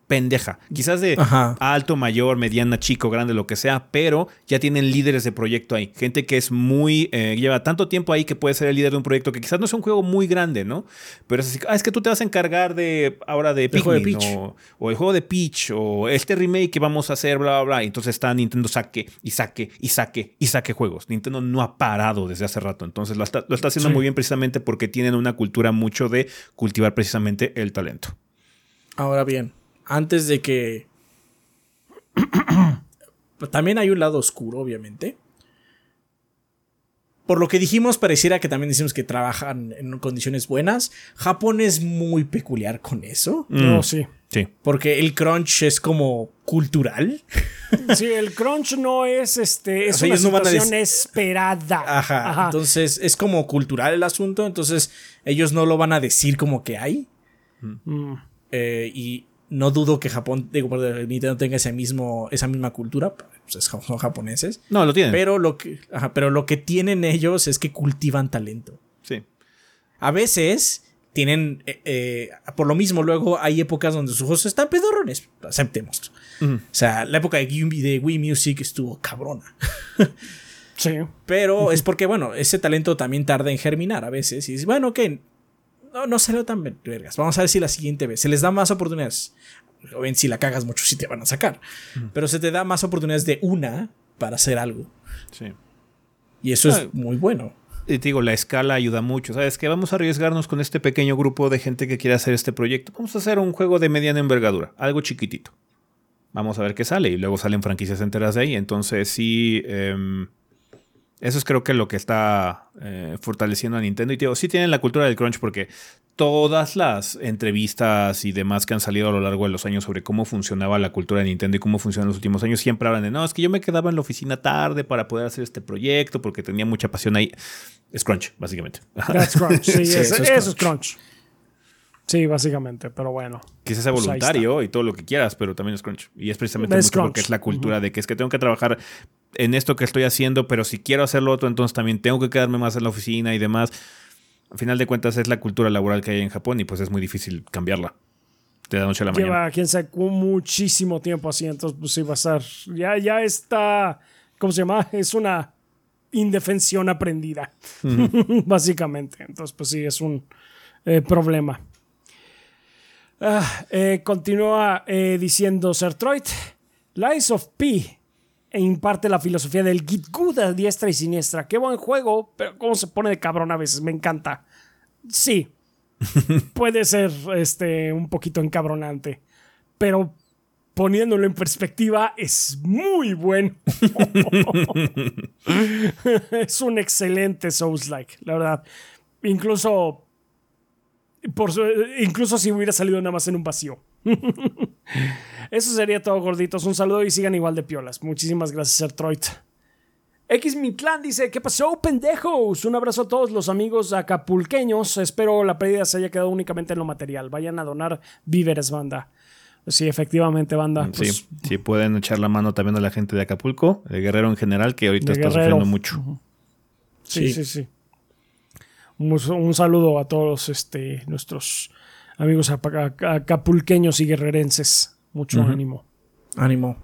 Pendeja. Quizás de Ajá. alto, mayor, mediana, chico, grande, lo que sea, pero ya tienen líderes de proyecto ahí. Gente que es muy. eh, lleva tanto tiempo ahí que puede ser el líder de un proyecto que quizás no es un juego muy grande, ¿no? Pero es así, ah, es que tú te vas a encargar de ahora de juego de Pikmin Peach. o, o el juego de Peach o este remake que vamos a hacer, bla, bla, bla. Y entonces está Nintendo saque y saque y saque y saque juegos. Nintendo no ha parado desde hace rato. Entonces lo está, lo está haciendo Sí. muy bien precisamente porque tienen una cultura mucho de cultivar precisamente el talento. Ahora bien, antes de que. [clears throat] también hay un lado oscuro, obviamente. Por lo que dijimos, pareciera que también decimos que trabajan en condiciones buenas. Japón es muy peculiar con eso. No, Mm, sí. Sí. Porque el crunch es como cultural. [laughs] Sí, el crunch no es este, es O sea, una ellos no van a situación dec- esperada. Ajá. Entonces es como cultural el asunto. Entonces ellos no lo van a decir como que hay. Mm. Eh, y no dudo que Japón, digo, Nintendo tenga ese mismo, esa misma cultura. Pues es- son japoneses. No, lo tienen. Pero lo que, ajá, pero lo que tienen ellos es que cultivan talento. sí. A veces tienen, eh, eh, por lo mismo, luego hay épocas donde sus juegos están pedorrones. Aceptemos. O sea, la época de Wii, de Wii Music estuvo cabrona. Sí. [laughs] Pero es porque, bueno, ese talento también tarda en germinar a veces. Y dices, bueno, ok, no, no salió tan vergas. Vamos a ver si la siguiente vez se les da más oportunidades. O bien, si la cagas mucho, sí te van a sacar. Pero se te da más oportunidades de una para hacer algo. Sí. Y eso Ah. es muy bueno. Y te digo, la escala ayuda mucho. ¿Sabes que Vamos a arriesgarnos con este pequeño grupo de gente que quiere hacer este proyecto. Vamos a hacer un juego de mediana envergadura, algo chiquitito. Vamos a ver qué sale. Y luego salen franquicias enteras de ahí. Entonces, sí. em, eso es creo que lo que está eh, fortaleciendo a Nintendo. Y digo, sí tienen la cultura del crunch porque todas las entrevistas y demás que han salido a lo largo de los años sobre cómo funcionaba la cultura de Nintendo y cómo funciona en los últimos años siempre hablan de, no, es que yo me quedaba en la oficina tarde para poder hacer este proyecto porque tenía mucha pasión ahí. Es crunch, básicamente. That's crunch. [laughs] Sí, Sí, eso, eso es eso es crunch. Sí, básicamente, pero bueno. Quizás sea Pues voluntario y todo lo que quieras, pero también es crunch. Y es precisamente Es mucho porque es la cultura de que es que tengo que trabajar en esto que estoy haciendo, pero si quiero hacer lo otro, entonces también tengo que quedarme más en la oficina y demás. Al final de cuentas es la cultura laboral que hay en Japón y pues es muy difícil cambiarla de la noche a la mañana. Lleva, quién sabe, cu- muchísimo tiempo así, entonces pues sí va a estar. Ya, ya está. ¿Cómo se llama? Es una indefensión aprendida. [laughs] Básicamente. Entonces, pues sí, es un eh, problema. Ah, eh, continúa eh, diciendo Sertroid. Lies of P e imparte la filosofía del Git Good a diestra y siniestra. Qué buen juego, pero cómo se pone de cabrón a veces, me encanta. Sí. [laughs] puede ser este, un poquito encabronante. Pero poniéndolo en perspectiva, es muy bueno. [laughs] [laughs] es un excelente Souls-like, la verdad. Incluso, por incluso si hubiera salido nada más en un vacío. Eso sería todo, gorditos. Un saludo y sigan igual de piolas. Muchísimas gracias, Sertroid. X Mi Clan dice: ¿Qué pasó, pendejos? Un abrazo a todos los amigos acapulqueños. Espero la pérdida se haya quedado únicamente en lo material. Vayan a donar víveres, banda. Sí, efectivamente, banda. Pues, sí, sí, pueden echar la mano también a la gente de Acapulco, de Guerrero en general, que ahorita está Guerrero. sufriendo mucho. Sí, sí, sí. Un, un saludo a todos este, nuestros amigos acapulqueños y guerrerenses. Mucho ánimo. Ánimo.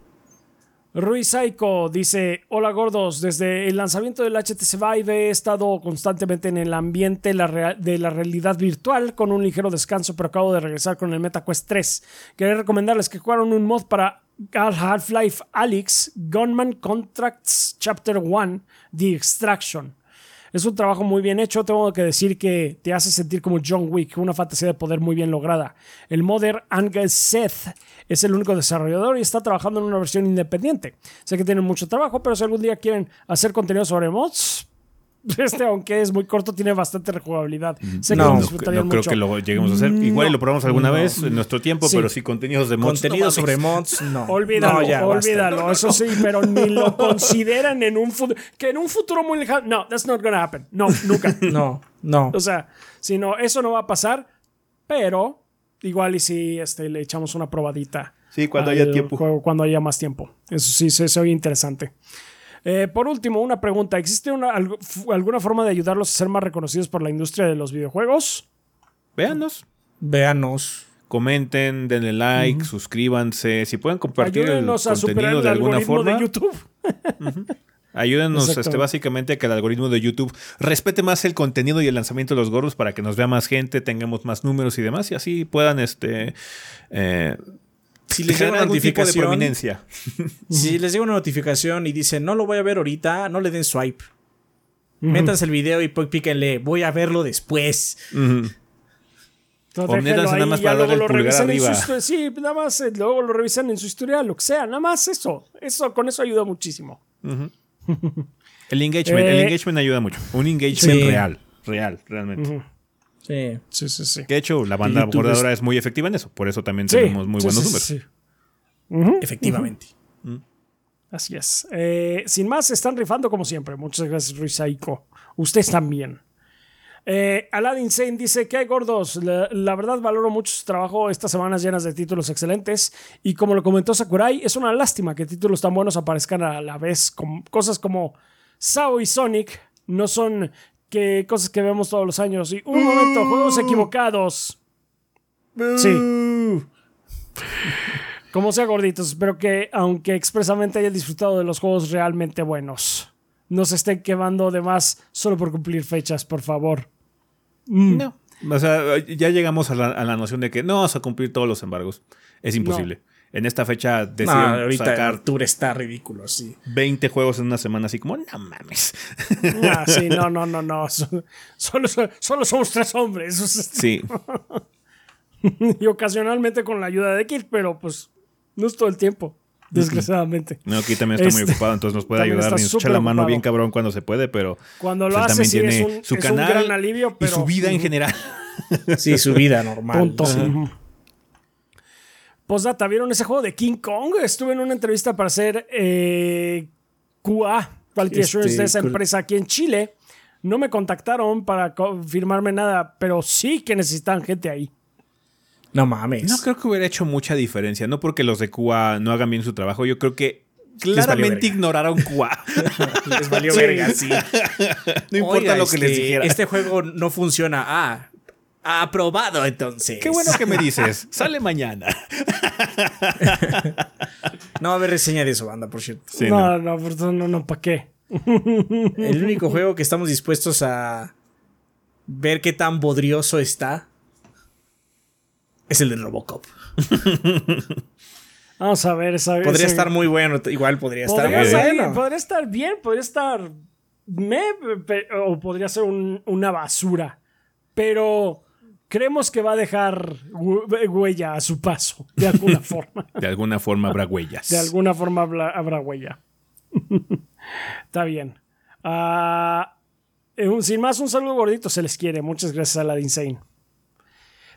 Ruiz Saiko dice: Hola gordos, desde el lanzamiento del HTC Vive he estado constantemente en el ambiente de la realidad virtual con un ligero descanso, pero acabo de regresar con el MetaQuest 3. Quería recomendarles que jugaron un mod para Half-Life Alyx Gunman Contracts Chapter 1 The Extraction. Es un trabajo muy bien hecho, tengo que decir que te hace sentir como John Wick, una fantasía de poder muy bien lograda. El modder Angel Seth es el único desarrollador y está trabajando en una versión independiente. Sé que tienen mucho trabajo, pero si algún día quieren hacer contenido sobre mods, [laughs] este, aunque es muy corto, tiene bastante rejugabilidad. Sé que No, lo No, disfrutarían no creo mucho. que lo lleguemos a hacer. Igual y lo probamos alguna No. vez en nuestro tiempo, Sí. pero sí contenidos de mods. Contenido no sobre mods, no. [laughs] Olvídalo, No, ya, basta. olvídalo, eso sí, pero ni lo [laughs] consideran en un futuro. Que en un futuro muy lejano. No, that's not gonna happen. No, nunca. No, no. O sea, si no, eso no va a pasar, pero igual y si este, le echamos una probadita. Sí, cuando haya tiempo. juego, cuando haya más tiempo. Eso sí, se, se oye interesante. Eh, por último, una pregunta. ¿Existe una, alguna forma de ayudarlos a ser más reconocidos por la industria de los videojuegos? Véanos. Véanos. Comenten, denle like, suscríbanse. Si pueden compartir el Ayúdenos a superar contenido el de alguna algoritmo forma, de [laughs] YouTube. ayúdenos Exacto. este, básicamente a que el algoritmo de YouTube respete más el contenido y el lanzamiento de los gordos para que nos vea más gente, tengamos más números y demás, y así puedan este eh, Si les llega una notificación, prominencia. si les llega una notificación y dicen no lo voy a ver ahorita, no le den swipe. Métanse el video y píquenle, voy a verlo después. Entonces, O métanse nada más para luego darle lo el pulgar su arriba. Sí, nada más eh, luego lo revisan en su historial, lo que sea, nada más eso. Eso, con eso ayuda muchísimo. [laughs] El engagement, el Eh, engagement ayuda mucho. Un engagement Sí. real, real, realmente. Sí. Sí, sí, sí. Que de hecho la banda bordadora es muy efectiva en eso, por eso también Sí, tenemos muy sí, buenos sí, números. sí, Efectivamente. Así es. Eh, sin más, se están rifando como siempre. Muchas gracias, Ruiz Aiko. Ustedes también. Eh, Aladdin Sane dice que hay gordos. La, la verdad valoro mucho su trabajo estas semanas llenas de títulos excelentes. Y como lo comentó Sakurai, es una lástima que títulos tan buenos aparezcan a la vez. Con cosas como Sao y Sonic no son que cosas que vemos todos los años. Y un momento, juegos equivocados. Sí. Como sea, gorditos, espero que, aunque expresamente hayan disfrutado de los juegos realmente buenos, no se estén quemando de más solo por cumplir fechas, por favor. No. O sea, ya llegamos a la, a la noción de que no vamos a cumplir todos los embargos. Es imposible. En esta fecha No, deciden ahorita sacar está ridículo, sí. 20 juegos en una semana, así como, no mames. Ah, sí, no, no, no, no. [laughs] so- Solo, solo somos tres hombres. Sí. [laughs] Y ocasionalmente con la ayuda de Kit, pero pues no es todo el tiempo, desgraciadamente. No, aquí también está muy Este, ocupado, entonces nos puede ayudar y nos echa la mano ocupado. bien cabrón cuando se puede, pero Cuando lo pues, él hace, también sí, tiene es un, su es un canal gran alivio, pero... y su vida en general. Sí, su vida normal. Punto. Sí. Postdata, ¿vieron ese juego de King Kong? Estuve en una entrevista para hacer eh, QA, Quality Este, Assurance de esa empresa aquí en Chile. No me contactaron para confirmarme nada, pero sí que necesitan gente ahí. No mames. No creo que hubiera hecho mucha diferencia, no porque los de Cuba no hagan bien su trabajo, yo creo que claramente ignoraron Cuba. [laughs] Les valió verga, sí. no importa Oiga, lo que les este, dijera. Este juego no funciona. Ah, aprobado entonces. Qué bueno que me dices. [laughs] Sale mañana. [laughs] No va a haber reseña de eso, banda, por cierto. Sí, no, no, no, no, no, ¿para qué? [laughs] El único juego que estamos dispuestos a ver qué tan bodrioso está es el de Robocop. Vamos a ver. Esa, Podría estar muy bueno, igual podría estar podría, estar bueno. bien, podría estar bien, podría estar me, o podría ser un- una basura. Pero creemos que va a dejar hue- huella a su paso, de alguna [laughs] forma. De alguna forma habrá huellas. De alguna forma habrá huella. [laughs] Está bien. Ah, eh, sin más, un saludo gordito, se les quiere. Muchas gracias a la de Insane.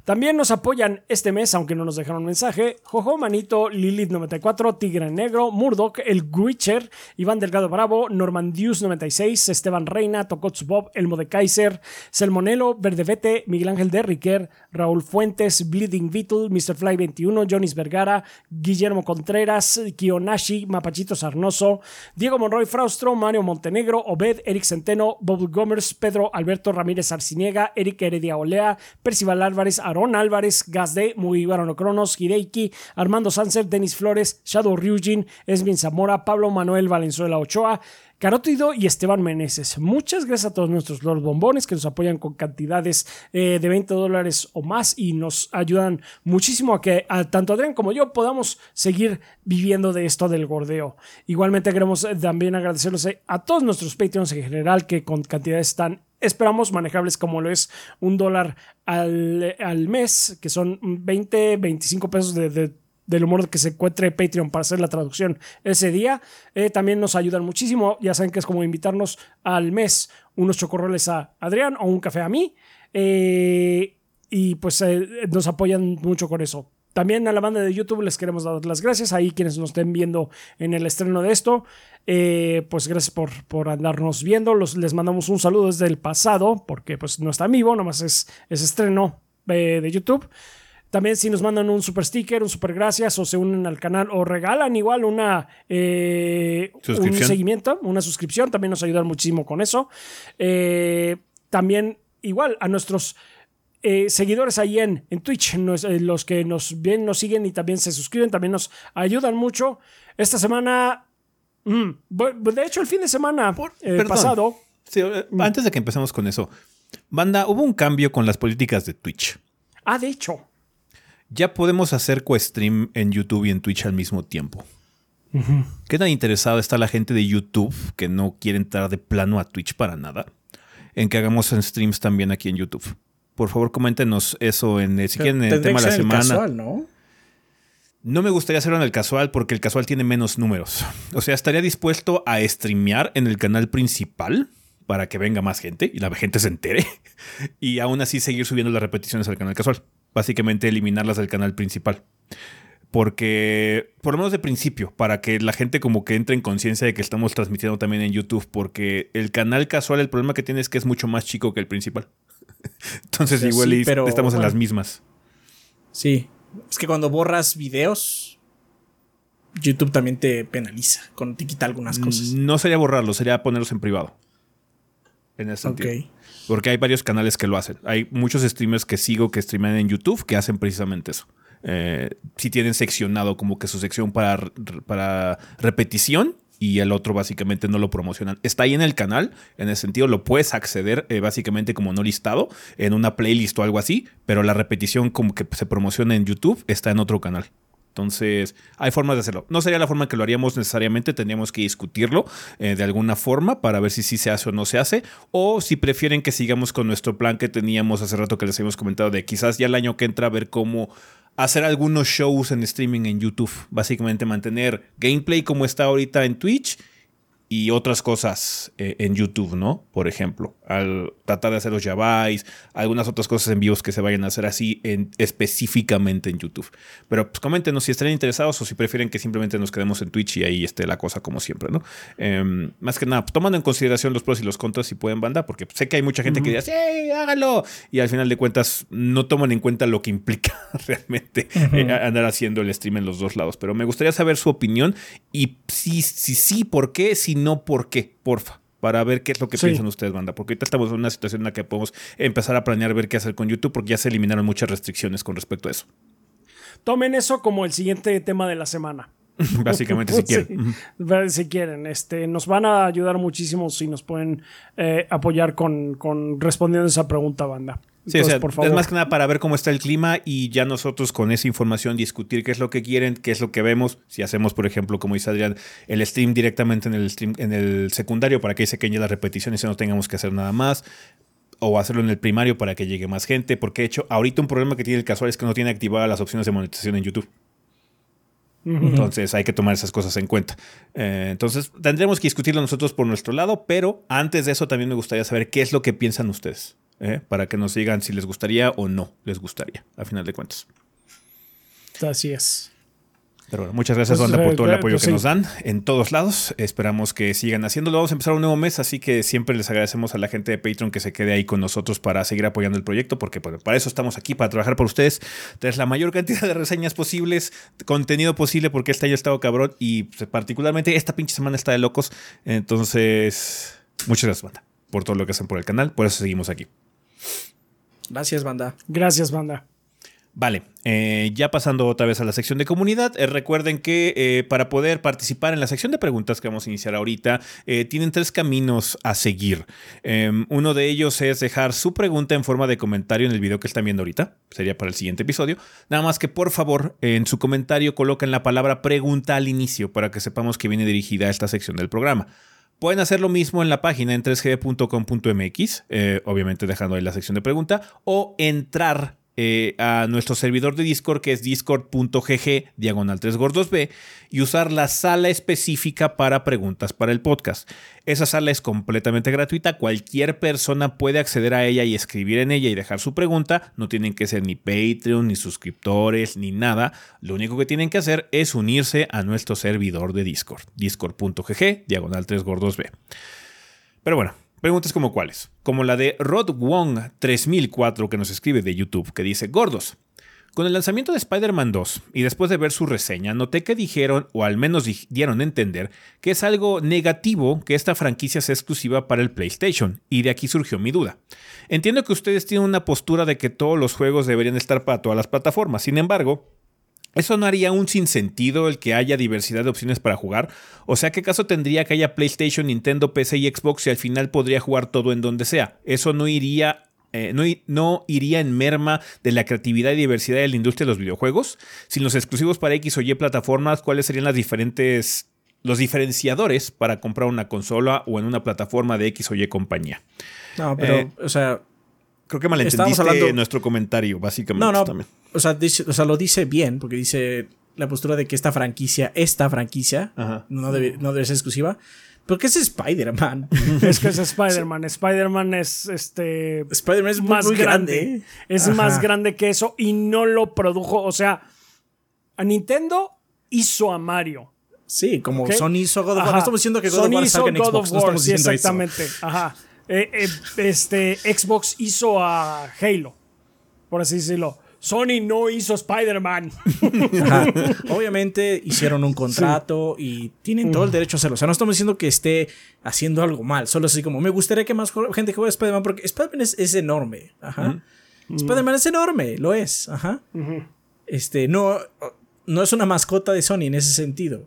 También nos apoyan este mes, aunque no nos dejaron mensaje, Jojo Manito, Lilith94, Tigre Negro, Murdoch, El Witcher, Iván Delgado Bravo, Normandius96, Esteban Reina, Tokotsu Bob, Elmo de Kaiser, Selmonelo, Verdevete, Miguel Ángel de Riquer, Raúl Fuentes, Bleeding Beetle, Mr. Fly 21, Jonis Vergara, Guillermo Contreras, Kionashi, Mapachito Sarnoso, Diego Monroy Fraustro, Mario Montenegro, Obed, Eric Centeno, Bob Gomers, Pedro Alberto Ramírez Arciniega, Eric Heredia Olea, Percival Álvarez, Aaron Álvarez, Gazde, Muy Cronos, Hideiki, Armando Sánchez, Denis Flores, Shadow Ryujin, Esmin Zamora, Pablo Manuel Valenzuela Ochoa, Carótido y Esteban Meneses. Muchas gracias a todos nuestros Lord Bombones que nos apoyan con cantidades eh, de 20 dólares o más y nos ayudan muchísimo a que a tanto Adrián como yo podamos seguir viviendo de esto del gordeo. Igualmente queremos eh, también agradecerles eh, a todos nuestros Patreons en general que con cantidades tan esperamos manejables como lo es un dólar al, al mes, que son 20, 25 pesos de, de del humor que se encuentre Patreon para hacer la traducción ese día. Eh, también nos ayudan muchísimo. Ya saben que es como invitarnos al mes unos chocorroles a Adrián o un café a mí. Eh, y pues eh, nos apoyan mucho con eso. También a la banda de YouTube les queremos dar las gracias. Ahí quienes nos estén viendo en el estreno de esto. Eh, pues gracias por, por andarnos viendo. Los, les mandamos un saludo desde el pasado. Porque pues no está en vivo. Nomás es, es estreno eh, de YouTube. También si nos mandan un super sticker, un super gracias o se unen al canal o regalan igual una eh, un seguimiento, una suscripción, también nos ayudan muchísimo con eso. También igual a nuestros eh, seguidores ahí en, en Twitch, nos- eh, los que nos ven, nos siguen y también se suscriben, también nos ayudan mucho. Esta semana, mm, de hecho el fin de semana eh, pasado, Sí, eh, antes de que empecemos con eso, banda, hubo un cambio con las políticas de Twitch. ah, de hecho, Ya podemos hacer co-stream en YouTube y en Twitch al mismo tiempo. ¿Qué tan interesada está la gente de YouTube que no quiere entrar de plano a Twitch para nada? En que hagamos en streams también aquí en YouTube. Por favor, coméntenos eso en el, si quieren, en el tema de la semana. casual, ¿no? No me gustaría hacerlo en el casual porque el casual tiene menos números. O sea, estaría dispuesto a streamear en el canal principal para que venga más gente y la gente se entere. [laughs] Y aún así seguir subiendo las repeticiones al canal casual. Básicamente eliminarlas del canal principal. Porque, por lo menos de principio, para que la gente como que entre en conciencia de que estamos transmitiendo también en YouTube, porque el canal casual, el problema que tiene es que es mucho más chico que el principal. Entonces igual sí, y pero, estamos en las mismas. Sí. Es que cuando borras videos, YouTube también te penaliza, cuando te quita algunas cosas. No sería borrarlo, sería ponerlos en privado. En ese sentido. Porque hay varios canales que lo hacen. Hay muchos streamers que sigo que streaman en YouTube que hacen precisamente eso. Eh, si tienen seccionado como que su sección para, para repetición y el otro básicamente no lo promocionan. Está ahí en el canal, en ese sentido lo puedes acceder eh, básicamente como no listado en una playlist o algo así, pero la repetición como que se promociona en YouTube está en otro canal. Entonces, hay formas de hacerlo. No sería la forma que lo haríamos necesariamente, tendríamos que discutirlo eh, de alguna forma para ver si sí se hace o no se hace, o si prefieren que sigamos con nuestro plan que teníamos hace rato que les habíamos comentado de quizás ya el año que entra ver cómo hacer algunos shows en streaming en YouTube. Básicamente mantener gameplay como está ahorita en Twitch y otras cosas eh, en YouTube, ¿no? Por ejemplo, al tratar de hacer los Yabais, algunas otras cosas en vivos que se vayan a hacer así en, específicamente en YouTube. Pero pues coméntenos si están interesados o si prefieren que simplemente nos quedemos en Twitch y ahí esté la cosa como siempre, ¿no? Em, más que nada, pues, tomando en consideración los pros y los contras si pueden banda, porque sé que hay mucha gente que dice, ¡sí, hágalo! Y al final de cuentas no toman en cuenta lo que implica [laughs] realmente eh, andar haciendo el stream en los dos lados. Pero me gustaría saber su opinión y si sí, sí, ¿por qué? Si no, ¿por qué? Porfa. Para ver qué es lo que Sí. piensan ustedes, banda. Porque ahorita estamos en una situación en la que podemos empezar a planear ver qué hacer con YouTube, porque ya se eliminaron muchas restricciones con respecto a eso. tomen eso como el siguiente tema de la semana. [laughs] Básicamente, si [laughs] quieren. [laughs] Sí, si quieren. Este, nos van a ayudar muchísimo si nos pueden eh, apoyar con, con respondiendo esa pregunta, banda. Sí, o sea, por favor. es más que nada para ver cómo está el clima y ya nosotros con esa información discutir qué es lo que quieren, qué es lo que vemos. Si hacemos, por ejemplo, como dice Adrián, el stream directamente en el stream, en el secundario para que ahí se queden las repeticiones y no tengamos que hacer nada más. o hacerlo en el primario para que llegue más gente, porque de hecho ahorita un problema que tiene el casual es que no tiene activadas las opciones de monetización en YouTube. Entonces hay que tomar esas cosas en cuenta. Eh, entonces tendremos que discutirlo nosotros por nuestro lado, pero antes de eso también me gustaría saber qué es lo que piensan ustedes, ¿eh? para que nos digan si les gustaría o no les gustaría, a final de cuentas. Así es. Pero bueno, muchas gracias, Pues, banda, por eh, todo el apoyo pues que sí. nos dan en todos lados. Esperamos que sigan haciéndolo. Vamos a empezar un nuevo mes, así que siempre les agradecemos a la gente de Patreon que se quede ahí con nosotros para seguir apoyando el proyecto, porque bueno, para eso estamos aquí, para trabajar por ustedes. Traes la mayor cantidad de reseñas posibles, contenido posible, porque este año ha estado cabrón y pues, particularmente esta pinche semana está de locos. Entonces, muchas gracias, banda, por todo lo que hacen por el canal. Por eso seguimos aquí. Gracias, banda. Gracias, banda. Vale, eh, ya pasando otra vez a la sección de comunidad, eh, recuerden que eh, para poder participar en la sección de preguntas que vamos a iniciar ahorita, eh, tienen tres caminos a seguir. Em, uno de ellos es dejar su pregunta en forma de comentario en el video que están viendo ahorita, sería para el siguiente episodio. Nada más que por favor en su comentario coloquen la palabra pregunta al inicio para que sepamos que viene dirigida a esta sección del programa. Pueden hacer lo mismo en la página en 3g.com.mx, eh, obviamente dejando ahí la sección de pregunta, o entrar eh, a nuestro servidor de Discord que es discord.gg diagonal 3 gordos B y usar la sala específica para preguntas para el podcast. Esa sala es completamente gratuita, cualquier persona puede acceder a ella y escribir en ella y dejar su pregunta, no tienen que ser ni Patreon, ni suscriptores, ni nada, lo único que tienen que hacer es unirse a nuestro servidor de Discord, discord.gg diagonal 3 gordos B. Pero bueno, preguntas como cuáles. Como la de Rod Wong 3004 que nos escribe de YouTube, que dice, Gordos, con el lanzamiento de Spider-Man 2 y después de ver su reseña, noté que dijeron, o al menos di- dieron a entender, que es algo negativo que esta franquicia sea exclusiva para el PlayStation, y de aquí surgió mi duda. Entiendo que ustedes tienen una postura de que todos los juegos deberían estar para todas las plataformas, sin embargo, ¿Eso no haría un sinsentido el que haya diversidad de opciones para jugar? O sea, ¿qué caso tendría que haya PlayStation, Nintendo, PC y Xbox si al final podría jugar todo en donde sea? Eso no iría, eh, no, iría en merma de la creatividad y diversidad de la industria de los videojuegos. Sin los exclusivos para X o Y plataformas, ¿cuáles serían las diferentes, los diferenciadores para comprar una consola o en una plataforma de X o Y compañía? No, pero, Eh, o sea, Creo que malentendiste hablando- nuestro comentario, básicamente. no, no, también. O sea, dice- o sea, lo dice bien, porque dice la postura de que esta franquicia, esta franquicia, Ajá. no debe, no debe ser exclusiva. Porque es Spider-Man. [laughs] Es que es Spider-Man. Spider-Man es este. Spider-Man es muy, más muy grande. grande. Es Ajá. más grande que eso y no lo produjo. O sea, a Nintendo hizo a Mario. Sí, como. Sony hizo God of War. No estamos diciendo que God Sony of War hizo salga en God Xbox. of no War, sí, eso. exactamente. Ajá. Eh, eh, este, Xbox hizo a Halo, por así decirlo. Sony no hizo Spider-Man. [laughs] Ajá. Obviamente hicieron un contrato y tienen todo el derecho a hacerlo. O sea, no estamos diciendo que esté haciendo algo mal. Solo así como me gustaría que más gente juegue Spider-Man porque Spider-Man es, es enorme. Ajá. Spider-Man es enorme, lo es. Ajá. Este, no, no es una mascota de Sony en ese sentido.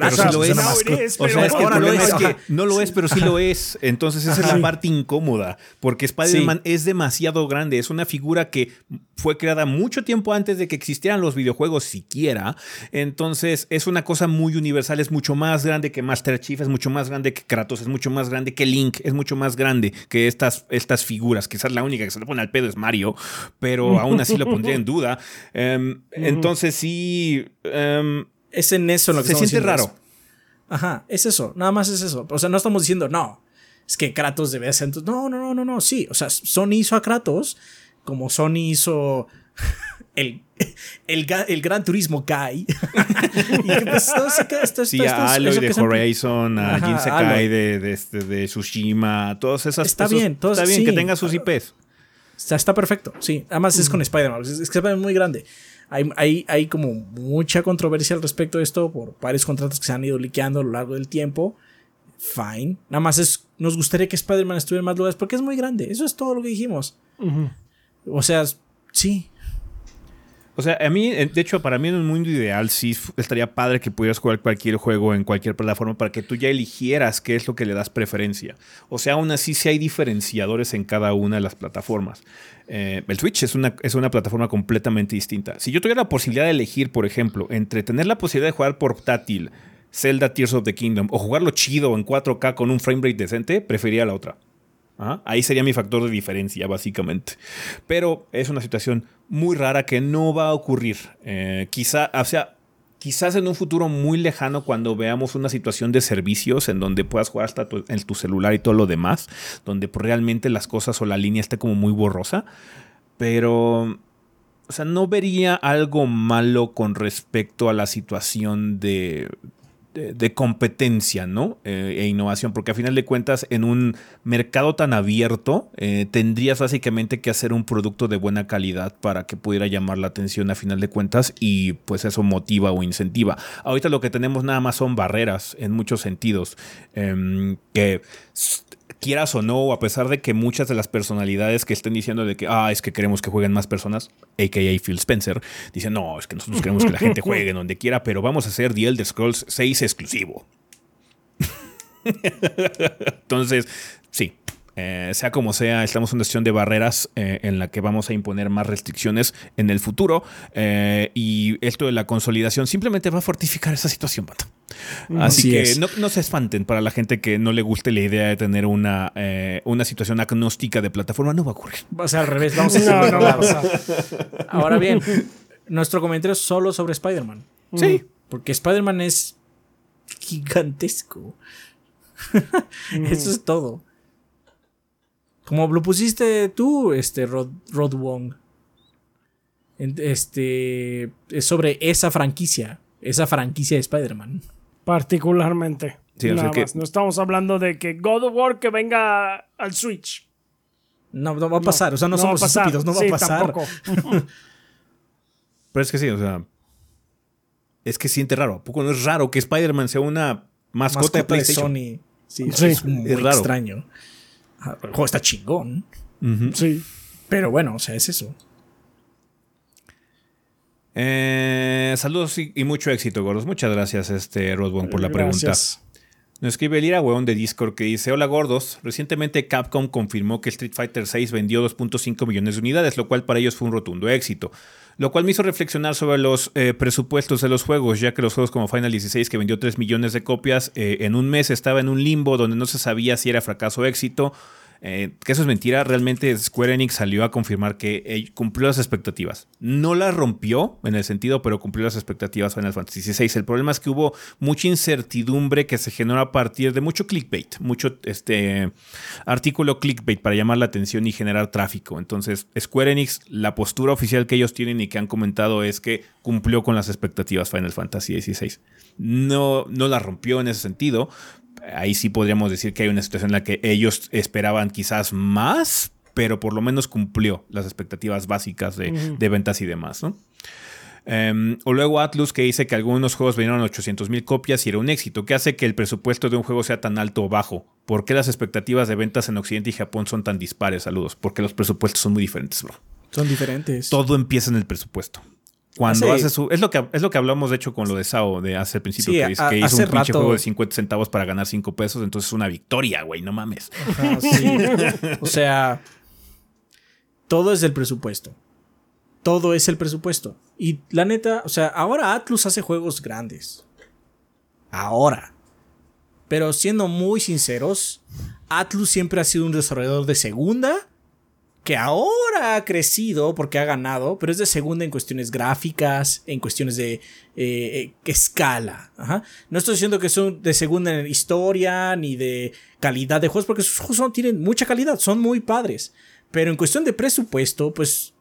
Pero Gracias, sí lo es es. una No, mascota. es, O sea, pero es que el ahora lo problema es, es que ajá. no lo es, pero sí lo es. Entonces esa es la parte incómoda, porque Spider-Man es demasiado grande. Es una figura que fue creada mucho tiempo antes de que existieran los videojuegos siquiera. Entonces es una cosa muy universal. Es mucho más grande que Master Chief, es mucho más grande que Kratos, es mucho más grande que Link, es mucho más grande que estas, estas figuras. Quizás la única que se le pone al pedo es Mario, pero aún así lo pondría en duda. [laughs] Em, Entonces sí... em, Es en eso en lo que se siente raro. eso. Ajá, es eso, nada más es eso. O sea, no estamos diciendo, no, es que Kratos debe ser. entonces- No, no, no, no, no, sí. O sea, Sony hizo a Kratos como Sony hizo [laughs] el, el, el Gran Turismo Guy. [laughs] y que, pues, todo se queda- esto- Sí, esto- esto a Aloy de Horizon, a Ajá, Jin Aloy. de, de, este- de Tsushima, todas esas Está esos- bien, todos- está bien sí. que tenga sus IPs. Está, está perfecto, sí. Además es con Spider-Man. Es, es que Spider-Man es muy grande. Hay, hay, hay como mucha controversia al respecto de esto por varios contratos que se han ido liqueando a lo largo del tiempo. Fine. Nada más es, nos gustaría que Spider-Man estuviera en más lugares porque es muy grande. Eso es todo lo que dijimos. O sea, sí. O sea, a mí, eh, de hecho, para mí en un mundo ideal sí estaría padre que pudieras jugar cualquier juego en cualquier plataforma para que tú ya eligieras qué es lo que le das preferencia. O sea, aún así sí hay diferenciadores en cada una de las plataformas. Eh, el Switch es una, es una plataforma completamente distinta. Si yo tuviera la posibilidad de elegir, por ejemplo, entre tener la posibilidad de jugar portátil Zelda Tears of the Kingdom o jugarlo chido en 4K con un frame rate decente, preferiría la otra. Ahí sería mi factor de diferencia, básicamente. Pero es una situación muy rara que no va a ocurrir. Eh, quizá, o sea, quizás en un futuro muy lejano, cuando veamos una situación de servicios en donde puedas jugar hasta tu, en tu celular y todo lo demás, donde pues, realmente las cosas o la línea esté como muy borrosa. Pero o sea, no vería algo malo con respecto a la situación de, de, competencia, ¿no? Eh, e innovación, porque a final de cuentas, en un mercado tan abierto, eh, tendrías básicamente que hacer un producto de buena calidad para que pudiera llamar la atención a final de cuentas y pues eso motiva o incentiva. Ahorita lo que tenemos nada más son barreras en muchos sentidos, eh, que quieras o no, a pesar de que muchas de las personalidades que estén diciendo de que, ah, es que queremos que jueguen más personas, a.k.a. Phil Spencer, dicen, no, es que nosotros queremos que la gente juegue donde quiera, pero vamos a hacer The Elder Scrolls 6 exclusivo. [laughs] Entonces, sí, eh, sea como sea, estamos en una situación de barreras eh, en la que vamos a imponer más restricciones en el futuro eh, y esto de la consolidación simplemente va a fortificar esa situación, banda. Así, Así que es. no, no se espanten para la gente que no le guste la idea de tener una, eh, una situación agnóstica de plataforma, no va a ocurrir. Va a ser al revés, vamos a [laughs] No, hacerlo no a pasar. Ahora bien, nuestro comentario es solo sobre Spider-Man. Sí. Porque Spider-Man es gigantesco. [laughs] Eso es todo. Como lo pusiste tú, este Rod, Rod Wong. Este es sobre esa franquicia. Esa franquicia de Spider-Man. Particularmente. Sí, o sea Nada que- más. No estamos hablando de que God of War que venga al Switch. No, no va a pasar. o sea, no, somos estúpidos. No va Sí, a pasar. tampoco. [laughs] Pero es que sí, o sea. Es que siente raro. ¿A poco no es raro que Spider-Man sea una mascota, Mascota de de PlayStation? Sony. Sí, Sí, es muy es raro. extraño. Ah, El juego está chingón. Sí. Pero bueno, o sea, es eso. Eh, saludos y, y mucho éxito, gordos. Muchas gracias, este Rodbone, por la pregunta. Gracias. Nos escribe Elira Weón de Discord que dice: Hola gordos, recientemente Capcom confirmó que Street Fighter VI vendió 2.5 millones de unidades, lo cual para ellos fue un rotundo éxito. Lo cual me hizo reflexionar sobre los eh, presupuestos de los juegos, ya que los juegos como Final 16, que vendió 3 millones de copias eh, en un mes, estaba en un limbo donde no se sabía si era fracaso o éxito. Eh, que eso es mentira, realmente Square Enix salió a confirmar que cumplió las expectativas. No las rompió en el sentido, pero cumplió las expectativas Final Fantasy XVI. El problema es que hubo mucha incertidumbre que se generó a partir de mucho clickbait, mucho este artículo clickbait para llamar la atención y generar tráfico. Entonces, Square Enix, la postura oficial que ellos tienen y que han comentado es que cumplió con las expectativas Final Fantasy XVI. No, no la rompió en ese sentido, ahí sí podríamos decir que hay una situación en la que ellos esperaban quizás más, pero por lo menos cumplió las expectativas básicas de, de ventas y demás, ¿no? Em, o luego Atlus que dice que algunos juegos vendieron 800 mil copias y era un éxito. ¿Qué hace que el presupuesto de un juego sea tan alto o bajo? ¿Por qué las expectativas de ventas en Occidente y Japón son tan dispares? Saludos. Porque los presupuestos son muy diferentes, bro. Son diferentes. Todo empieza en el presupuesto. Cuando Hace- su. Es lo, que, es lo que hablamos, de hecho, con lo de Sao de hace el principio, Sí, que, a- que hizo un pinche rato- juego de 50 centavos para ganar 5 pesos. Entonces es una victoria, güey, no mames. Ajá, sí. o sea, todo es del presupuesto. Todo es el presupuesto. Y la neta, o sea, ahora Atlus hace juegos grandes. Ahora. Pero siendo muy sinceros, Atlus siempre ha sido un desarrollador de segunda que ahora ha crecido porque ha ganado, pero es de segunda en cuestiones gráficas, en cuestiones de eh, eh, escala. Ajá. No estoy diciendo que son de segunda en historia ni de calidad de juegos, porque sus juegos son- tienen mucha calidad, son muy padres. Pero en cuestión de presupuesto, pues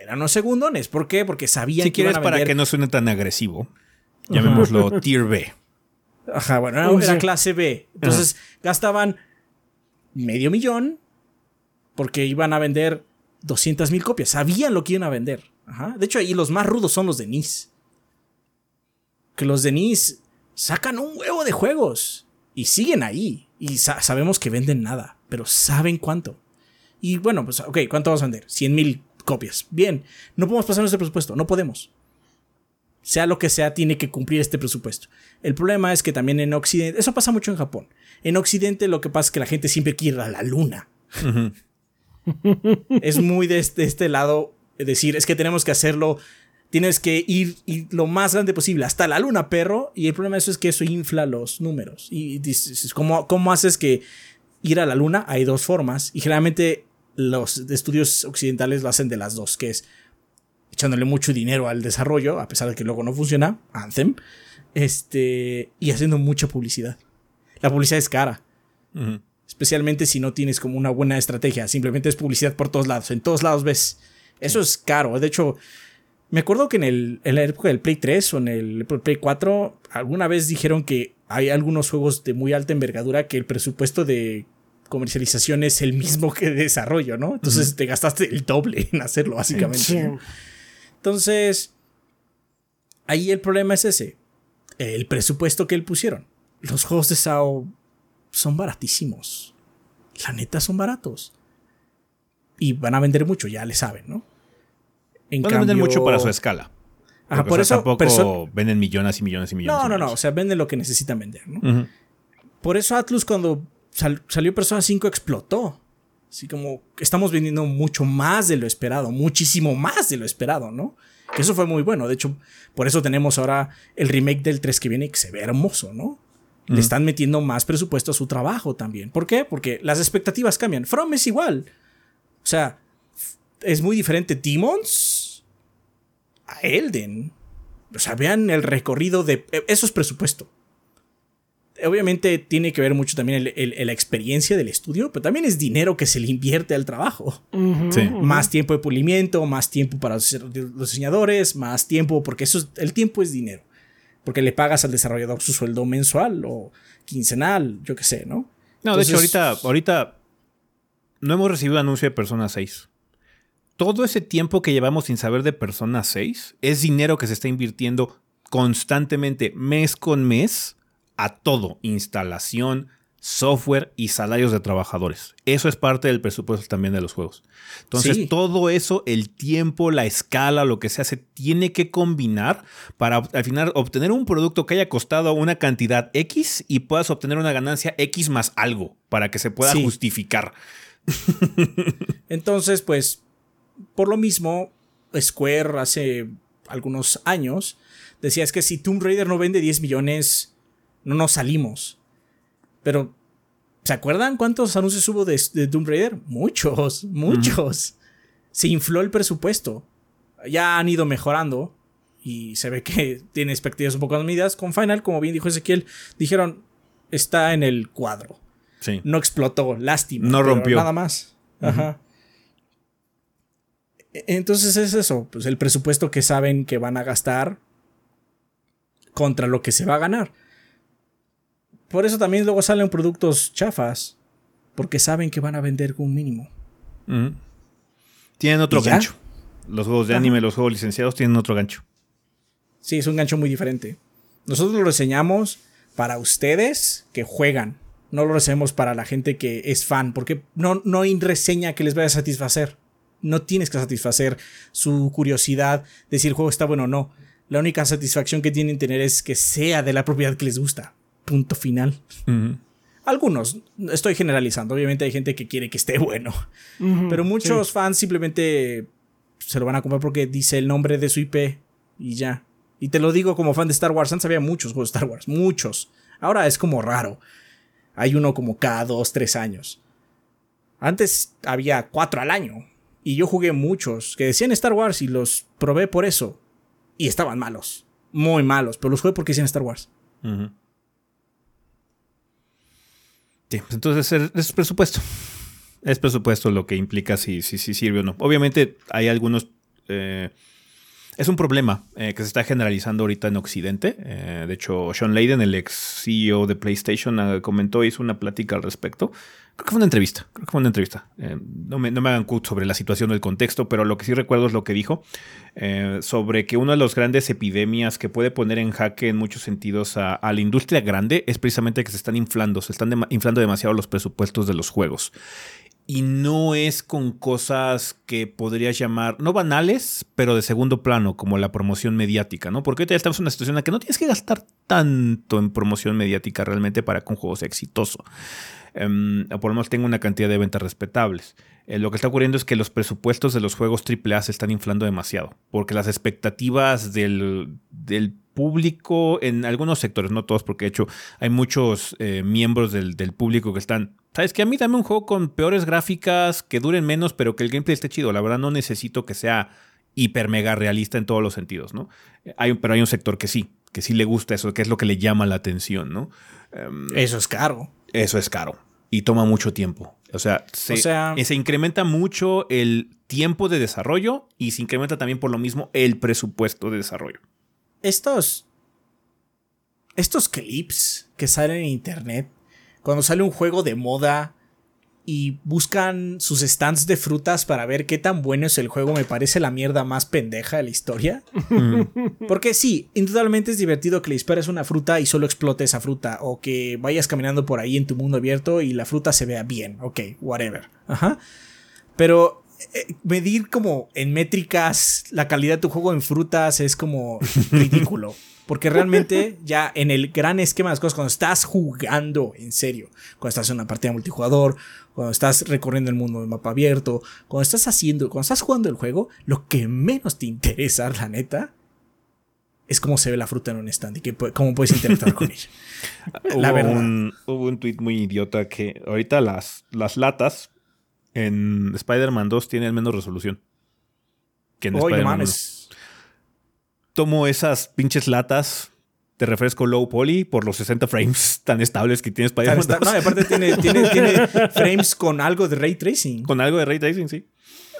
eran los segundones. ¿Por qué? Porque sabían Si que iban quieres, a para vender- que no suene tan agresivo, llamémoslo Tier B. Ajá, bueno, era, clase B. Entonces gastaban medio millón porque iban a vender 200 mil copias. Sabían lo que iban a vender. De hecho, ahí los más rudos son los de NIS. Que los de NIS sacan un huevo de juegos y siguen ahí. Y sa- sabemos que venden nada, pero saben cuánto. Y bueno, pues, ok, ¿cuánto vas a vender? 100 mil copias. Bien, no podemos pasar nuestro presupuesto, no podemos sea lo que sea, tiene que cumplir este presupuesto. El problema es que también en Occidente, eso pasa mucho en Japón. En Occidente lo que pasa es que la gente siempre quiere ir a la luna. Es muy de este, este lado decir, es que tenemos que hacerlo, tienes que ir, lo más grande posible hasta la luna, perro. Y el problema de eso es que eso infla los números. Y dices, ¿cómo, cómo haces que ir a la luna hay dos formas y generalmente los estudios occidentales lo hacen de las dos, que es echándole mucho dinero al desarrollo, a pesar de que luego no funciona, Anthem, este, y haciendo mucha publicidad. La publicidad es cara. Especialmente si no tienes como una buena estrategia. Simplemente es publicidad por todos lados. En todos lados ves. Eso es caro. De hecho, me acuerdo que en, el, en la época del Play 3 o en el Play 4, alguna vez dijeron que hay algunos juegos de muy alta envergadura que el presupuesto de comercialización es el mismo que de desarrollo, ¿no? Entonces te gastaste el doble en hacerlo, básicamente. Entonces, ahí el problema es ese. El presupuesto que él pusieron. Los juegos de SAO son baratísimos. La neta son baratos. Y van a vender mucho, ya le saben, ¿no? van a vender mucho para su escala. Ajá, por eso tampoco venden millones y millones y millones. No, no, no. O sea, venden lo que necesitan vender, ¿no? Por eso Atlus, cuando salió Persona 5, explotó. Así como estamos vendiendo mucho más de lo esperado, muchísimo más de lo esperado, ¿no? Que eso fue muy bueno. De hecho, por eso tenemos ahora el remake del 3 que viene que se ve hermoso, ¿no? Le están metiendo más presupuesto a su trabajo también. ¿Por qué? Porque las expectativas cambian. From es igual. O sea, es muy diferente Demons a Elden. O sea, vean el recorrido de... E, eso es presupuesto. Obviamente tiene que ver mucho también la experiencia del estudio, pero también es dinero que se le invierte al trabajo. Más tiempo de pulimiento, más tiempo para los diseñadores, más tiempo, porque eso el tiempo es dinero porque le pagas al desarrollador su sueldo mensual o quincenal, yo qué sé, ¿no? No, de hecho, ahorita, ahorita no hemos recibido anuncio de Persona 6. Todo ese tiempo que llevamos sin saber de Persona 6 es dinero que se está invirtiendo constantemente, mes con mes, a todo. Instalación, software y salarios de trabajadores. Eso es parte del presupuesto también de los juegos. Entonces, todo eso, el tiempo, la escala, lo que se hace, tiene que combinar para al final obtener un producto que haya costado una cantidad X y puedas obtener una ganancia X más algo para que se pueda justificar. [laughs] Entonces, pues, por lo mismo, Square hace algunos años decía es que si Tomb Raider no vende 10 millones, no nos salimos. Pero, ¿se acuerdan cuántos anuncios hubo de, de Doom Raider? Muchos, muchos. Se infló el presupuesto. Ya han ido mejorando y se ve que [laughs] tiene expectativas un poco medidas. Con Final, como bien dijo Ezequiel, dijeron, está en el cuadro. Sí. No explotó, lástima. No rompió. Nada más. Ajá. E-, entonces es eso, pues el presupuesto que saben que van a gastar contra lo que se va a ganar. Por eso también luego salen productos chafas. Porque saben que van a vender con un mínimo. Tienen otro gancho. Los juegos de anime, los juegos licenciados tienen otro gancho. Sí, es un gancho muy diferente. Nosotros lo reseñamos para ustedes que juegan. No lo reseñamos para la gente que es fan. Porque no, no hay reseña que les vaya a satisfacer. No tienes que satisfacer su curiosidad de si el juego está bueno o no. La única satisfacción que tienen tener es que sea de la propiedad que les gusta punto final. Algunos, estoy generalizando, obviamente hay gente que quiere que esté [laughs] bueno, pero muchos fans simplemente se lo van a comprar porque dice el nombre de su IP y ya. Y te lo digo como fan de Star Wars, antes había muchos juegos de Star Wars, muchos. Ahora es como raro. Hay uno como cada dos, tres años. Antes había cuatro al año. Y yo jugué muchos que decían Star Wars y los probé por eso. Y estaban malos. Muy malos. Pero los jugué porque decían Star Wars. Sí, pues entonces es, presupuesto. Es presupuesto lo que implica si, si, si sirve o no. Obviamente hay algunos... Eh, es un problema eh, que se está generalizando ahorita en Occidente. Eh, de hecho, Sean Layden, el ex CEO de PlayStation, comentó, hizo una plática al respecto. Creo que fue una entrevista. Creo que fue una entrevista. no, me, hagan cut sobre la situación del contexto, pero lo que sí recuerdo es lo que dijo sobre que una de las grandes epidemias que puede poner en jaque en muchos sentidos a, la industria grande es precisamente que se están inflando, se están inflando demasiado los presupuestos de los juegos y no es con cosas que podrías llamar, no banales, pero de segundo plano, como la promoción mediática, ¿no? Porque ahorita estamos en una situación en la que no tienes que gastar tanto en promoción mediática realmente para que un juego sea exitoso. Em, o por lo menos tenga una cantidad de ventas respetables. Eh, lo que está ocurriendo es que los presupuestos de los juegos AAA se están inflando demasiado, porque las expectativas del, del público en algunos sectores, no todos, porque de hecho hay muchos eh, miembros del, del, público que están. ¿Sabes que A mí dame un juego con peores gráficas, que duren menos, pero que el gameplay esté chido. La verdad, no necesito que sea hiper mega realista en todos los sentidos, ¿no? Hay, pero hay un sector que sí, que sí le gusta eso, que es lo que le llama la atención, ¿no? Um, eso es caro. Eso es caro. Y toma mucho tiempo. O sea, se, o sea, se incrementa mucho el tiempo de desarrollo y se incrementa también por lo mismo el presupuesto de desarrollo estos. Estos clips que salen en internet. Cuando sale un juego de moda y buscan sus stands de frutas para ver qué tan bueno es el juego, me parece la mierda más pendeja de la historia. Porque sí, indudablemente es divertido que le dispares una fruta y solo explote esa fruta, o que vayas caminando por ahí en tu mundo abierto y la fruta se vea bien, ok, whatever. Ajá. Pero medir como en métricas la calidad de tu juego en frutas es como ridículo. [laughs] Porque realmente ya en el gran esquema de las cosas, cuando estás jugando en serio, cuando estás en una partida multijugador, cuando estás recorriendo el mundo de mapa abierto, cuando estás haciendo, cuando estás jugando el juego, lo que menos te interesa, [laughs] la neta, es cómo se ve la fruta en un stand y que, cómo puedes interactuar con ella. [laughs] La hubo Un, hubo un tweet muy idiota que ahorita las, las latas en Spider-Man 2 tiene menos resolución. Que en Spider-Man Tomo esas pinches latas de refresco low poly por los 60 frames tan estables que tiene Spider-Man. No, aparte tiene, [laughs] tiene, frames con algo de ray tracing. Con algo de ray tracing, sí.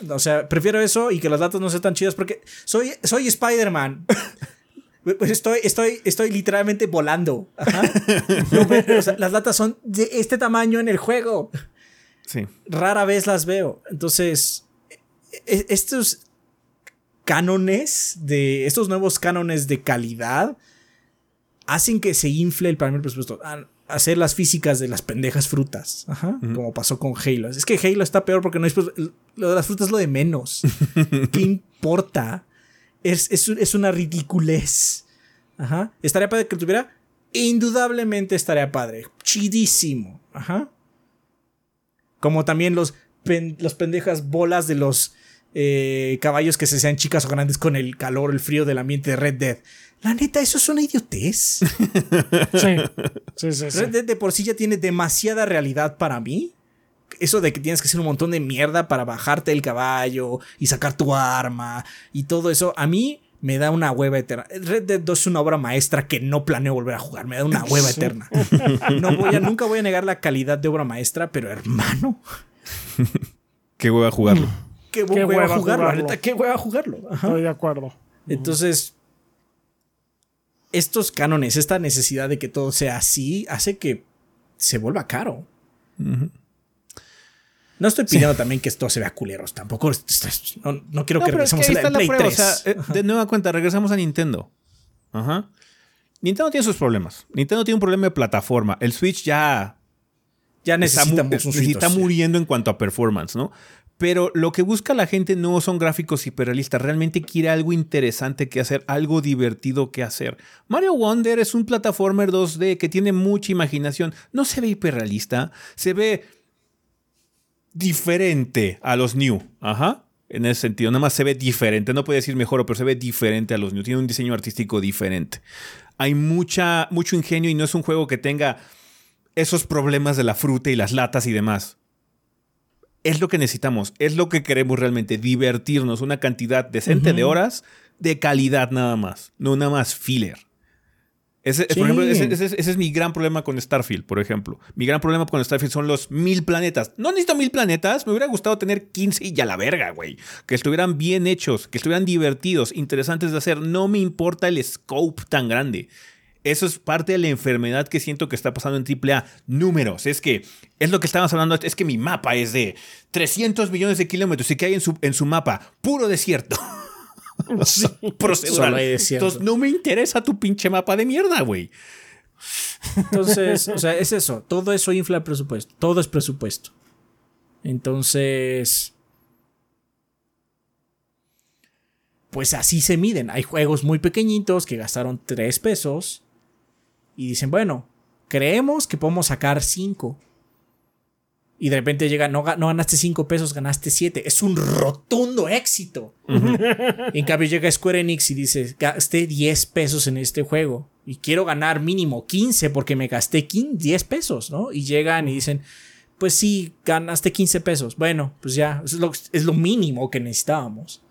O sea, prefiero eso y que las latas no sean tan chidas porque soy, soy Spider-Man. Pues estoy, estoy, estoy literalmente volando. las latas son de este tamaño en el juego. Rara vez las veo. Entonces, e, estos cánones de. Estos nuevos cánones de calidad hacen que se infle el primer presupuesto. Hacer las físicas de las pendejas frutas. Como pasó con Halo. Es que Halo está peor porque no es. Lo de las frutas es lo de menos. [laughs] ¿Qué importa? Es, es, una ridiculez. Ajá. ¿Estaría padre que tuviera? Indudablemente estaría padre. Chidísimo. Ajá. Como también los, los pendejas bolas de los eh, caballos que se sean chicas o grandes con el calor, el frío del ambiente de Red Dead. La neta, eso es una idiotez. [laughs] sí. Sí, sí, Red Dead de por sí ya tiene demasiada realidad para mí. Eso de que tienes que hacer un montón de mierda para bajarte el caballo y sacar tu arma y todo eso, a mí me da una hueva eterna. Red Dead 2 es una obra maestra que no planeo volver a jugar, me da una hueva eterna. No voy a, nunca voy a negar la calidad de obra maestra, pero hermano. Qué hueva jugarlo. Qué, hueva, jugarlo, neta, qué hueva jugarlo. Estoy de acuerdo. Entonces, estos cánones, esta necesidad de que todo sea así, hace que se vuelva caro. No estoy pidiendo también que esto se vea culeros. Tampoco. No, quiero que regresemos a la, Play 3. Eh, de nueva cuenta, regresamos a Nintendo. Ajá. Nintendo tiene sus problemas. Nintendo tiene un problema de plataforma. El Switch ya. Ya necesita, está muriendo en cuanto a performance, ¿no? Pero lo que busca la gente no son gráficos hiperrealistas, realmente quiere algo interesante que hacer, algo divertido que hacer. Mario Wonder es un plataformer 2D que tiene mucha imaginación, no se ve hiperrealista, se ve diferente a los New. Ajá. En ese sentido, nada más se ve diferente. No puede decir mejor, pero se ve diferente a los New. Tiene un diseño artístico diferente. Hay mucha, mucho ingenio y no es un juego que tenga esos problemas de la fruta y las latas y demás. Es lo que necesitamos, es lo que queremos realmente, divertirnos una cantidad decente de horas de calidad nada más, no nada más filler. Ese, por ejemplo, ese, es mi gran problema con Starfield, por ejemplo. Mi gran problema con Starfield son los mil planetas. No necesito mil planetas, me hubiera gustado tener 15 y ya la verga, güey. Que estuvieran bien hechos, que estuvieran divertidos, interesantes de hacer. No me importa el scope tan grande. Eso es parte de la enfermedad que siento que está pasando en AAA. Números. Es que es lo que estábamos hablando. Es que mi mapa es de 300 millones de kilómetros y que hay en su, en su mapa puro desierto. [laughs] [laughs] Sí. Procedural. Entonces no me interesa tu pinche mapa de mierda, güey. Entonces, o sea, es eso. Todo eso infla el presupuesto. Todo es presupuesto. Entonces. Pues así se miden. Hay juegos muy pequeñitos que gastaron 3 pesos. Y dicen, bueno, creemos que podemos sacar 5. Y de repente llega, no, no ganaste 5 pesos, ganaste 7. Es un rotundo éxito. en cambio llega Square Enix y dice, gasté 10 pesos en este juego. Y quiero ganar mínimo 15 porque me gasté 15 10 pesos, ¿no? Y llegan y dicen, pues sí, ganaste 15 pesos. Bueno, pues ya, es lo, es lo mínimo que necesitábamos.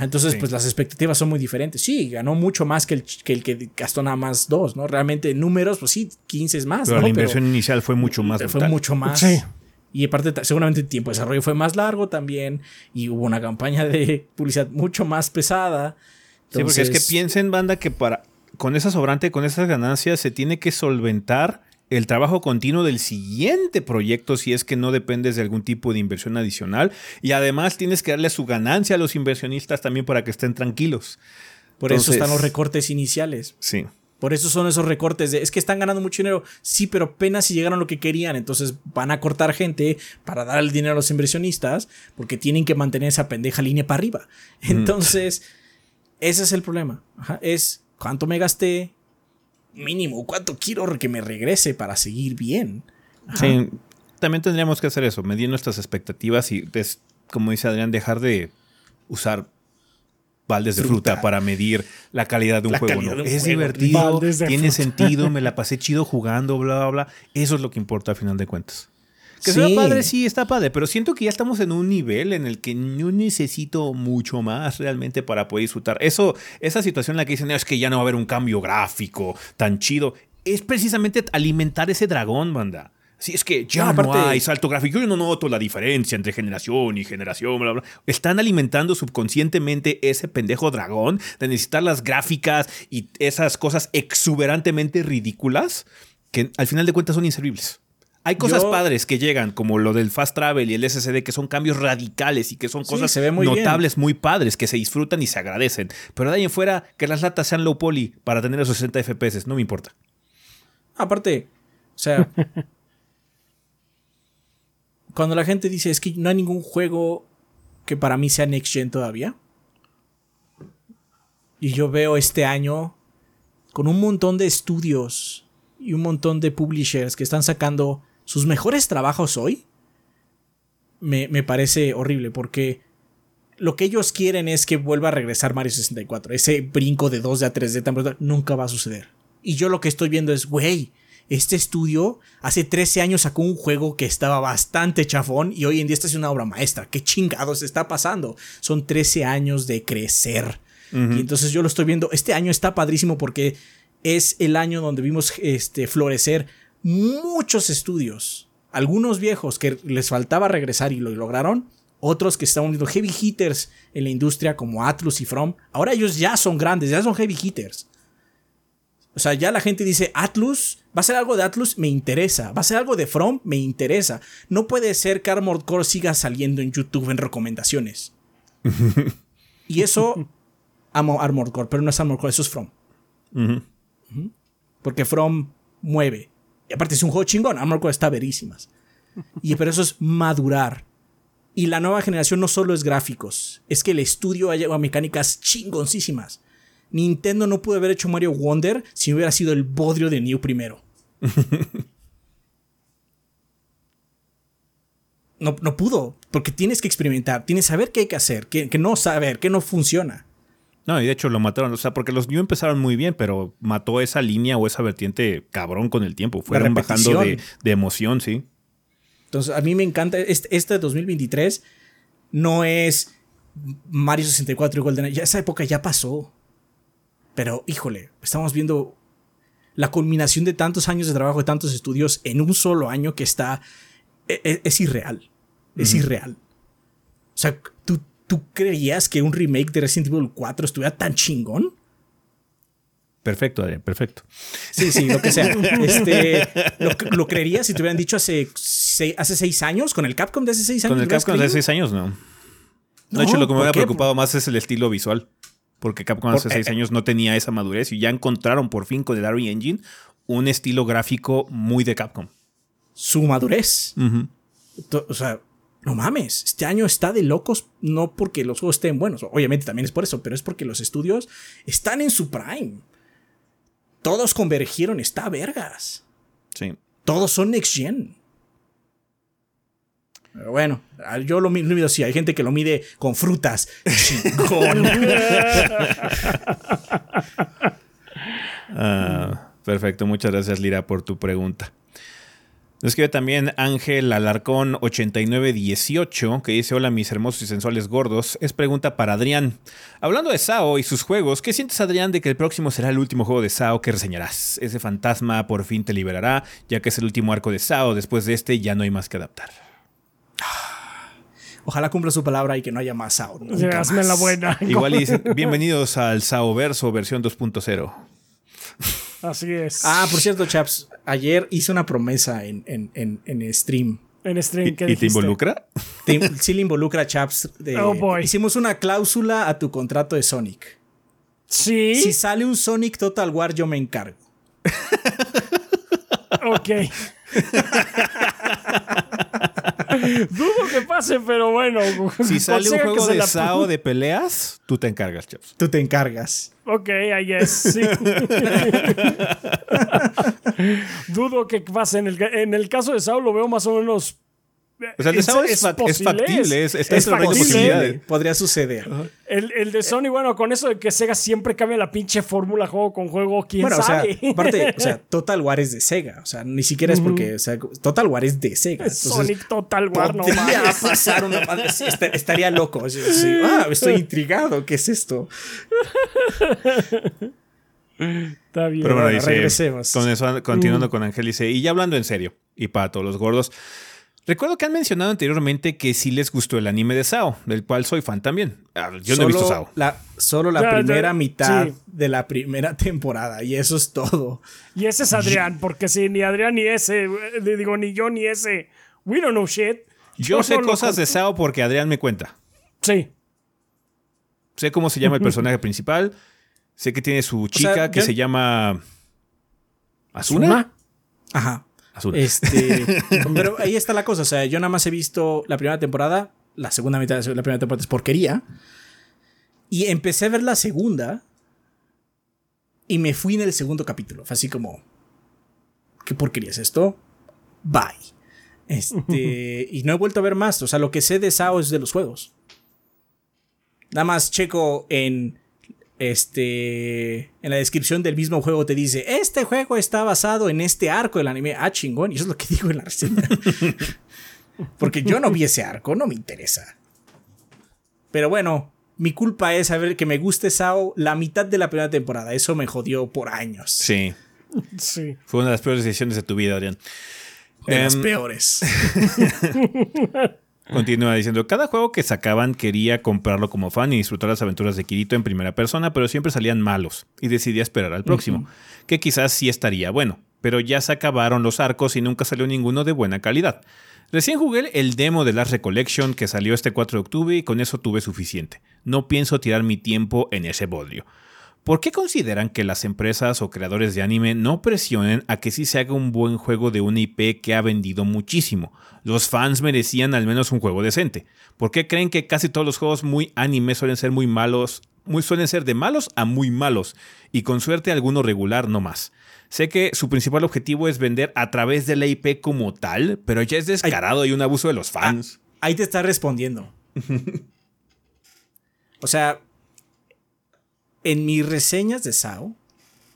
Entonces, Sí. pues las expectativas son muy diferentes. Sí, ganó mucho más que el, que el que gastó nada más dos, ¿no? Realmente en números, pues sí, 15 es más. Pero ¿no? la inversión inicial fue mucho más fue brutal. mucho más. Sí. Y aparte, seguramente el tiempo de desarrollo fue más largo también. Y hubo una campaña de publicidad mucho más pesada. Sí, porque es que Entonces, piensen, banda, que para con esa sobrante, con esas ganancias, se tiene que solventar el trabajo continuo del siguiente proyecto si es que no dependes de algún tipo de inversión adicional. Y además tienes que darle su ganancia a los inversionistas también para que estén tranquilos. Por eso Entonces- están los recortes iniciales. Sí. Por eso son esos recortes de, es que están ganando mucho dinero. Sí, pero apenas si llegaron a lo que querían. Entonces van a cortar gente para dar el dinero a los inversionistas porque tienen que mantener esa pendeja línea para arriba. Entonces, ese es el problema. Ajá, Es cuánto me gasté, mínimo, cuánto quiero que me regrese para seguir bien. Ajá. Sí, también tendríamos que hacer eso, medir nuestras expectativas y, des- como dice Adrián, dejar de usar baldes de fruta, Fruta. para medir la calidad de un La juego. ¿no? de un Es juego. divertido, tiene fruta. sentido, me la [laughs] pasé chido jugando, bla, bla, bla. Eso es lo que importa a final de cuentas. Que Sí. sea padre, sí, está padre, pero siento que ya estamos en un nivel en el que no necesito mucho más realmente para poder disfrutar. Eso, esa situación en la que dicen, "No, es que ya no va a haber un cambio gráfico tan chido, es precisamente alimentar ese dragón, banda. Sí, es que ya No, no, aparte- hay salto gráfico, yo no noto la diferencia entre generación y generación, bla, bla. Están alimentando subconscientemente ese pendejo dragón de necesitar las gráficas y esas cosas exuberantemente ridículas que al final de cuentas son inservibles. Hay cosas Yo- padres que llegan, como lo del Fast Travel y el SSD, que son cambios radicales y que son Sí, cosas se ve muy bien. notables, muy padres, que se disfrutan y se agradecen. Pero de ahí en fuera, que las latas sean low poly para tener esos 60 FPS, no me importa. Aparte, o sea, [laughs] cuando la gente dice es que no hay ningún juego que para mí sea next gen todavía. Y yo veo este año con un montón de estudios y un montón de publishers que están sacando sus mejores trabajos hoy. Me, me parece horrible porque lo que ellos quieren es que vuelva a regresar Mario 64. Ese brinco de 2D a 3D tan brutal nunca va a suceder. Y yo lo que estoy viendo es, güey, este estudio hace 13 años sacó un juego que estaba bastante chafón y hoy en día está haciendo una obra maestra. ¿Qué chingados está pasando? Son 13 años de crecer. Y entonces yo lo estoy viendo. Este año está padrísimo porque es el año donde vimos este, florecer muchos estudios. Algunos viejos que les faltaba regresar y lo lograron. Otros que están uniendo heavy hitters en la industria como Atlus y From. Ahora ellos ya son grandes, ya son heavy hitters. O sea, ya la gente dice, Atlus, va a ser algo de Atlus, me interesa. Va a ser algo de From, me interesa. No puede ser que Armored Core siga saliendo en YouTube en recomendaciones. [laughs] y eso, amo Armored Core, pero no es Armored Core, eso es From. Porque From mueve. Y aparte es un juego chingón, Armored Core está verísimas. Y pero eso es madurar. Y la nueva generación no solo es gráficos, es que el estudio ha llegado a mecánicas chingoncísimas. Nintendo no pudo haber hecho Mario Wonder si hubiera sido el bodrio de New primero. [laughs] No, no pudo, porque tienes que experimentar, tienes que saber qué hay que hacer, qué, qué no saber, qué no funciona. No, y de hecho lo mataron, o sea, porque los New empezaron muy bien, pero mató esa línea o esa vertiente cabrón con el tiempo. Fueron bajando de, de emoción, sí. Entonces, a mí me encanta. Este, este 2023 no es Mario 64 y GoldenEye. Esa época ya pasó. Pero, híjole, estamos viendo la culminación de tantos años de trabajo de tantos estudios en un solo año que está. e- e- Es, irreal. Es irreal. O sea, ¿tú, ¿tú creías que un remake de Resident Evil 4 estuviera tan chingón? Perfecto, Adrián, perfecto. Sí, sí, lo que sea. [laughs] Este, lo, lo creerías si te hubieran dicho hace, se- hace seis años, con el Capcom de hace seis años. Con el ¿lo hubieras Capcom de hace seis años, no. De No, hecho, lo que me ¿por hubiera preocupado más es el estilo visual. Porque Capcom Por- hace seis eh, años no tenía esa madurez y ya encontraron por fin con el Unreal Engine un estilo gráfico muy de Capcom. Su madurez. O sea, no mames, este año está de locos, no porque los juegos estén buenos, obviamente también es por eso, pero es porque los estudios están en su prime. Todos convergieron, está vergas. Sí. Todos son next gen. Pero bueno, yo lo mido así. Hay gente que lo mide con frutas. [laughs] Chingón. Ah, perfecto, muchas gracias Lira por tu pregunta. Nos escribe también Ángel Alarcón 8918 que dice hola mis hermosos y sensuales gordos. Es pregunta para Adrián. Hablando de Sao y sus juegos, ¿qué sientes Adrián de que el próximo será el último juego de Sao que reseñarás? Ese fantasma por fin te liberará, ya que es el último arco de Sao. Después de este ya no hay más que adaptar. Ojalá cumpla su palabra y que no haya más Sao. hazme la buena. [laughs] Igual y dicen, bienvenidos al Sao Verso versión 2.0. Así es. Ah, por cierto, chaps, ayer hice una promesa en, en, en, stream. En stream, ¿Y, te involucra? sí le involucra, chaps. oh boy. Hicimos una cláusula a tu contrato de Sonic. Sí. Si sale un Sonic Total War, yo me encargo. [laughs] ok. [laughs] [laughs] Dudo que pase, pero bueno. Si [laughs] sale un juego de SAO de peleas, tú te encargas, chaps. Tú te encargas. Ok, I guess, sí. [laughs] Dudo que pase. En el, en el caso de SAO lo veo más o menos o sea, el de es, es, factible, es, es, factible. Podría suceder. El, el, de Sony, bueno, con eso de que Sega siempre cambia la pinche fórmula juego con juego, quién bueno, sabe. O sea, aparte, o sea, [laughs] Total War es de Sega. O sea, ni siquiera es porque, o sea, Total War es de Sega. Sonic Total War, no mames. [laughs] pasar una estaría loco. ah, estoy intrigado. ¿Qué es esto? Está bien. Pero bueno, dice, regresemos. Con eso, continuando con Ángel, dice, y ya hablando en serio, y para todos los gordos, Recuerdo que han mencionado anteriormente que sí les gustó el anime de Sao, del cual soy fan también. Ah, yo no he visto Sao. La, solo la primera mitad de la primera temporada, y eso es todo. Y ese es Adrián, porque si ni Adrián ni ese, digo, ni yo ni ese, we don't know shit. Yo, [laughs] sé cosas de Sao porque Adrián me cuenta. Sí. Sé cómo se llama el personaje principal. Sé que tiene su chica que se llama. ¿Asuna? Ajá. Este, [laughs] pero ahí está la cosa. O sea, yo nada más he visto la primera temporada. La segunda mitad de la primera temporada es porquería. Y empecé a ver la segunda. Y me fui en el segundo capítulo. Fue así como. ¿Qué porquería es esto? Bye. Este. [laughs] y no he vuelto a ver más. O sea, lo que sé de Sao es de los juegos. Nada más checo en este, en la descripción del mismo juego te dice, este juego está basado en este arco del anime. Ah, chingón. Y eso es lo que [laughs] digo en la reseña. Porque yo no vi ese arco, no me interesa. Pero bueno, mi culpa es saber que me guste Sao la mitad de la primera temporada. Eso me jodió por años. Sí. Sí. Fue una de las peores decisiones de tu vida, Adrián. De las em, peores. [laughs] Continúa diciendo, cada juego que sacaban quería comprarlo como fan y disfrutar las aventuras de Kirito en primera persona, pero siempre salían malos y decidí esperar al próximo, que quizás sí estaría bueno, pero ya se acabaron los arcos y nunca salió ninguno de buena calidad. Recién jugué el demo de Last Recollection que salió este 4 de octubre y con eso tuve suficiente. No pienso tirar mi tiempo en ese bodrio. ¿Por qué consideran que las empresas o creadores de anime no presionen a que sí se haga un buen juego de una IP que ha vendido muchísimo? Los fans merecían al menos un juego decente. ¿Por qué creen que casi todos los juegos muy anime suelen ser muy malos? Muy, suelen ser de malos a muy malos, y con suerte alguno regular no más. Sé que su principal objetivo es vender a través de la IP como tal, pero ya es descarado y un abuso de los fans. Ah, ahí te está respondiendo. [laughs] o sea, en mis reseñas de SAO,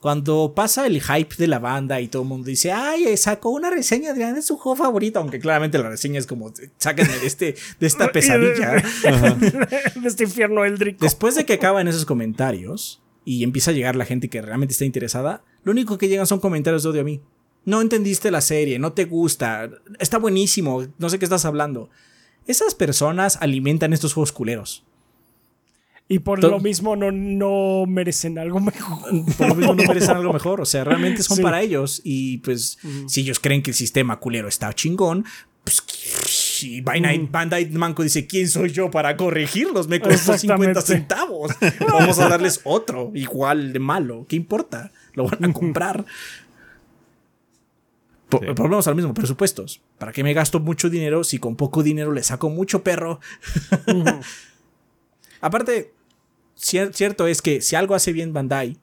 cuando pasa el hype de la banda y todo el mundo dice, ay, sacó una reseña, Adrián, es su juego favorito, aunque claramente la reseña es como, sáquenme de, este, de esta [laughs] pesadilla. [laughs] de este infierno eldrico. Después de que acaban esos comentarios y empieza a llegar la gente que realmente está interesada, lo único que llegan son comentarios de odio a mí. No entendiste la serie, no te gusta, está buenísimo, no sé qué estás hablando. Esas personas alimentan estos juegos culeros. Y por lo mismo no, no merecen algo mejor. Por lo mismo no merecen algo [laughs] mejor. O sea, realmente son para ellos. Y pues, si ellos creen que el sistema culero está chingón, pues y Bandai, Manco dice, ¿quién soy yo para corregirlos? Me costó 50 centavos. [laughs] Vamos a darles otro, igual de malo. ¿Qué importa? Lo van a comprar. Volvemos al mismo, presupuestos. ¿Para qué me gasto mucho dinero si con poco dinero le saco mucho perro? [laughs] Aparte, cierto es que si algo hace bien Bandai,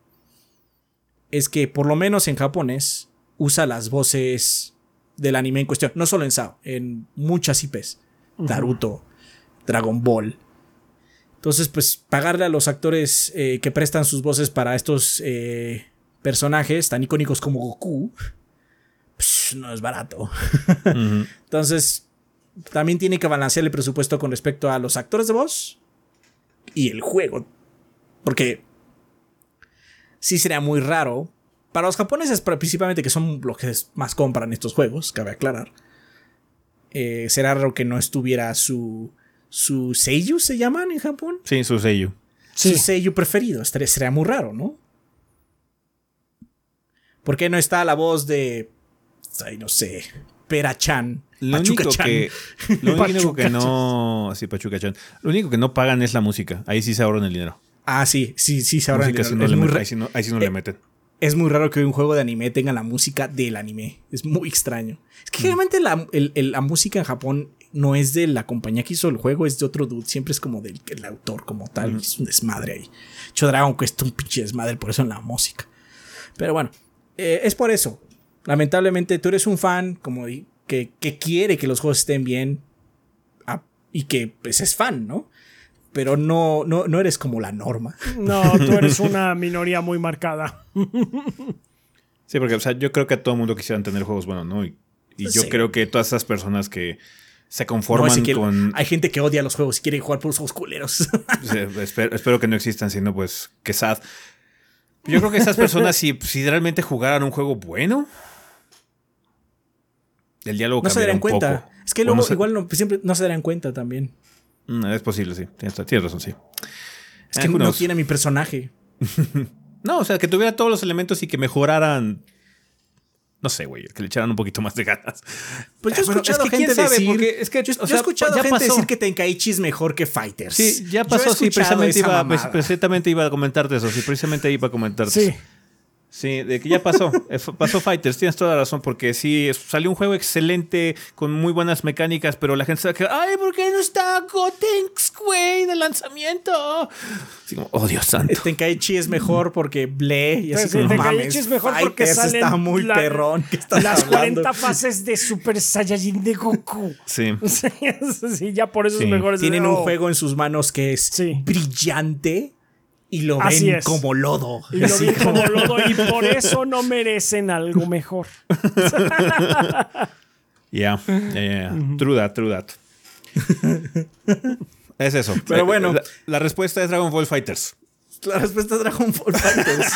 es que por lo menos en japonés usa las voces del anime en cuestión. No solo en SAO, en muchas IPs. Naruto, Dragon Ball. Entonces, pues pagarle a los actores eh, que prestan sus voces para estos eh, personajes tan icónicos como Goku, pues, no es barato. [laughs] Entonces, también tiene que balancear el presupuesto con respecto a los actores de voz y el juego. Porque sí sería muy raro. Para los japoneses, principalmente, que son los que más compran estos juegos, cabe aclarar. Eh, será raro que no estuviera su. Su Seiyu se llaman en Japón. Sí, su Seiyu. Su Seiyu preferido. Estaría- Sería muy raro, ¿no? ¿Por qué no está la voz de. Ay, no sé. Pera-chan. Lo único Pachuca-chan? que, lo único que no. [laughs] Sí, Pachuca-chan. Lo único que no pagan es la música. Ahí sí se ahorran el dinero. Ah, sí, sí, sí, se el sí no es, le ahí sí no, ahí sí no Eh, le meten. es muy raro que un juego de anime tenga la música del anime. Es muy extraño. Es Mm. que generalmente la, el- el- la música en Japón no es de la compañía que hizo el juego, es de otro dude. Siempre es como del el autor como tal. Es un desmadre ahí. Hecho, Dragon Quest es un pinche desmadre por eso en la música. Pero bueno, eh, es por eso. Lamentablemente tú eres un fan como que, que quiere que los juegos estén bien ah, y que pues es fan, ¿no? Pero no, no, no eres como la norma. No, tú eres una minoría muy marcada. Sí, porque o sea, yo creo que a todo el mundo quisieran tener juegos buenos, ¿no? Y, y yo Sí. creo que todas esas personas que se No, conforman con. Hay gente que odia los juegos y quiere jugar por los juegos culeros. [laughs] Sí, espero, espero que no existan, sino pues que sad. Yo creo que esas personas, si, si realmente jugaran un juego bueno, el diálogo no se un cuenta. poco. Es que luego no se- igual no, siempre no se darían cuenta también. Mm, es posible, sí. Tienes, tienes razón, sí. Es Eh, que no tiene mi personaje. [laughs] No, o sea, que tuviera todos los elementos y que mejoraran. No sé, güey, que le echaran un poquito más de ganas. Pues yo he Bueno, escuchado es que quién gente sabe, decir. es que, yo, o yo sea, he escuchado gente pasó. decir que Tenkaichi es mejor que Fighters. Sí, ya pasó, sí, precisamente iba, precisamente iba a comentarte eso, sí, precisamente iba a comentarte Sí. eso. Sí, de que ya pasó. [laughs] Eh, pasó Fighters, tienes toda la razón, porque sí, salió un juego excelente, con muy buenas mecánicas, pero la gente se va a quedar, ay, ¿por qué no está Gotenks, güey, de lanzamiento? Así como, oh, Dios santo. Tenkaichi es mejor porque ble y así Sí, como, Tenkaichi mames, es mejor porque salen está muy la- perrón. ¿Qué estás Las hablando? 40 fases de Super Saiyajin de Goku. [laughs] Sí. [laughs] Sí, ya por eso Sí. es mejor. Tienen Oh. un juego en sus manos que es Sí. brillante y lo Así ven es. como lodo. Y lo vi como lodo y por eso no merecen algo mejor. [laughs] Ya, ya, ya, ya. True that, true that. es eso. Pero bueno. La, la respuesta es Dragon Ball Fighters. La respuesta es Dragon Ball Fighters.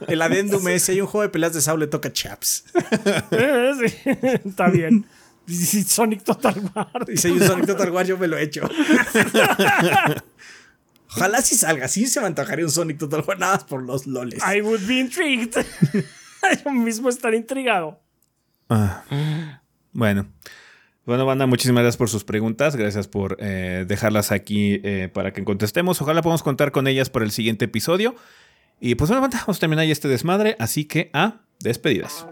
[laughs] El adendum es, si hay un juego de peleas de sable, toca chaps. [laughs] Eh, sí, Está bien. Y Sonic Total War. Y si hay un Sonic Total War, yo me lo he hecho. Ojalá si salga. Sí se me antojaría un Sonic Total War, nada más por los loles. I would be intrigued. [laughs] Yo mismo estar intrigado. Ah. Bueno. Bueno, banda, muchísimas gracias por sus preguntas. Gracias por eh, dejarlas aquí eh, para que contestemos. Ojalá podamos contar con ellas por el siguiente episodio. Y pues bueno, banda, vamos a terminar ya este desmadre. Así que a despedidas.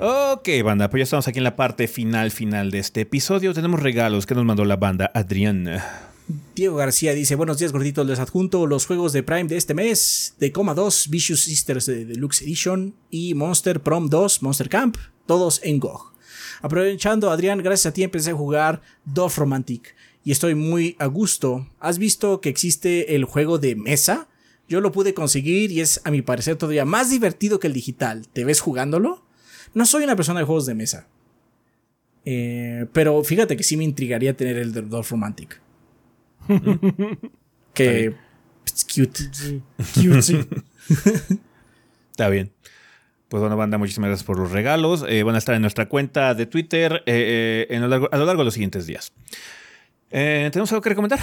Ok, banda, pues ya estamos aquí en la parte final, final de este episodio. Tenemos regalos que nos mandó la banda Adrián. Diego García dice: Buenos días, gorditos. Les adjunto los juegos de Prime de este mes: de Coma 2, Vicious Sisters de Deluxe Edition y Monster Prom 2, Monster Camp, todos en GOG. Aprovechando, Adrián, gracias a ti empecé a jugar Dove Romantic y estoy muy a gusto. ¿Has visto que existe el juego de mesa? Yo lo pude conseguir y es, a mi parecer, todavía más divertido que el digital. ¿Te ves jugándolo? No soy una persona de juegos de mesa. Eh, pero fíjate que sí me intrigaría tener el Dove Romantic. [laughs] que es cute. Cute, sí. [laughs] Está bien. Pues bueno, banda, muchísimas gracias por los regalos. Eh, van a estar en nuestra cuenta de Twitter eh, eh, en lo largo- a lo largo de los siguientes días. Eh, ¿Tenemos algo que recomendar?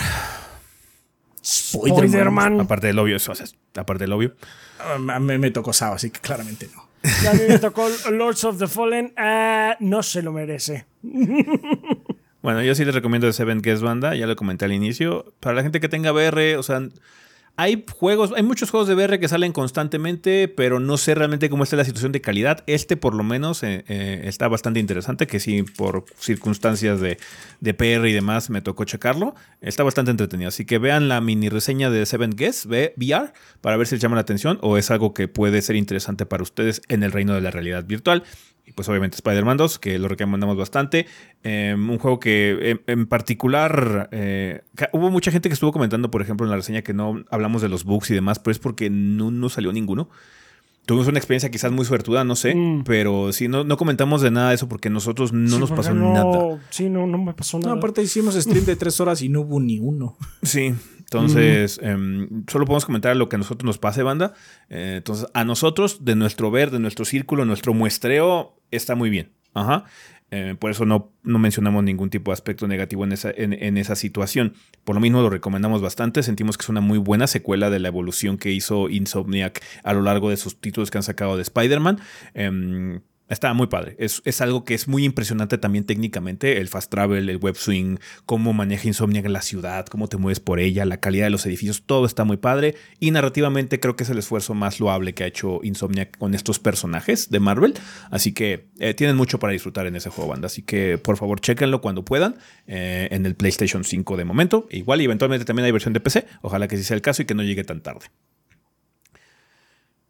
Spoilerman. Aparte del obvio, eso, o sea, aparte del obvio. A mí me tocó Sao, así que claramente no. Y a mí me tocó Lords of the Fallen. Ah, no se lo merece. [laughs] Bueno, yo sí les recomiendo el Seven Guest Banda, ya lo comenté al inicio. Para la gente que tenga VR, o sea, Hay juegos, hay muchos juegos de VR que salen constantemente, pero no sé realmente cómo está la situación de calidad. Este, por lo menos, eh, eh, está bastante interesante, que sí, por circunstancias de, de, PR y demás, me tocó checarlo. Está bastante entretenido. Así que vean la mini reseña de Seven Guests VR para ver si les llama la atención o es algo que puede ser interesante para ustedes en el reino de la realidad virtual. Y pues obviamente Spider-Man 2, que lo recomendamos bastante. Em, un juego que en, particular eh, hubo mucha gente que estuvo comentando, por ejemplo, en la reseña que no hablamos de los bugs y demás, pero es porque no, no salió ninguno. Tuvimos una experiencia quizás muy suertuda, no sé, mm. pero sí, no, no comentamos de nada de eso porque nosotros no nos pasó nada. Sí, no, no me pasó nada. No, aparte hicimos stream de tres horas y no hubo ni uno. [laughs] Sí, entonces, em, solo podemos comentar lo que a nosotros nos pase, banda. Eh, entonces, a nosotros, de nuestro ver, de nuestro círculo, nuestro muestreo, está muy bien. Ajá. Eh, por eso no, no, mencionamos ningún tipo de aspecto negativo en esa, en, esa, situación. Por lo mismo lo recomendamos bastante. Sentimos que es una muy buena secuela de la evolución que hizo Insomniac a lo largo de sus títulos que han sacado de Spider-Man. Em, Está muy padre. Es, es, algo que es muy impresionante también técnicamente. El fast travel, el web swing, cómo maneja Insomniac en la ciudad, cómo te mueves por ella, la calidad de los edificios, todo está muy padre. Y narrativamente creo que es el esfuerzo más loable que ha hecho Insomniac con estos personajes de Marvel. Así que eh, tienen mucho para disfrutar en ese juego, banda. Así que por favor, chequenlo cuando puedan eh, en el PlayStation 5 de momento. Igual y eventualmente también hay versión de PC. Ojalá que sí sea el caso y que no llegue tan tarde.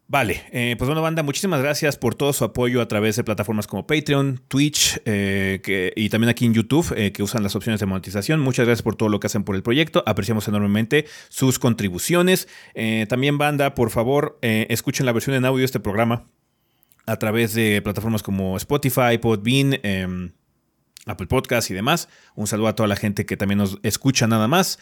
Vale, eh, pues bueno, banda, muchísimas gracias por todo su apoyo a través de plataformas como Patreon, Twitch eh, y también aquí en YouTube, eh, que usan las opciones de monetización. Muchas gracias por todo lo que hacen por el proyecto. Apreciamos enormemente sus contribuciones. también, banda, por favor, escuchen la versión en audio de este programa a través de plataformas como Spotify, Podbean. Em, Apple Podcast y demás. Un saludo a toda la gente que también nos escucha nada más.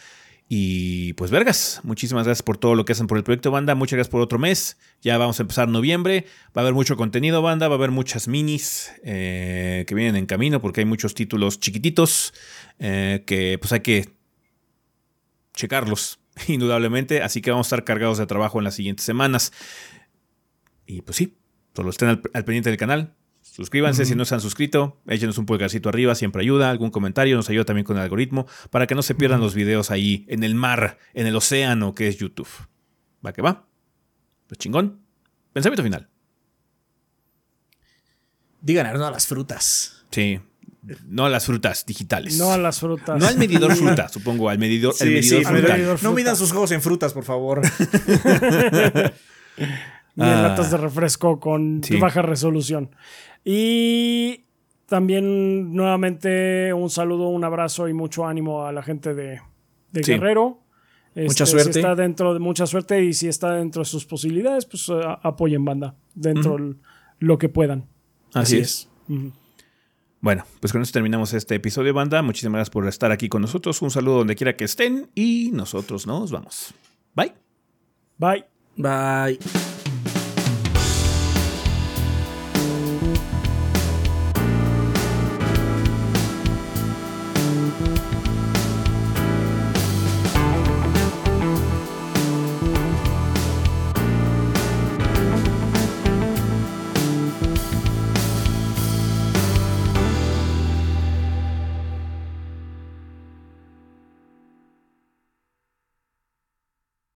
Y pues vergas, muchísimas gracias por todo lo que hacen por el proyecto banda, muchas gracias por otro mes, ya vamos a empezar noviembre, va a haber mucho contenido banda, va a haber muchas minis eh, que vienen en camino porque hay muchos títulos chiquititos eh, que pues hay que checarlos [laughs] indudablemente, así que vamos a estar cargados de trabajo en las siguientes semanas. Y pues sí, solo estén al pendiente del canal, Suscríbanse si no se han suscrito, échenos un pulgarcito arriba, siempre ayuda, algún comentario, nos ayuda también con el algoritmo, para que no se pierdan los videos ahí en el mar, en el océano que es YouTube. ¿Va que va? Pues chingón. Pensamiento final. Digan no a las frutas. Sí. No a las frutas digitales. No a las frutas. No al medidor [laughs] fruta, supongo, al medidor, fruta. No midan sus juegos en frutas, por favor. [laughs] Ni en latas de refresco con baja resolución. Y también nuevamente un saludo, un abrazo y mucho ánimo a la gente de, Guerrero. mucha este, suerte. Si está dentro de mucha suerte y si está dentro de sus posibilidades, pues apoyen banda dentro de lo que puedan. Así, es. Bueno, pues con eso terminamos este episodio, banda. Muchísimas gracias por estar aquí con nosotros. Un saludo donde quiera que estén y nosotros nos vamos. Bye. Bye. Bye.